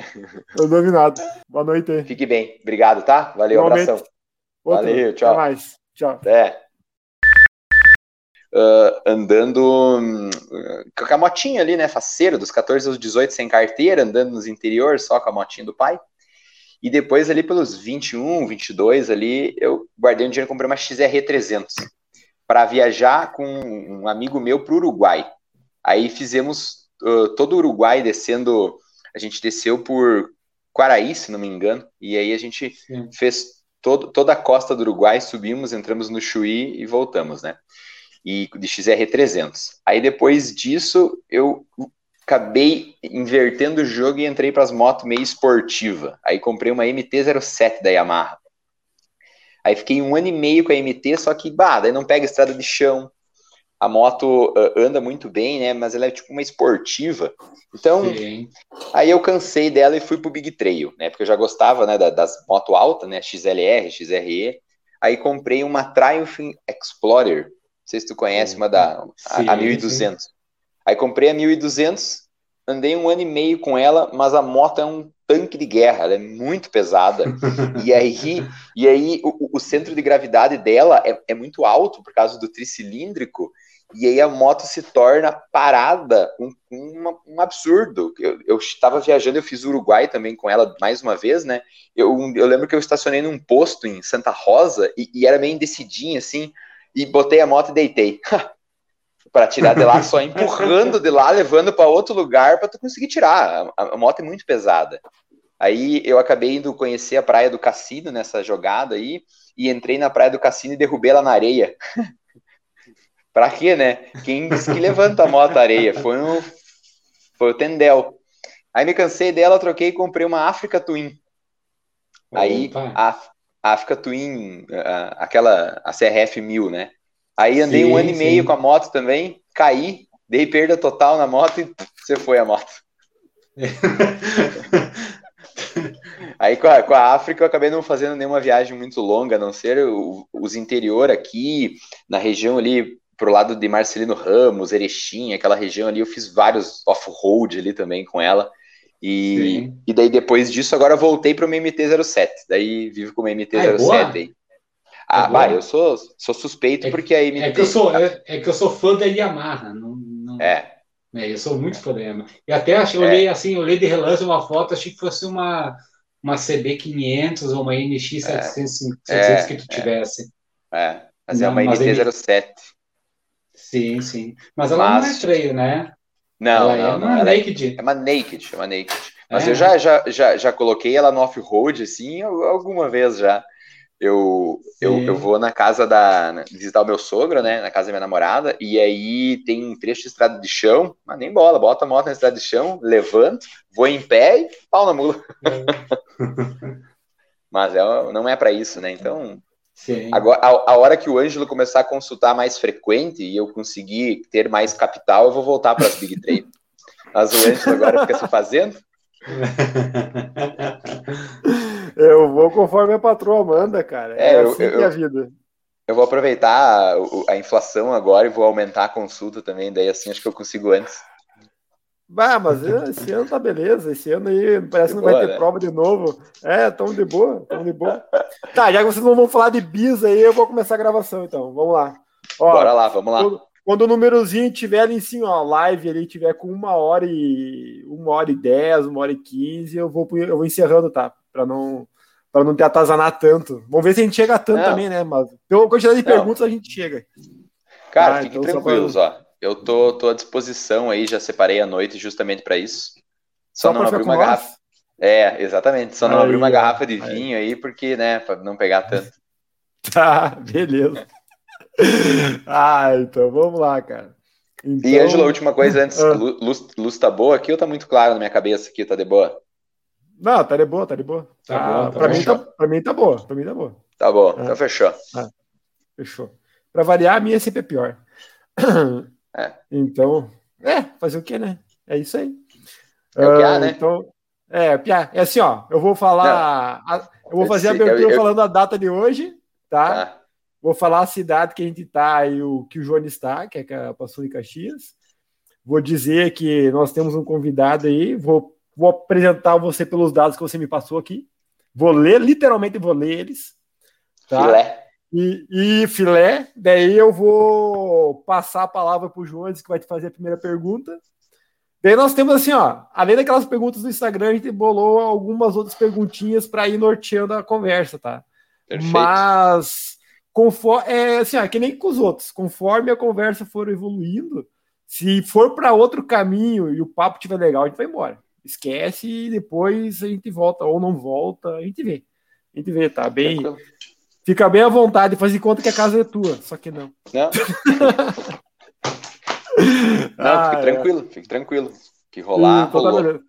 Tô dominado. Boa noite. Fique bem. Obrigado, tá? Valeu, Igualmente. abração. Outro. Valeu, tchau. Até mais. Tchau. É. Uh, andando hum, com a motinha ali, né? Faceiro, dos 14 aos 18 sem carteira, andando nos interiores, só com a motinha do pai. E depois, ali pelos 21, 22, ali, eu guardei um dinheiro e comprei uma XR 300 para viajar com um amigo meu para o Uruguai. Aí fizemos uh, todo o Uruguai descendo. A gente desceu por Quaraí, se não me engano, e aí a gente Sim. fez todo, toda a costa do Uruguai, subimos, entramos no Chuí e voltamos, né? E de XR 300. Aí depois disso, eu acabei invertendo o jogo e entrei para as motos meio esportiva. Aí comprei uma MT-07 da Yamaha. Aí fiquei um ano e meio com a MT, só que, bah, daí não pega estrada de chão. A moto uh, anda muito bem, né? Mas ela é tipo uma esportiva. Então, Sim. aí eu cansei dela e fui pro Big Trail, né? Porque eu já gostava, né, das motos altas, né? XLR, XRE. Aí comprei uma Triumph Explorer. Não sei se tu conhece, uma da sim, a, a 1200. Sim. Aí comprei a 1200, andei um ano e meio com ela, mas a moto é um tanque de guerra, ela é muito pesada. e aí, e aí o, o centro de gravidade dela é, é, muito alto por causa do tricilíndrico, e aí a moto se torna parada, um, um, um absurdo. Eu estava viajando, eu fiz Uruguai também com ela mais uma vez, né? Eu, eu lembro que eu estacionei num posto em Santa Rosa e, e era meio indecidinho assim, e botei a moto e deitei. para tirar de lá, só empurrando de lá, levando para outro lugar para tu conseguir tirar. A, a, moto é muito pesada. Aí eu acabei indo conhecer a praia do Cassino nessa jogada aí e entrei na praia do Cassino e derrubei ela na areia. pra quê, né? Quem disse que levanta a moto na areia? Foi, um, foi o Tendel. Aí me cansei dela, troquei e comprei uma Africa Twin. Aí a, a Africa Twin, a, aquela a CRF 1000, né? Aí andei Sim, um ano e meio sim. com a moto também, caí, dei perda total na moto e você foi a moto. Aí com a, com a África eu acabei não fazendo nenhuma viagem muito longa, a não ser o- os interior aqui, na região ali, pro lado de Marcelino Ramos, Erechim, aquela região ali, eu fiz vários off-road ali também com ela. E, Sim. e daí depois disso, agora voltei para o MT-07. Daí vivo com o MT-07 Ah, é. Ah, É vai, eu sou, sou suspeito É- porque a MT. É que eu sou, é, é que eu sou fã da Yamaha. Não, não- É, É, eu sou muito da Yamaha. E até achei, É. olhei assim, olhei de relance uma foto, achei que fosse uma, uma CB500 ou uma NX 700, 700 que tu tivesse. é. Mas é Não, uma mas ele- MT-07. Sim, sim. Mas ela não é Mas- trail, né? Não, ela é não, não. uma é- naked. É uma naked, é uma naked. Mas É. eu já, já, já, já coloquei ela no off-road, assim, al- alguma vez já. Eu, eu, eu vou na casa da. visitar o meu sogro, né? Na casa da minha namorada, e aí tem um trecho de estrada de chão, mas nem bola, bota a moto na estrada de chão, levanto, vou em pé e pau na mula. Mas é, não é pra isso, né? Então, Sim. agora, a, a hora que o Ângelo começar a consultar mais frequente e eu conseguir ter mais capital, eu vou voltar para as Big Trail. Mas o Ângelo agora fica se fazendo. Eu vou conforme a patroa manda, cara. É, É, eu- assim eu- que é a vida. Eu vou aproveitar a, a inflação agora e vou aumentar a consulta também, daí assim acho que eu consigo antes. Bah, mas esse ano tá beleza. Esse ano aí parece que não vai boa, ter né? prova de novo. É, tamo de boa, tamo de boa. Tá, já que vocês não vão falar de bis aí, eu vou começar a gravação então. Vamos lá. Ó, Bora lá, vamos lá. Quando, quando o númerozinho tiver ali em cima, ó, live ali tiver com uma hora e uma hora e dez, uma hora e quinze, eu vou, eu vou encerrando, tá? Pra não, pra não te atazanar tanto. Vamos ver se a gente chega tanto Não. também, né? Mas pela quantidade de Não. perguntas a gente chega. Cara, Ah, fiquem então só tranquilos, ó. Eu tô, tô à disposição aí, já separei a noite justamente para isso. Só, Só não pra abri ficar uma com nós? garrafa. É, exatamente. Só não Aí, abri uma ó. garrafa de Aí. vinho aí, porque, né, pra não pegar tanto. Tá, beleza. ah, então vamos lá, cara. Então, E, Ângelo, a última coisa antes. Ah. Lu- Luz, luz tá boa aqui ou tá muito claro na minha cabeça aqui? Tá de boa? Não, tá de boa, tá de boa. Tá Tá, bom, tá pra, mim tá, pra mim tá boa, pra mim tá boa. Tá bom, Ah. então fechou. Fechou. Pra variar, a minha sempre é pior. É. Então, é, fazer o quê, né? É isso aí. É o há, Ah, né? Então, é, Piá, é assim, ó. Eu vou falar. a- eu vou fazer a eu- abertura eu- falando a data de hoje, tá? Tá. Vou falar a cidade que a gente tá e o que o Jones está, que é a Passo de Caxias. Vou dizer que nós temos um convidado aí. Vou, vou apresentar você pelos dados que você me passou aqui. Vou ler, literalmente vou ler eles. Tá? Filé. E, e filé. Daí eu vou passar a palavra para o Jones, que vai te fazer a primeira pergunta. Daí nós temos assim, ó, além daquelas perguntas do Instagram, a gente bolou algumas outras perguntinhas para ir norteando a conversa, tá? Perfeito. Mas conforme é assim, ó, que nem com os outros, conforme a conversa for evoluindo, se for para outro caminho e o papo tiver legal, a gente vai embora. Esquece e depois a gente volta ou não volta, a gente vê. A gente vê, tá bem. Fica bem à vontade, faz de conta que a casa é tua, só que não. Não, não Ah, é. tranquilo, fique tranquilo. Que rolar, Então tá rolou.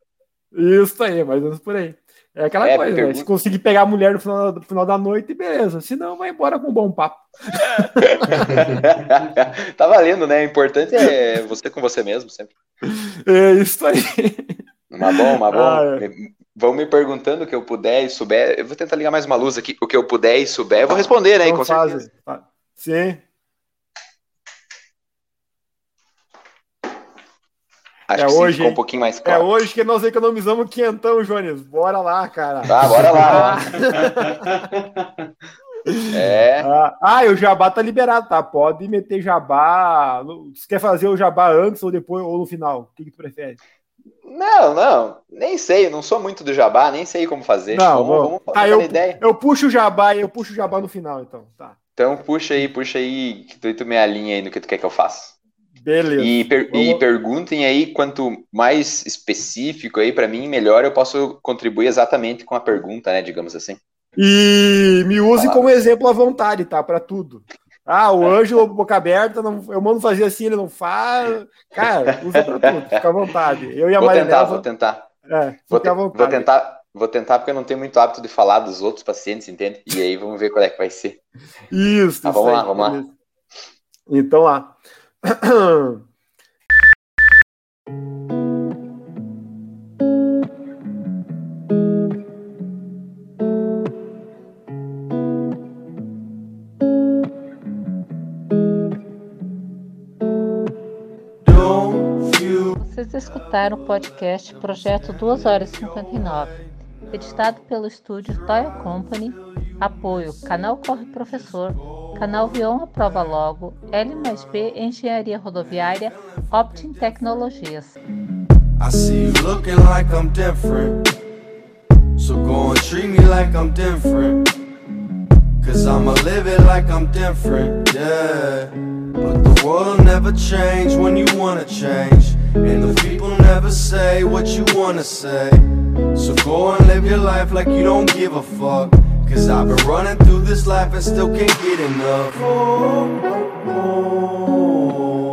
Isso aí, mais ou menos por aí. É aquela É, coisa, né? Se conseguir pegar a mulher no final, no final da noite, beleza. Se não, vai embora com um bom papo. tá valendo, né? O importante é você com você mesmo, sempre. É isso aí. Mas bom, mas bom. Ah, é. Me- Vão me perguntando o que eu puder e souber. Eu vou tentar ligar mais uma luz aqui. O que eu puder e souber, eu vou responder, né? Então com faz- certeza. fa- Sim. Acho É que sim, hoje, ficou um pouquinho mais É claro. hoje que nós economizamos quentão, Jones. Bora lá, cara. Tá, bora lá. É. Ah, ah, e o jabá tá liberado, tá? Pode meter jabá. Você quer fazer o jabá antes ou depois ou no final? O que, que tu prefere? Não, não. Nem sei, não sou muito do jabá, nem sei como fazer. Não, vamos, vamos. Tá, eu, uma ideia. eu puxo o jabá e eu puxo o jabá no final, então. Tá. Então puxa aí, puxa aí, que tu, tu me alinha aí no que tu quer que eu faça. Beleza. E, per- e perguntem aí, quanto mais específico aí pra mim, melhor eu posso contribuir exatamente com a pergunta, né, digamos assim. E me use como exemplo à vontade, tá? Pra tudo. Ah, o Ângelo, boca aberta, não, eu mando fazer assim, ele não faz. Cara, usa pra tudo, fica à vontade. Eu e a Vou tentar, vou tentar. é, Vou, te- vou tentar, vou tentar porque eu não tenho muito hábito de falar dos outros pacientes, entende? E aí vamos ver qual é que vai ser. Isso, Ah, isso vamos aí, lá, vamos lá. beleza. Então lá. Vocês escutaram o podcast Projeto 2 horas e 59, editado pelo estúdio Toya Company, apoio Canal Corre Professor, Canal Vion Aprova Logo, L mais B Engenharia Rodoviária, Optim Tecnologias. I see you looking like I'm different, so go and treat me like I'm different. Cause I'ma live it like I'm different, yeah. But the world never change when you wanna change. And the people never say what you wanna say. So go and live your life like you don't give a fuck. Cause I've been running through this life and still can't get enough. Oh, oh, oh.